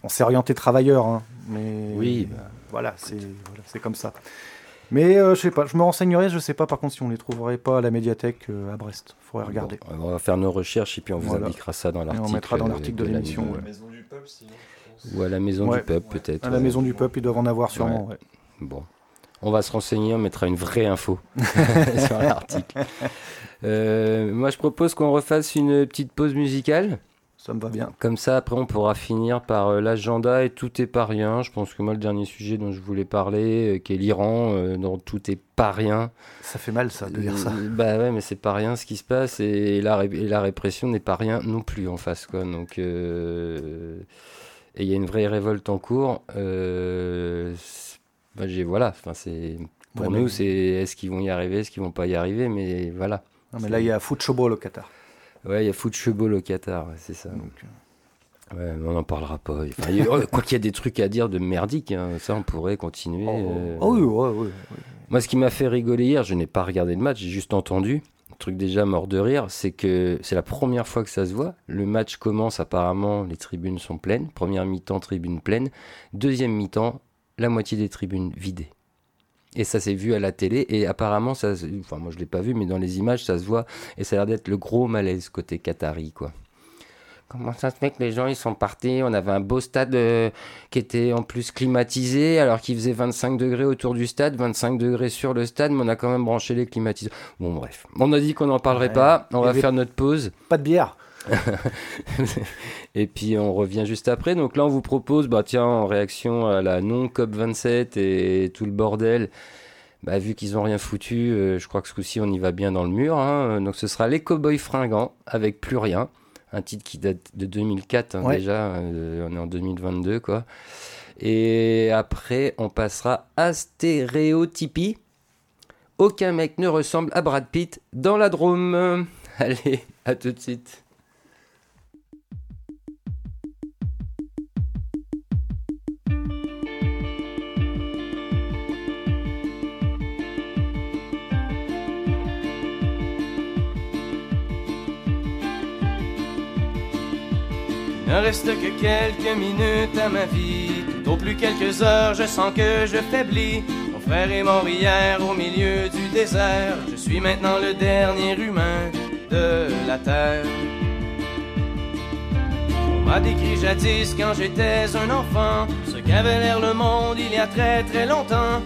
On s'est orienté travailleur, hein, mais Oui, euh, voilà, c'est voilà, c'est comme ça. Mais euh, je sais pas, je me renseignerai, je sais pas par contre si on les trouverait pas à la médiathèque euh, à Brest. Faudrait regarder. Bon, on va faire nos recherches et puis on vous Voilà. indiquera ça dans l'article. mettra dans euh, l'article de la- l'émission, ouais. Maison du peuple, sinon, je pense. Ou à la maison Ouais. du peuple, peut-être. À la ouais. maison du peuple, ils doivent en avoir sûrement. ouais. Bon. On va se renseigner, on mettra une vraie info <laughs> sur l'article. Euh, moi, je propose qu'on refasse une petite pause musicale. Ça me va bien. Comme ça, après, on pourra finir par euh, l'agenda et tout est pas rien. Je pense que moi, le dernier sujet dont je voulais parler, euh, qui est l'Iran, euh, dont tout est pas rien. Ça fait mal ça de dire ça. Bah ouais, mais c'est pas rien ce qui se passe et la, ré- et la répression n'est pas rien non plus en face, quoi. Donc, et il y a une vraie révolte en cours. C'est- bah, j'ai voilà. Enfin, c'est pour Ouais, nous, mais- c'est est-ce qu'ils vont y arriver, est-ce qu'ils vont pas y arriver, mais voilà. Non, mais là, il y a foot showball au Qatar. Ouais, il y a foot chebol au Qatar, ouais, c'est ça. Donc, euh, Ouais, mais on n'en parlera pas. Enfin, y a- quoi qu'il y a des trucs à dire de merdique, hein, ça on pourrait continuer. euh. oh, oui, ouais, ouais, ouais. Moi, ce qui m'a fait rigoler hier, je n'ai pas regardé le match, j'ai juste entendu. truc déjà mort de rire, c'est que c'est la première fois que ça se voit. Le match commence apparemment, les tribunes sont pleines. Première mi-temps, tribune pleine. Deuxième mi-temps, la moitié des tribunes vidées. Et ça s'est vu à la télé et apparemment, ça, enfin moi je l'ai pas vu, mais dans les images ça se voit et ça a l'air d'être le gros malaise côté Qatari quoi. Comment ça se fait que les gens ils sont partis? On avait un beau stade euh, qui était en plus climatisé alors qu'il faisait 25 degrés autour du stade, 25 degrés sur le stade, mais on a quand même branché les climatiseurs. Bon bref, on a dit qu'on n'en parlerait Ouais. pas, on va faire notre pause. Pas de bière. <laughs> et puis on revient juste après. Donc là, on vous propose, bah tiens, en réaction à la non COP 27 et tout le bordel, bah, vu qu'ils ont rien foutu, euh, je crois que ce coup-ci, on y va bien dans le mur. hein. Donc ce sera les Cowboys fringants avec plus rien. Un titre qui date de 2004 hein, Ouais. déjà. euh, on est en 2022 quoi. Et après, on passera à Stéréotypie. Aucun mec ne ressemble à Brad Pitt dans la Drôme. <laughs> Allez, à tout de suite. Ne reste que quelques minutes à ma vie, au plus quelques heures, je sens que je faiblis. Mon frère est mort hier au milieu du désert, je suis maintenant le dernier humain de la terre. On m'a décrit jadis quand j'étais un enfant, ce qu'avait l'air le monde il y a très très longtemps,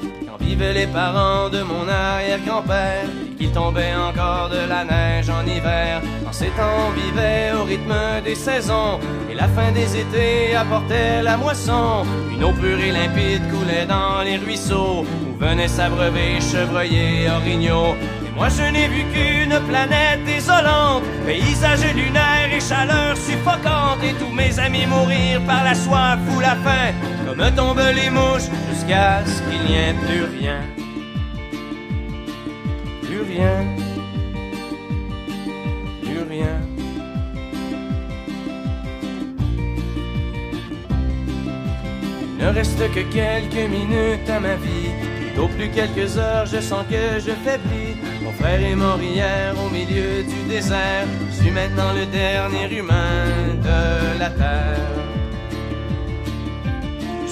vivaient les parents de mon arrière-grand-père, et qu'il tombait encore de la neige en hiver. En ces temps, on vivait au rythme des saisons, et la fin des étés apportait la moisson. Une eau pure et limpide coulait dans les ruisseaux, où venaient s'abreuver chevreuils et orignaux. Moi je n'ai vu qu'une planète désolante, paysage lunaire et chaleur suffocante, et tous mes amis mourir par la soif ou la faim, comme tombent les mouches, jusqu'à ce qu'il n'y ait plus rien. Plus rien. Plus rien. Il ne reste que quelques minutes à ma vie. Au plus quelques heures, je sens que je faiblis. Mon frère est mort hier au milieu du désert. Je suis maintenant le dernier humain de la terre.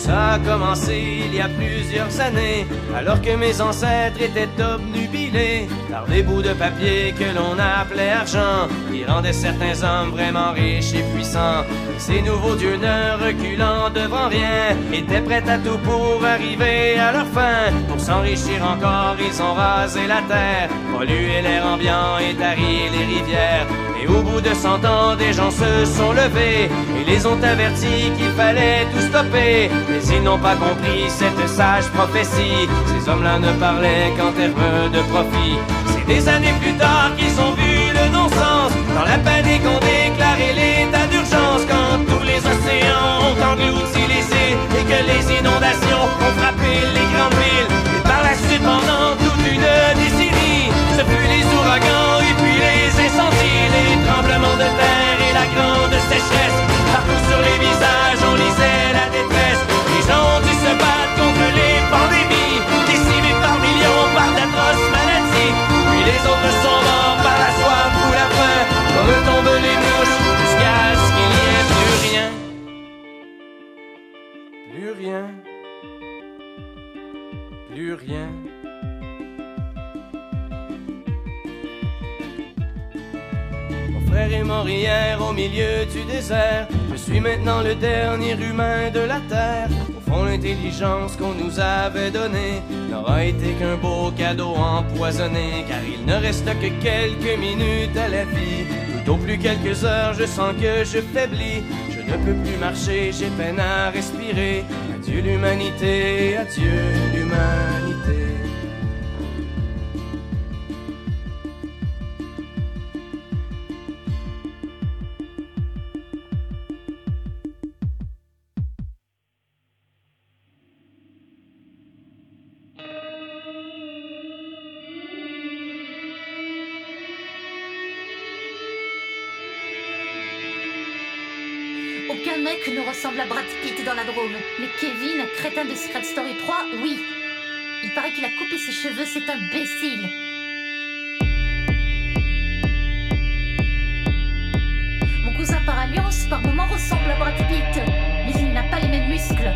Ça a commencé il y a plusieurs années, alors que mes ancêtres étaient obnubilés par des bouts de papier que l'on appelait argent, qui rendaient certains hommes vraiment riches et puissants. Ces nouveaux dieux ne reculant devant rien, étaient prêts à tout pour arriver à leur fin. Pour s'enrichir encore, ils ont rasé la terre, pollué l'air ambiant et tari les rivières. Et au bout de cent ans, des gens se sont levés et les ont avertis qu'il fallait tout stopper. Mais ils n'ont pas compris cette sage prophétie. Ces hommes-là ne parlaient qu'en termes de profit. C'est des années plus tard qu'ils ont vu le non-sens. Dans la panique, on déclaré l'état d'urgence quand tous les océans ont englouti les îles et que les inondations ont frappé les grandes villes. Et par la suite, pendant toute une décennie, ce fut les ouragans et puis les incendies, les tremblements de terre et la grande sécheresse. Partout sur les visages, on lisait contre les pandémies, décimés par millions par d'atroces maladies. Puis les autres sont morts par la soif ou la faim, comme tombent les mouches, jusqu'à ce qu'il n'y ait plus rien. Plus rien. Plus rien. Mon frère est mort hier au milieu du désert. Je suis maintenant le dernier humain de la terre. Au fond, l'intelligence qu'on nous avait donnée n'aura été qu'un beau cadeau empoisonné. Car il ne reste que quelques minutes à la vie. Tout au plus quelques heures, je sens que je faiblis. Je ne peux plus marcher, j'ai peine à respirer. Adieu l'humanité, adieu l'humanité. mec ne ressemble à Brad Pitt dans la Drôme. Mais Kevin, crétin de Secret Story 3, oui. Il paraît qu'il a coupé ses cheveux, c'est imbécile. Mon cousin par alliance, par moments, ressemble à Brad Pitt. Mais il n'a pas les mêmes muscles.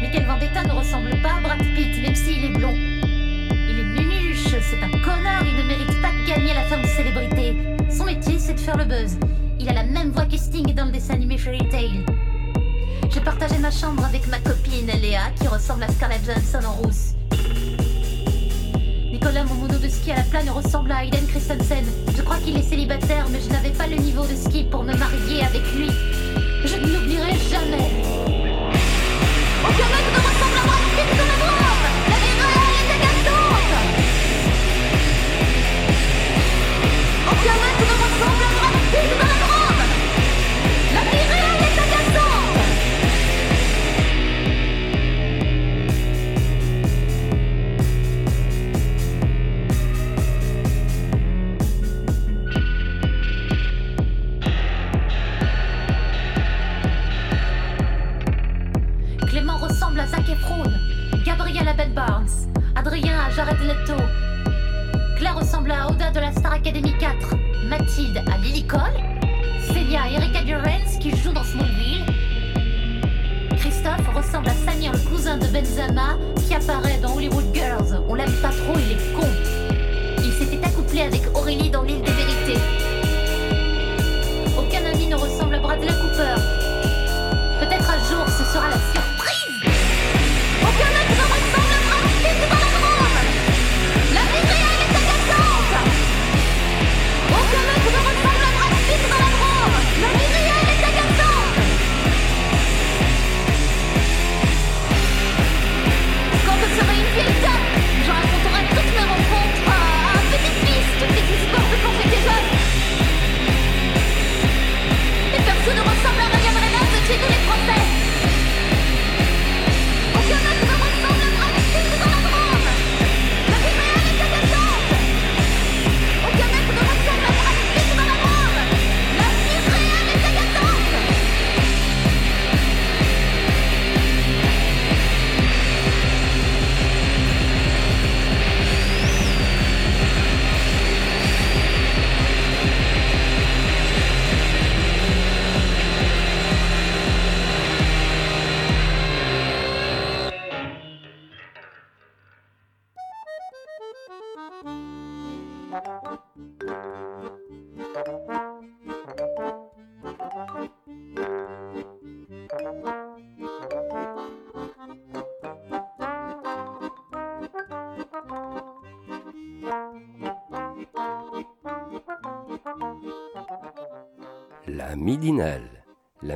Michael Vendetta ne ressemble pas à Brad Pitt, même s'il est blond. Il est nunuche, c'est un connard, il ne mérite pas de gagner la femme de célébrité. Son métier, c'est de faire le buzz. Il a la même voix que Sting dans le dessin animé Fairy Tail. J'ai partagé ma chambre avec ma copine Léa, qui ressemble à Scarlett Johansson en rousse. Nicolas, mon mono de ski à la plane ressemble à Hayden Christensen. Je crois qu'il est célibataire, mais je n'avais pas le niveau de ski pour me marier avec lui. Je ne l'oublierai jamais.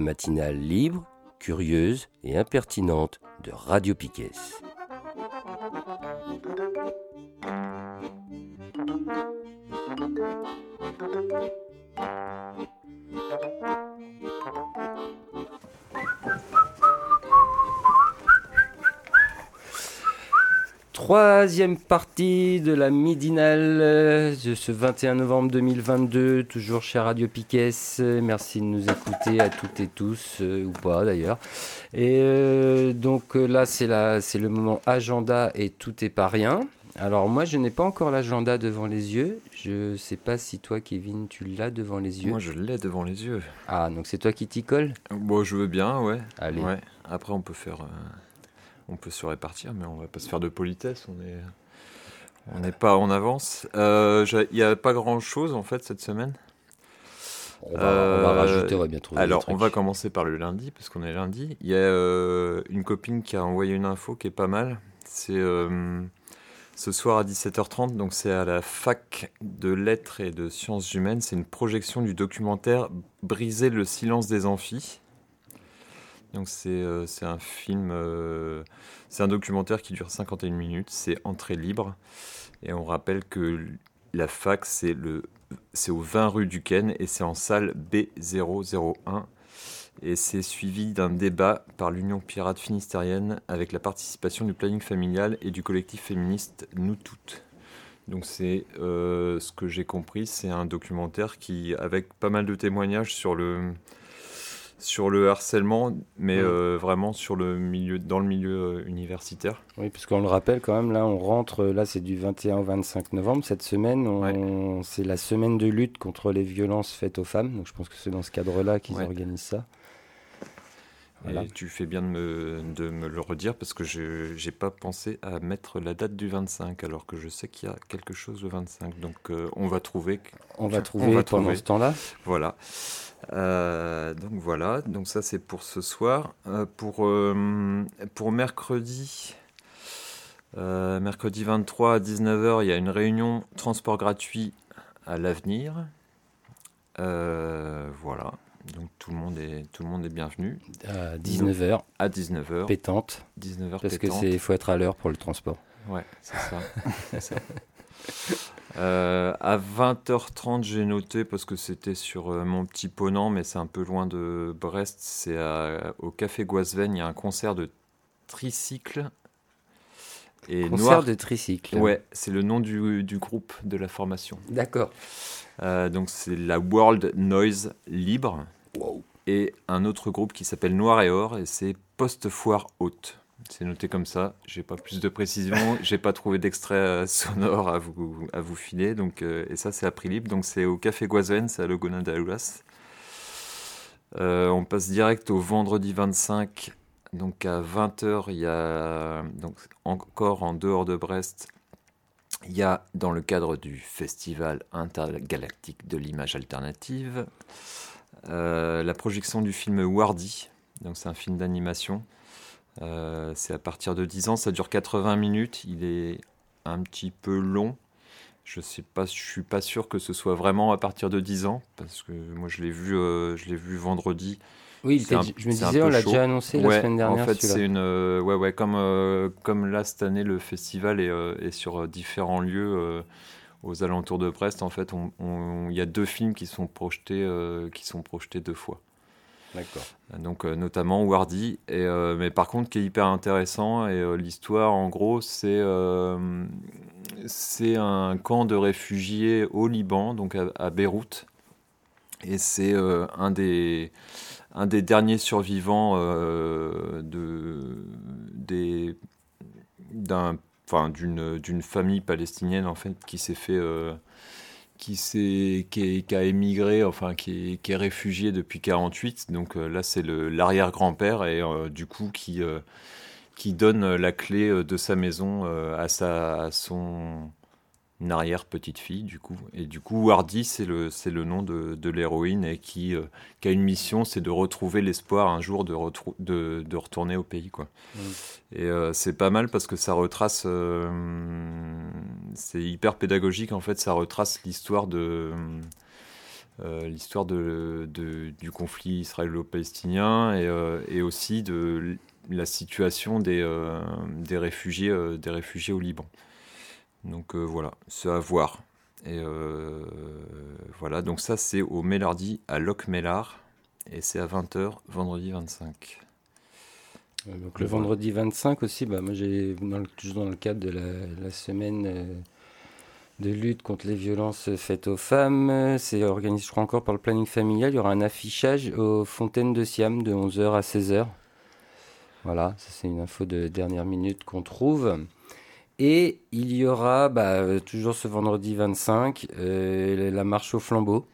La matinale libre, curieuse et impertinente de Radio Piquet. Troisième partie de la midinale euh, de ce 21 novembre 2022, toujours chez Radio Piquet. Merci de nous écouter à toutes et tous, euh, ou pas d'ailleurs. Et euh, donc euh, là, c'est le moment agenda et tout est pas rien. Alors moi, je n'ai pas encore l'agenda devant les yeux. Je sais pas si toi, Kevin, tu l'as devant les yeux. Moi, je l'ai devant les yeux. Ah, donc c'est toi qui t'y colle? Bon, je veux bien, ouais. Allez. Ouais. Après, on peut faire, euh, on peut se répartir, mais on va pas se faire de politesse. On est, on n'est pas en avance. Euh, Il n'y a pas grand chose en fait cette semaine? on va, on va Euh, rajouter, on va bien trouver. Alors, on va commencer par le lundi, parce qu'on est lundi. Il y a euh, une copine qui a envoyé une info qui est pas mal. C'est euh, ce soir à 17h30, donc c'est à la fac de lettres et de sciences humaines. C'est une projection du documentaire Briser le silence des amphis. Donc c'est euh, c'est un film, euh, c'est un documentaire qui dure 51 minutes, c'est entrée libre. Et on rappelle que la fac, c'est au 20 rue Duquesne et c'est en salle B001. Et c'est suivi d'un débat par l'Union Pirate Finistérienne avec la participation du planning familial et du collectif féministe Nous Toutes. Donc c'est euh, ce que j'ai compris, c'est un documentaire qui, avec pas mal de témoignages sur le, sur le harcèlement, mais Mm. euh, vraiment sur le milieu, dans le milieu euh, universitaire. Oui, puisqu'on le rappelle quand même, là, on rentre, là, c'est du 21 au 25 novembre. Cette semaine, c'est la semaine de lutte contre les violences faites aux femmes. Donc, je pense que c'est dans ce cadre-là qu'ils Ouais. organisent ça. Voilà. Et tu fais bien de me, de me le redire parce que je n'ai pas pensé à mettre la date du 25, alors que je sais qu'il y a quelque chose le 25. Donc euh, on va trouver. On va trouver pendant ce temps-là. Voilà. Euh, donc voilà, donc ça c'est pour ce soir. Euh, pour, pour mercredi, mercredi 23 à 19h, il y a une réunion transport gratuit à l'avenir. Voilà, donc tout le monde est, tout le monde est bienvenu. À 19h. À 19h. Pétante. 19h Parce que pétante. c'est faut être à l'heure pour le transport. Ouais, c'est ça. <laughs> Euh, à 20h30, j'ai noté parce que c'était sur euh, mon petit ponant, mais c'est un peu loin de Brest. C'est au Café Guasven. Il y a un concert de tricycle. Et Concert Noir- de tricycle. Ouais, c'est le nom du, du groupe de la formation. D'accord. Euh, donc c'est la World Noise Libre. Et un autre groupe qui s'appelle Noir et Or, et c'est Post-Foire Haute. C'est noté comme ça. J'ai pas plus de précision. <laughs> J'ai pas trouvé d'extrait euh, sonore à vous, à vous filer. Donc, euh, et ça, c'est à prix libre. Donc, c'est au Café Guazen, c'est à Logona d'Aoulas. Euh, on passe direct au vendredi 25. Donc, à 20h, il y a, donc, encore en dehors de Brest, il y a, dans le cadre du Festival intergalactique de l'image alternative, euh, la projection du film Wardy. Donc, c'est un film d'animation. Euh, c'est à partir de 10 ans, ça dure 80 minutes. Il est un petit peu long. Je sais pas, je suis pas sûr que ce soit vraiment à partir de 10 ans, parce que moi je l'ai vu, euh, je l'ai vu vendredi. Oui, je me disais, on l'a déjà annoncé la semaine dernière, En fait, c'est une, euh, ouais, ouais, comme euh, comme là cette année, le festival est, euh, est sur différents lieux euh, aux alentours de Brest. En fait, il y a deux films qui sont projetés, euh, qui sont projetés deux fois. D'accord. Donc euh, notamment Wardy, et, euh, mais par contre qui est hyper intéressant et euh, l'histoire en gros c'est euh, c'est un camp de réfugiés au Liban, donc à, à Beyrouth, et c'est euh, un des un des derniers survivants euh, d'un d'une famille palestinienne en fait qui s'est fait euh, qui, qui, a émigré, enfin qui est, qui réfugié depuis 48. Donc euh, là, c'est l'arrière-grand-père du coup qui, donne la clé de sa maison à, sa, à son arrière-petite-fille, du coup. Et du coup, Wardy, c'est le, c'est le nom de, de l'héroïne et qui, euh, qui a une mission, c'est de retrouver l'espoir un jour de, de, de retourner au pays, quoi. Et euh, c'est pas mal parce que ça retrace, euh, c'est hyper pédagogique en fait, ça retrace l'histoire de l'histoire de, du conflit israélo-palestinien et, et aussi de la situation des, des réfugiés des réfugiés au Liban. Donc euh, voilà, c'est à voir. Et euh, voilà, donc ça c'est au Mélardi à Locmélard et c'est à 20h vendredi 25. Euh, Donc le vendredi 25 aussi, bah, moi j'ai toujours dans le cadre de la, la semaine euh, de lutte contre les violences faites aux femmes, c'est organisé je crois encore par le planning familial, il y aura un affichage aux Fontaines de Siam de 11h à 16h. Voilà, ça c'est une info de dernière minute qu'on trouve. Et il y aura bah, euh, toujours ce vendredi 25 euh, la marche au flambeau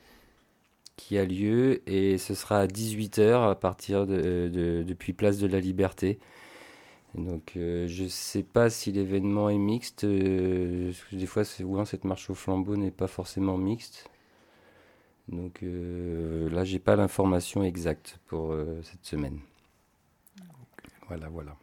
qui a lieu et ce sera à 18h à partir de, de- depuis Place de la Liberté. Donc euh, je sais pas si l'événement est mixte, parce que des fois cette marche au flambeau n'est pas forcément mixte. Donc euh, là j'ai pas l'information exacte pour cette semaine. Voilà voilà.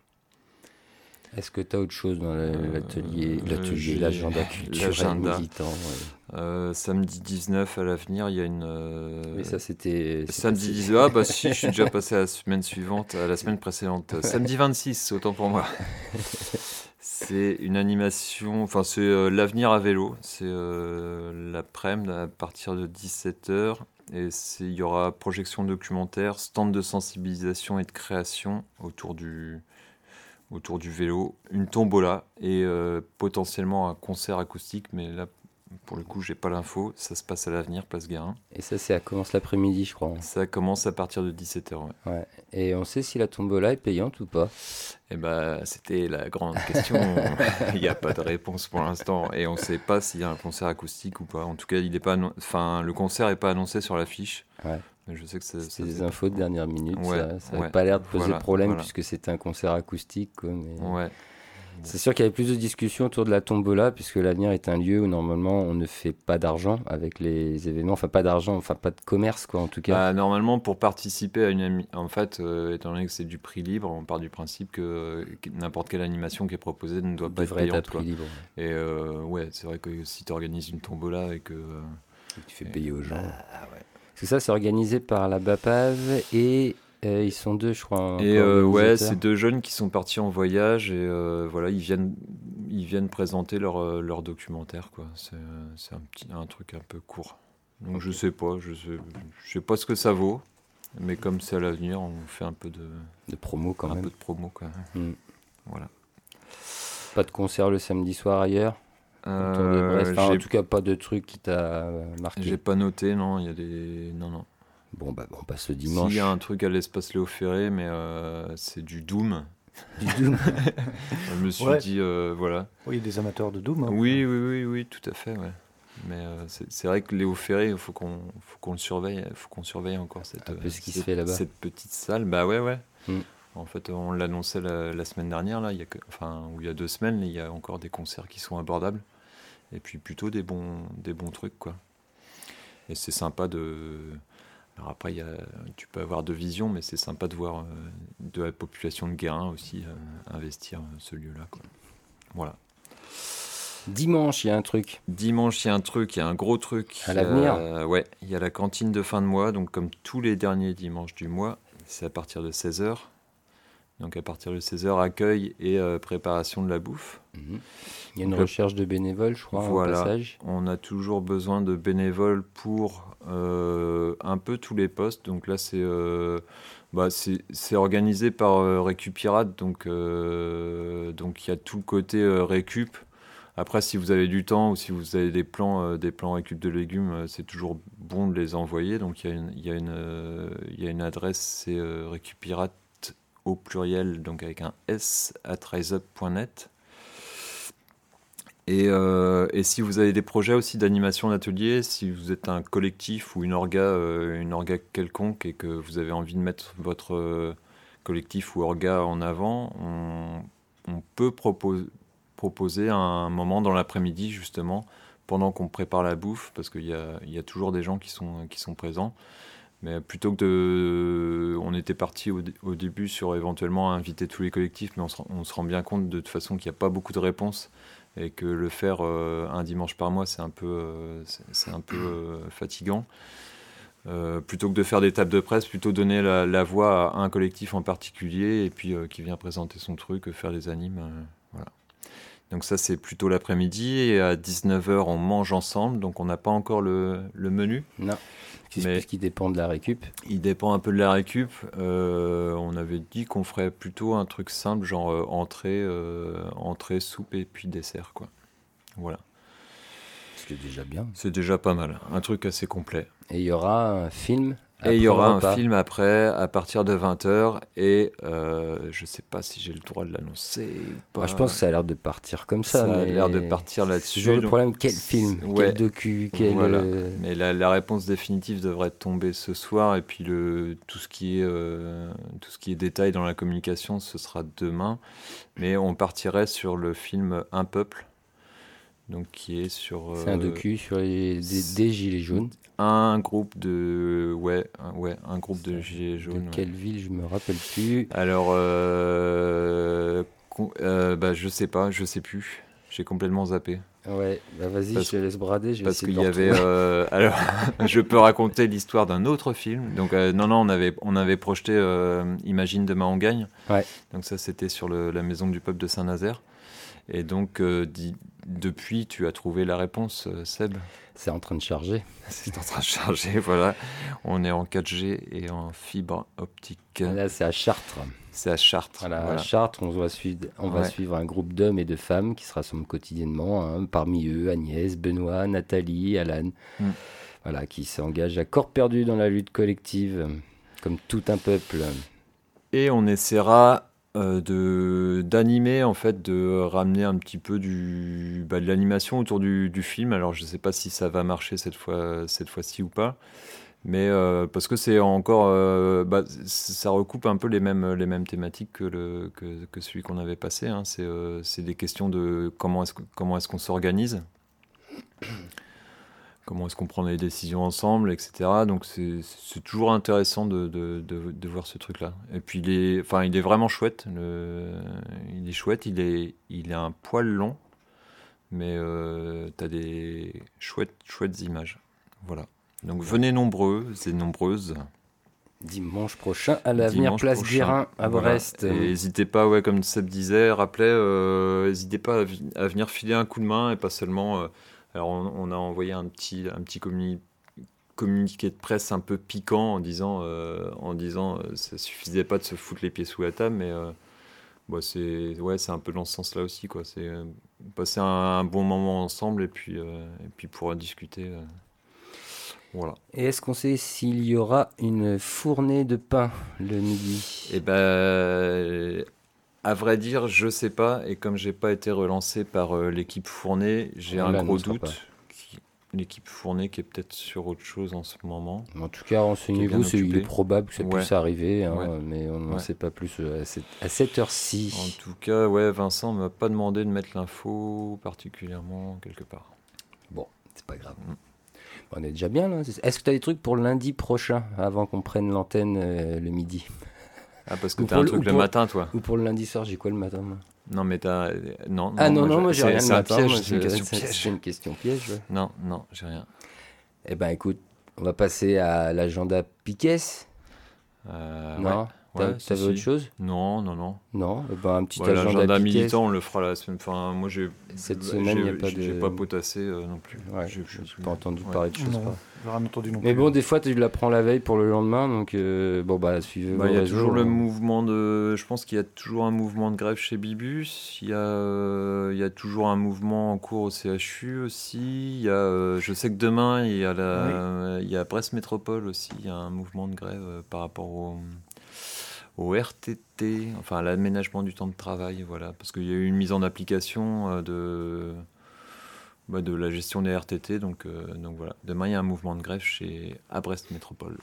Est-ce que tu as autre chose dans l'atelier, Euh, l'atelier, j'ai l'agenda culturel militant ouais. Euh, samedi 19 à l'avenir, il y a une. euh, Mais ça, c'était- Samedi passé. 19. Ah, bah si, je suis déjà <laughs> passé à la semaine suivante, à la semaine précédente. Samedi 26, autant pour moi. <laughs> C'est une animation. Enfin, c'est euh, l'avenir à vélo. C'est euh, l'après-midi à partir de 17h. Et il y aura projection documentaire, stand de sensibilisation et de création autour du, autour du vélo, une tombola et euh, potentiellement un concert acoustique. Mais là, Pour le coup, j'ai pas l'info. Ça se passe à l'avenir, place Guérin. Et ça, ça commence l'après-midi, je crois. Ça commence à partir de 17h. Ouais. Ouais. Et on sait si la tombola est payante ou pas. Et bah, c'était la grande question. <laughs> il n'y a pas de réponse pour l'instant. Et on ne sait pas s'il y a un concert acoustique ou pas. En tout cas, il est pas annon- enfin, le concert n'est pas annoncé sur l'affiche. Ouais. Je sais que c'est des infos de dernière minute. Ouais, ça n'a ouais, pas l'air de poser voilà, problème voilà. puisque c'était un concert acoustique. Quoi, mais... Ouais. C'est sûr qu'il y avait plus de discussions autour de la tombola, puisque l'avenir est un lieu où normalement on ne fait pas d'argent avec les événements, enfin pas d'argent, enfin pas de commerce quoi en tout cas. Bah, normalement, pour participer à une en fait, euh, étant donné que c'est du prix libre, on part du principe que que n'importe quelle animation qui est proposée ne doit pas être devrait être à payante. prix libre. Et euh, ouais, c'est vrai que si tu organises une tombola et que euh, Tu fais payer aux gens. Ah, Parce que ça c'est organisé par la BAPAV et euh, ils sont deux je crois. Et euh, ouais, c'est deux jeunes qui sont partis en voyage et euh, voilà, ils viennent, ils viennent présenter leur, leur documentaire quoi. C'est un petit, un truc un peu court. Donc je sais pas, je sais, je sais pas ce que ça vaut, mais comme c'est à l'avenir, on fait un peu de, de promo quand un même. peu de promo quoi. Mm. Voilà. Pas de concert le samedi soir ailleurs. Euh, Brest. Enfin, en tout cas pas de truc qui t'a marqué. J'ai pas noté, non, il y a des, non non. Bon bah on passe le dimanche. S'il y a un truc à l'espace Léo Ferré, mais euh, c'est du Doom. <laughs> Du Doom. <laughs> je me suis Ouais. dit, euh, voilà. Oui, des amateurs de Doom. hein. Oui, oui, oui, oui, tout à fait, ouais. Mais euh, c'est vrai que Léo Ferré, il faut qu'on faut qu'on le surveille, faut qu'on surveille encore cette, Un peu ce qui cette- se fait là-bas. cette petite salle. Bah ouais, ouais. Mm. En fait, on l'annonçait la, la semaine dernière, là, il y a que, enfin, ou il y a deux semaines, il y a encore des concerts qui sont abordables. Et puis plutôt des bons, des bons trucs, quoi. Et c'est sympa de. Alors après, y a, tu peux avoir deux visions, mais c'est sympa de voir euh, de la population de Guérin aussi euh, investir euh, ce lieu-là. Voilà. Dimanche il y a un truc. Dimanche, il y a un truc, il y a un gros truc. À l'avenir Euh, Ouais, il y a la cantine de fin de mois, donc comme tous les derniers dimanches du mois, c'est à partir de 16h. Donc à partir de 16h, accueil et euh, préparation de la bouffe. Mhm. Il y a une Donc, recherche de bénévoles je crois voilà. au passage. On a toujours besoin de bénévoles pour euh, un peu tous les postes. Donc là, c'est euh, bah, organisé par euh, Récupirate. Donc donc il y a tout le côté récup. Après, si vous avez du temps ou si vous avez des plans, des plans récup de légumes, c'est toujours bon de les envoyer. Donc il y a une, y a une, y a une adresse, c'est récupirate au pluriel, donc avec un S at riseup.net. Et, euh, et si vous avez des projets aussi d'animation d'atelier, si vous êtes un collectif ou une orga, euh, quelconque et que vous avez envie de mettre votre euh, collectif ou orga en avant, on, peut propos- proposer un moment dans l'après-midi justement pendant qu'on prépare la bouffe parce qu'il y a, toujours des gens qui sont présents. Mais plutôt que de. On était parti au, dé- au début sur éventuellement inviter tous les collectifs, mais on se, rend- bien compte de toute façon qu'il n'y a pas beaucoup de réponses et que le faire euh, un dimanche par mois, c'est un peu, euh, c'est un peu euh, fatigant. Plutôt que de faire des tables de presse, plutôt donner la, voix à un collectif en particulier et puis qui vient présenter son truc, faire des animes. voilà. Donc ça, c'est plutôt l'après-midi et à 19h, on mange ensemble. Donc on n'a pas encore le, le menu. Non. C'est Mais- parce qu'il dépend de la récup. Il dépend un peu de la récup. Euh, on avait dit qu'on ferait plutôt un truc simple, genre euh, entrée, euh, entrée, soupe et puis dessert, quoi. Voilà. C'est déjà bien. C'est déjà pas mal. Un truc assez complet. Et il y aura un film. Et il y aura un film après, à partir de 20h. Et euh, je sais pas si j'ai le droit de l'annoncer. Moi, je pense que ça a l'air de partir comme ça. Ça a l'air de partir là-dessus, toujours le problème. Quel film? Ouais. Quel docu? Quel. Voilà. euh, Mais la, la réponse définitive devrait tomber ce soir et puis le, tout, ce qui est, euh, tout ce qui est détail dans la communication, ce sera demain. Mais on partirait sur le film Un peuple, donc qui est sur C'est un euh, docu sur les, des, des gilets jaunes. Un groupe de ouais un, ouais un groupe de gilets De jaunes. ouais. quelle ville Je me rappelle plus. Alors euh, euh, bah je sais pas, je sais plus. J'ai complètement zappé. Ouais, bah vas-y, je te laisse brader. Je Parce qu'il de y avait. euh, alors, <laughs> je peux raconter l'histoire d'un autre film. Donc, euh, non, non, on avait, on avait projeté euh, Imagine demain on gagne. Ouais. Donc, ça, c'était sur le- la maison du peuple de Saint-Nazaire. Et donc, euh, depuis, tu as trouvé la réponse, euh, Seb? C'est en train de charger. <laughs> C'est en train de charger, <laughs> voilà. On est en 4G et en fibre optique. Là, c'est à Chartres. C'est à Chartres. Voilà, voilà. À Chartres, on, va suivre, on va Ouais. suivre un groupe d'hommes et de femmes qui se rassemblent quotidiennement. hein. parmi eux, Agnès, Benoît, Nathalie, Alan. Mm. Voilà, qui s'engagent à corps perdu dans la lutte collective, comme tout un peuple. Et on essaiera euh, d'animer, en fait, de ramener un petit peu du, bah, de l'animation autour du, du film. Alors, je ne sais pas si ça va marcher cette fois, cette fois-ci ou pas. Mais euh, parce que c'est encore, euh, bah, ça recoupe un peu les mêmes, les mêmes thématiques que, le, que, celui qu'on avait passé. hein. C'est euh, c'est des questions de comment est-ce comment est-ce qu'on s'organise, comment est-ce qu'on prend les décisions ensemble, etc. Donc c'est toujours intéressant de, de, de, de voir ce truc-là. Et puis il est, enfin, il est vraiment chouette. Le, il est chouette, il est, il est un poil long, mais euh, tu as des chouettes, chouettes images. Voilà. Donc venez nombreux et nombreuses. Dimanche prochain à l'avenir Place. Guérin à Voilà. Brest. Et n'hésitez pas, ouais, comme Seb disait, rappelez, euh, n'hésitez pas à venir filer un coup de main et pas seulement. euh, alors on, on a envoyé un petit, un petit communi- communiqué de presse un peu piquant en disant, euh, en disant, euh, ça suffisait pas de se foutre les pieds sous la table, mais euh, bah, c'est, ouais, c'est un peu dans ce sens-là aussi, quoi. C'est euh, passer un, un bon moment ensemble et puis, et puis pouvoir discuter. voilà. Et est-ce qu'on sait s'il y aura une fournée de pain le midi? Eh ben, à vrai dire, je sais pas. Et comme j'ai pas été relancé par euh, l'équipe Fournet, j'ai On un gros l'annoncera doute. qui- L'équipe Fournet qui est peut-être sur autre chose en ce moment. En tout cas, renseignez-vous, il est probable que ça Ouais. puisse arriver, hein, Ouais. mais on n'en Ouais. sait pas plus euh, à cette, cette heure-ci. En tout cas, ouais, Vincent m'a pas demandé de mettre l'info particulièrement quelque part. Bon, c'est pas grave. Mm. On est déjà bien là. Est-ce que tu as des trucs pour lundi prochain, avant qu'on prenne l'antenne euh, le midi? Ah, parce que t'as un truc le matin, toi. Ou pour le lundi soir, j'ai quoi le matin moi Non, mais t'as. Non, Ah non, non, moi j'ai rien le matin. c'est une question piège. C'est une question piège. ouais. Non, non, j'ai rien. Eh ben écoute, on va passer à l'agenda Piquet. Euh, non? ouais, ouais, si, T'avais si. autre chose? Non, non, non. Non Eh ben, un petit Ouais, agenda, L'agenda Piquet. militant, on le fera la semaine. Enfin, moi, j'ai. Cette semaine, il n'y a pas j'ai de- pas potassé euh, non plus. Ouais, J'ai- je n'ai pas entendu ouais. parler de choses. Non, pas. j'ai rien entendu non Mais bon, des fois, tu l'apprends la veille pour le lendemain, donc euh, bon, bah, suivez Bah, il y a toujours le hein. mouvement de. Je pense qu'il y a toujours un mouvement de grève chez Bibus. Il y a, euh, il y a toujours un mouvement en cours au CHU aussi. Il y a, euh, je sais que demain, il y a la, il y a Brest Métropole aussi. Il y a un mouvement de grève par rapport au, au RTT, enfin à l'aménagement du temps de travail, voilà, parce qu'il y a eu une mise en application euh, de. bah, de la gestion des RTT, donc, euh, donc voilà. Demain, il y a un mouvement de grève chez à Brest Métropole.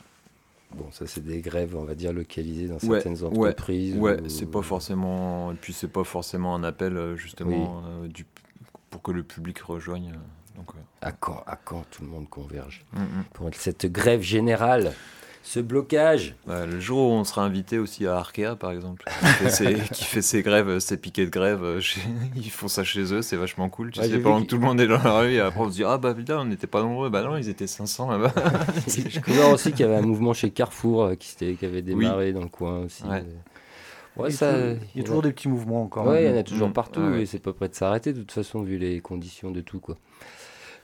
Bon, ça, c'est des grèves, on va dire, localisées dans Ouais, certaines entreprises. Ouais, ou- c'est pas forcément. Et puis c'est pas forcément un appel euh, justement euh, du, pour que le public rejoigne. Donc, ouais. À quand, à quand tout le monde converge Mm, mm. pour cette grève générale, ce blocage Ouais, le jour où on sera invité aussi à Arkea par exemple, qui fait ses, <laughs> qui fait ses grèves, euh, ses piquets de grève, euh, chez- <laughs> ils font ça chez eux, c'est vachement cool. Tu Ouais, sais, pendant que tout le monde est dans la rue, et après on se dit Ah bah putain, on n'était pas nombreux. Bah non, ils étaient 500 là-bas. <laughs> Je connais aussi qu'il y avait un mouvement chez Carrefour euh, qui, avait démarré dans le coin aussi. Ouais. Ouais, il y a ça, toujours- il y a toujours des petits mouvements encore. Ouais, il y hein. en a toujours Mm. partout Ouais, ouais. et c'est pas prêt de s'arrêter de toute façon vu les conditions de tout quoi.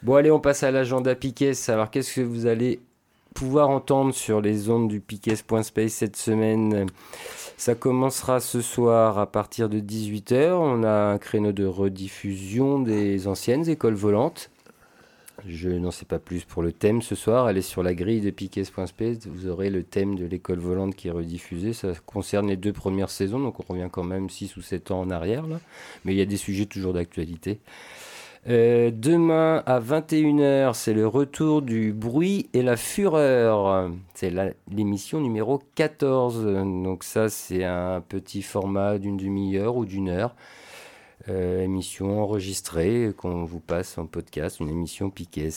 Bon allez, on passe à l'agenda Piquet. Alors qu'est-ce que vous allez pouvoir entendre sur les ondes du Piquet.space cette semaine Ça commencera ce soir à partir de 18h. On a un créneau de rediffusion des anciennes écoles volantes. Je n'en sais pas plus pour le thème ce soir. Allez sur la grille de Piquet.space. Vous aurez le thème de l'école volante qui est rediffusé. Ça concerne les deux premières saisons, donc on revient quand même 6 ou 7 ans en arrière. Là. Mais il y a des sujets toujours d'actualité. Euh, demain à 21h, c'est le retour du bruit et la fureur. C'est l'émission numéro 14. Donc ça, c'est un petit format d'une demi-heure ou d'une heure. Euh, émission enregistrée qu'on vous passe en podcast, une émission Piquet.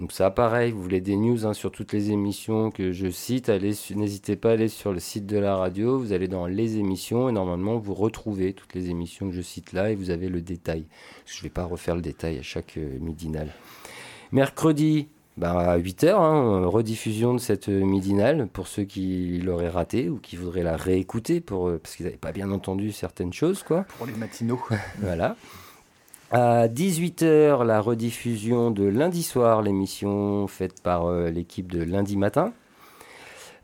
Donc ça, pareil, vous voulez des news hein, sur toutes les émissions que je cite, n'hésitez pas à aller sur le site de la radio, vous allez dans les émissions et normalement vous retrouvez toutes les émissions que je cite là et vous avez le détail. Je ne vais pas refaire le détail à chaque euh, midinale. Mercredi, bah, à 8h, hein, rediffusion de cette midinale pour ceux qui l'auraient raté ou qui voudraient la réécouter pour, euh, parce qu'ils n'avaient pas bien entendu certaines choses. Quoi. Pour les matinaux. <laughs> voilà. À 18h, la rediffusion de lundi soir, l'émission faite par euh, l'équipe de lundi matin.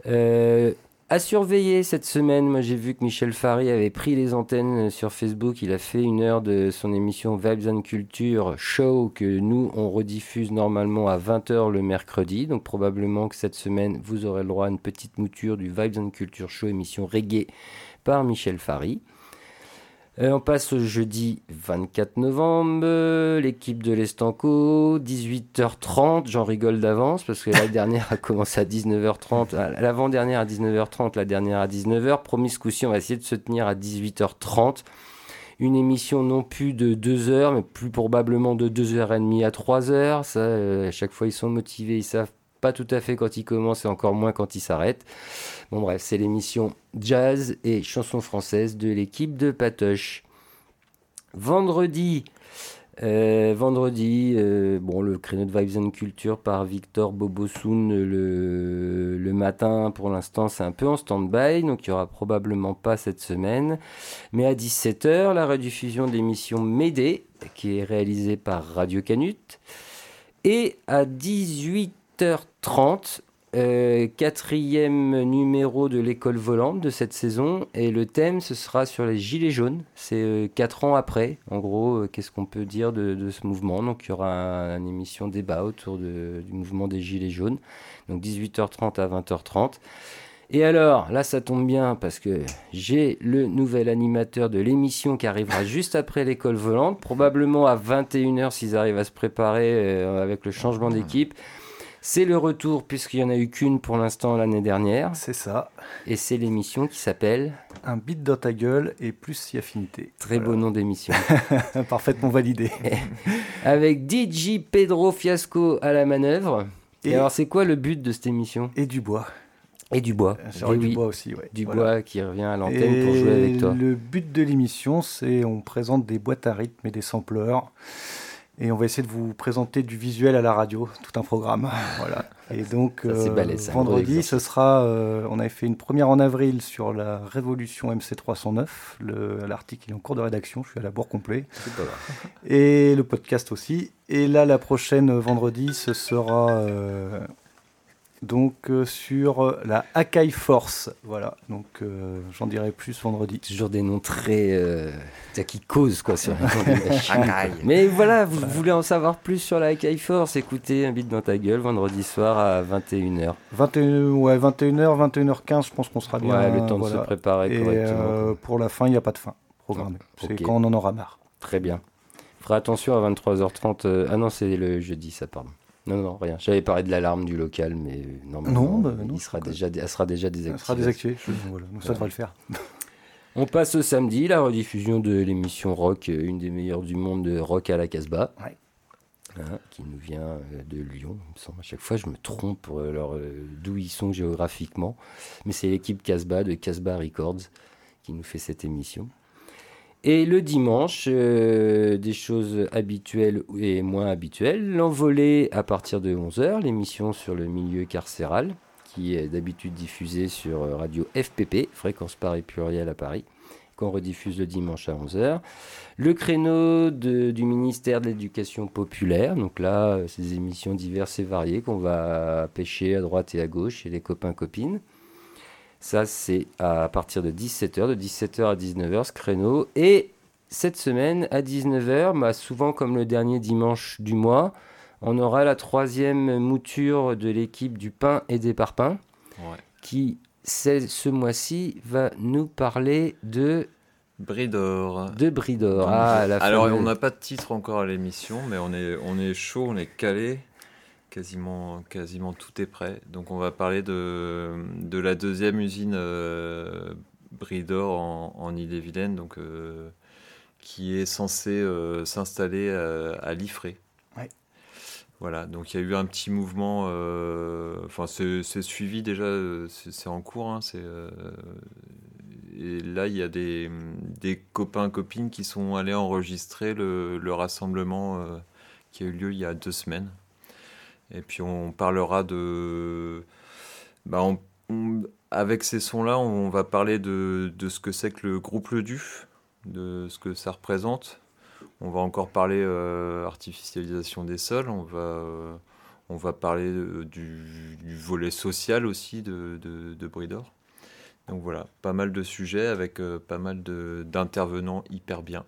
Euh, à surveiller cette semaine, moi j'ai vu que Michel Fary avait pris les antennes sur Facebook. Il a fait une heure de son émission Vibes and Culture Show que nous on rediffuse normalement à 20h le mercredi. Donc probablement que cette semaine vous aurez le droit à une petite mouture du Vibes and Culture Show émission reggae par Michel Fary. Euh, on passe au jeudi 24 novembre, euh, l'équipe de l'Estanco, 18h30, j'en rigole d'avance parce que la <laughs> dernière a commencé à 19h30, euh, l'avant-dernière à 19h30, la dernière à 19h, promis ce coup-ci on va essayer de se tenir à 18h30. Une émission non plus de 2 heures, mais plus probablement de 2h30 à 3 heures. Ça, à chaque fois ils sont motivés, ils savent pas tout à fait quand ils commencent et encore moins quand ils s'arrêtent. Bon bref, c'est l'émission jazz et chansons françaises de l'équipe de Patoche. Vendredi, euh, vendredi, euh, bon, le créneau de Vibes and Culture par Victor Bobosoun le, matin, pour l'instant, c'est un peu en stand-by, donc il n'y aura probablement pas cette semaine. Mais à 17h, la rediffusion de l'émission Médée, qui est réalisée par Radio Canut. Et à 18h30, euh, quatrième numéro de l'école volante de cette saison et le thème ce sera sur les gilets jaunes. C'est euh, quatre ans après, en gros, euh, qu'est-ce qu'on peut dire de, ce mouvement? Donc il y aura un, une émission débat autour du mouvement des gilets jaunes. Donc 18h30 à 20h30. Et alors, là ça tombe bien parce que j'ai le nouvel animateur de l'émission qui arrivera <laughs> juste après l'école volante, probablement à 21h s'ils arrivent à se préparer euh, avec le changement d'équipe. C'est le retour, puisqu'il n'y en a eu qu'une pour l'instant l'année dernière. C'est ça. Et c'est l'émission qui s'appelle Un beat dans ta gueule et plus si affinité. Très voilà. beau nom d'émission. <laughs> Parfaitement validé. <laughs> Avec DJ Pedro Fiasco à la manœuvre. Et, et alors, c'est quoi le but de cette émission? Et du bois. Et du bois. Et oui, du bois aussi, ouais. Du voilà. bois qui revient à l'antenne pour jouer avec toi. Le but de l'émission, c'est on présente des boîtes à rythme et des sampleurs. Et on va essayer de vous présenter du visuel à la radio, tout un programme. <laughs> Voilà. Et donc, ça, euh, balèze, vendredi, ce sera. Euh, on avait fait une première en avril sur la révolution MC309. L'article est en cours de rédaction. Je suis à la bourre complet. Et le podcast aussi. Et là, la prochaine vendredi, ce sera. Euh, donc euh, sur la Akai Force. Voilà, donc euh, j'en dirai plus vendredi. Toujours des noms très. Euh, qui causent quoi sur <laughs> Mais voilà, vous voulez en savoir plus sur la Akai Force Écoutez Un beat dans ta gueule vendredi soir à 21h. 21, ouais, 21h, 21h15, je pense qu'on sera bien. Ouais, le temps voilà. de se préparer Et correctement. pour la fin, il n'y a pas de fin programmée. C'est okay. quand on en aura marre. Très bien. Fera attention à 23h30. Ah non, c'est le jeudi, ça, pardon. Non, non, rien. J'avais parlé de l'alarme du local, mais normalement, non, bah, non, il sera déjà, elle sera déjà désactivée. Elle sera désactivée, <laughs> voilà. donc ça devrait le faire. On passe au samedi, la rediffusion de l'émission Rock, une des meilleures du monde de Rock à la Casbah. Ouais. Hein, qui nous vient de Lyon, il me semble. À chaque fois, je me trompe pour leur, d'où ils sont géographiquement. Mais c'est l'équipe Casbah de Casbah Records qui nous fait cette émission. Et le dimanche, euh, des choses habituelles et moins habituelles. L'envolée à partir de 11h, l'émission sur le milieu carcéral, qui est d'habitude diffusée sur radio FPP, Fréquence Paris Pluriel à Paris, qu'on rediffuse le dimanche à 11h. Le créneau du ministère de l'Éducation populaire, donc là, c'est des émissions diverses et variées qu'on va pêcher à droite et à gauche chez les copains-copines. Ça, c'est à partir de 17h, de 17h à 19h ce créneau. Et cette semaine, à 19h, bah, souvent comme le dernier dimanche du mois, on aura la troisième mouture de l'équipe du pain et des parpaings, ouais. qui, ce mois-ci, va nous parler de... Bridor. De Bridor. Ah, la Alors, fameuse... on n'a pas de titre encore à l'émission, mais on est, on est chaud, on est calé quasiment, quasiment tout est prêt. Donc on va parler de, de la deuxième usine euh, Bridor en, en Ille-et-Vilaine, donc euh, qui est censée euh, s'installer à, à Liffré. Ouais. Voilà, donc il y a eu un petit mouvement, enfin c'est suivi déjà, c'est en cours, hein, et là il y a des, des, copains, copines qui sont allés enregistrer le, le rassemblement qui a eu lieu il y a deux semaines. Et puis on parlera de. Bah, on- on- avec ces sons-là, on va parler de, de ce que c'est que le groupe Le Duf, de ce que ça représente. On va encore parler euh, artificialisation des sols. On va, euh, on va parler euh, du, du volet social aussi de, de, de Bridor. Donc voilà, pas mal de sujets avec euh, pas mal d'intervenants hyper bien.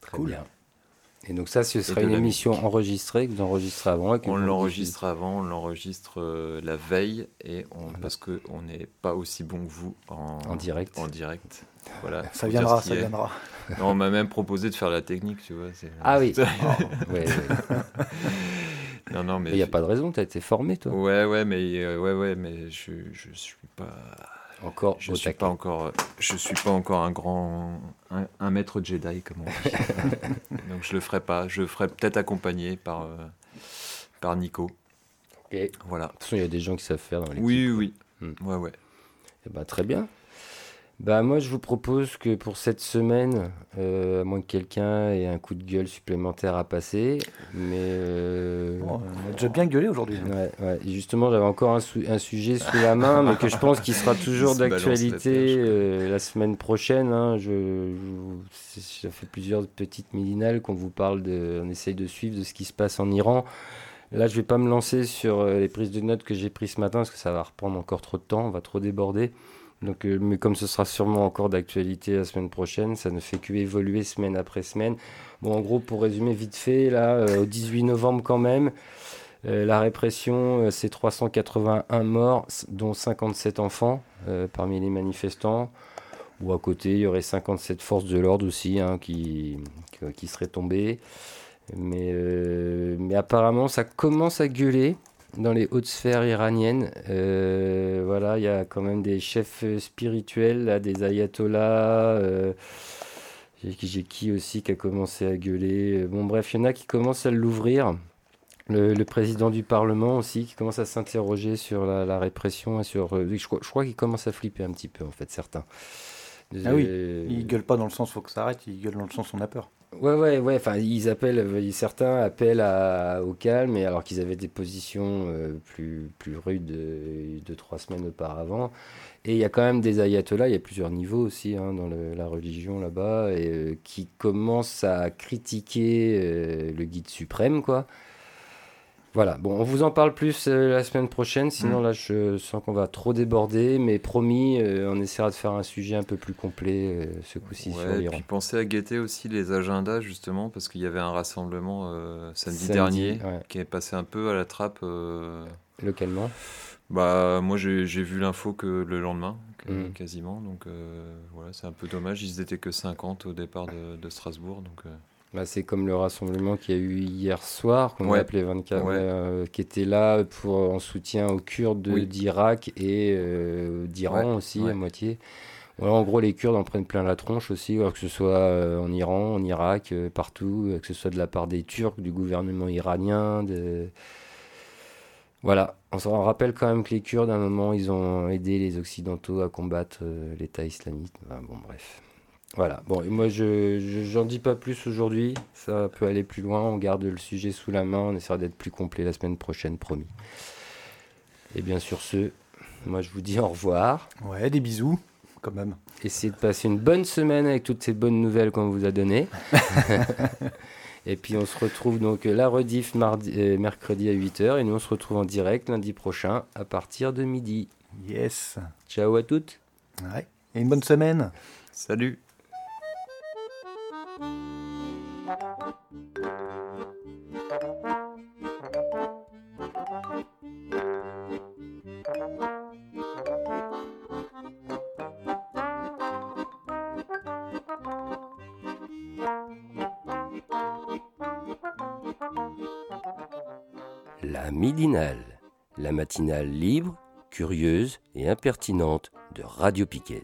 Très bien. Et donc ça, ce sera une émission enregistrée que vous enregistrez avant. On l'enregistre avant, on l'enregistre euh, la veille et on, parce que on n'est pas aussi bon que vous en, En direct. En direct. Voilà. <laughs> Ça viendra, ça est. viendra. Non, on m'a même proposé de faire la technique, tu vois. c'est- Ah oui. <laughs> Ouais, ouais. <laughs> non, non, mais Il n'y a pas de raison, tu as été formé, toi. Ouais, ouais, mais euh, ouais, ouais, mais je, je suis pas Encore je au suis taquet. pas encore, je suis pas encore un grand, un, un maître Jedi comme on dit. <laughs> Donc je le ferai pas. Je le ferai peut-être accompagné par euh, par Nico. Ok. De Voilà. toute façon, il y a des gens qui savent faire dans l'équipe. Oui, oui. Hmm. Ouais, ouais. Eh ben, très bien. Bah, moi, je vous propose que pour cette semaine, euh, à moins que quelqu'un ait un coup de gueule supplémentaire à passer, mais... euh, Bon, on a déjà bien gueulé aujourd'hui. Ouais, ouais. Et justement, j'avais encore un, sujet sous la main, mais que je pense qu'il sera <laughs> toujours d'actualité euh, la semaine prochaine. hein. Je, je- ça fait plusieurs petites midinales qu'on vous parle de. On essaye de suivre de ce qui se passe en Iran. Là, je vais pas me lancer sur euh, les prises de notes que j'ai prises ce matin, parce que ça va reprendre encore trop de temps, on va trop déborder. Donc, euh, mais comme ce sera sûrement encore d'actualité la semaine prochaine, ça ne fait que évoluer semaine après semaine. Bon, en gros, pour résumer vite fait, là, euh, au 18 novembre quand même, euh, la répression, c'est 381 morts, dont 57 enfants parmi les manifestants. Ou à côté, il y aurait 57 forces de l'ordre aussi hein, qui, qui, seraient tombées. Mais, mais apparemment, ça commence à gueuler dans les hautes sphères iraniennes. Euh, voilà, il y a quand même des chefs spirituels, là, des ayatollahs. euh, j'ai qui aussi qui a commencé à gueuler. Bon, bref, il y en a qui commencent à l'ouvrir. Le, le président du Parlement aussi qui commence à s'interroger sur la, la répression et sur. euh, je crois, je crois qu'il commence à flipper un petit peu en fait certains. Ah oui, Euh, il gueule pas dans le sens faut que ça arrête, il gueule dans le sens on a peur. Ouais, ouais, ouais. Enfin, ils appellent, euh, certains appellent à- au calme, et alors qu'ils avaient des positions euh, plus, plus rudes de, de trois semaines auparavant. Et il y a quand même des ayatollahs, il y a plusieurs niveaux aussi hein, dans la religion là-bas, euh, qui commencent à critiquer euh, le guide suprême, quoi. Voilà, bon, on vous en parle plus euh, la semaine prochaine, sinon là je sens qu'on va trop déborder, mais promis, euh, on essaiera de faire un sujet un peu plus complet euh, ce coup-ci sur Ouais, et l'Iran. puis pensez à guetter aussi les agendas justement parce qu'il y avait un rassemblement samedi, Samedi, dernier ouais. qui est passé un peu à la trappe. Localement. Bah moi j'ai vu l'info que le lendemain que- Mm. quasiment donc voilà c'est un peu dommage ils étaient que 50 au départ de, de Strasbourg donc Bah, c'est comme le rassemblement qu'il y a eu hier soir, qu'on Ouais. a appelé 24, Ouais. ouais, euh, qui était là pour, en soutien aux Kurdes Oui. d'Irak et euh, d'Iran Ouais, aussi, à moitié. En gros, les Kurdes en prennent plein la tronche aussi, que ce soit euh, en Iran, en Irak, euh, partout, que ce soit de la part des Turcs, du gouvernement iranien. De... Voilà, on se rappelle quand même que les Kurdes, à un moment, ils ont aidé les Occidentaux à combattre l'État islamique. Enfin, bon, bref. Voilà, bon, et moi je je- j'en dis pas plus aujourd'hui, ça peut aller plus loin, on garde le sujet sous la main, on essaiera d'être plus complet la semaine prochaine, promis. Et bien sur ce, moi je vous dis au revoir, Ouais, des bisous, quand même. essayez de passer une bonne semaine avec toutes ces bonnes nouvelles qu'on vous a données. <laughs> et puis on se retrouve donc la rediff mardi, euh, mercredi à 8h, et nous on se retrouve en direct lundi prochain à partir de midi. Yes. Ciao à toutes Ouais. Et une bonne semaine. salut midinale, la matinale libre, curieuse et impertinente de Radio Piquet.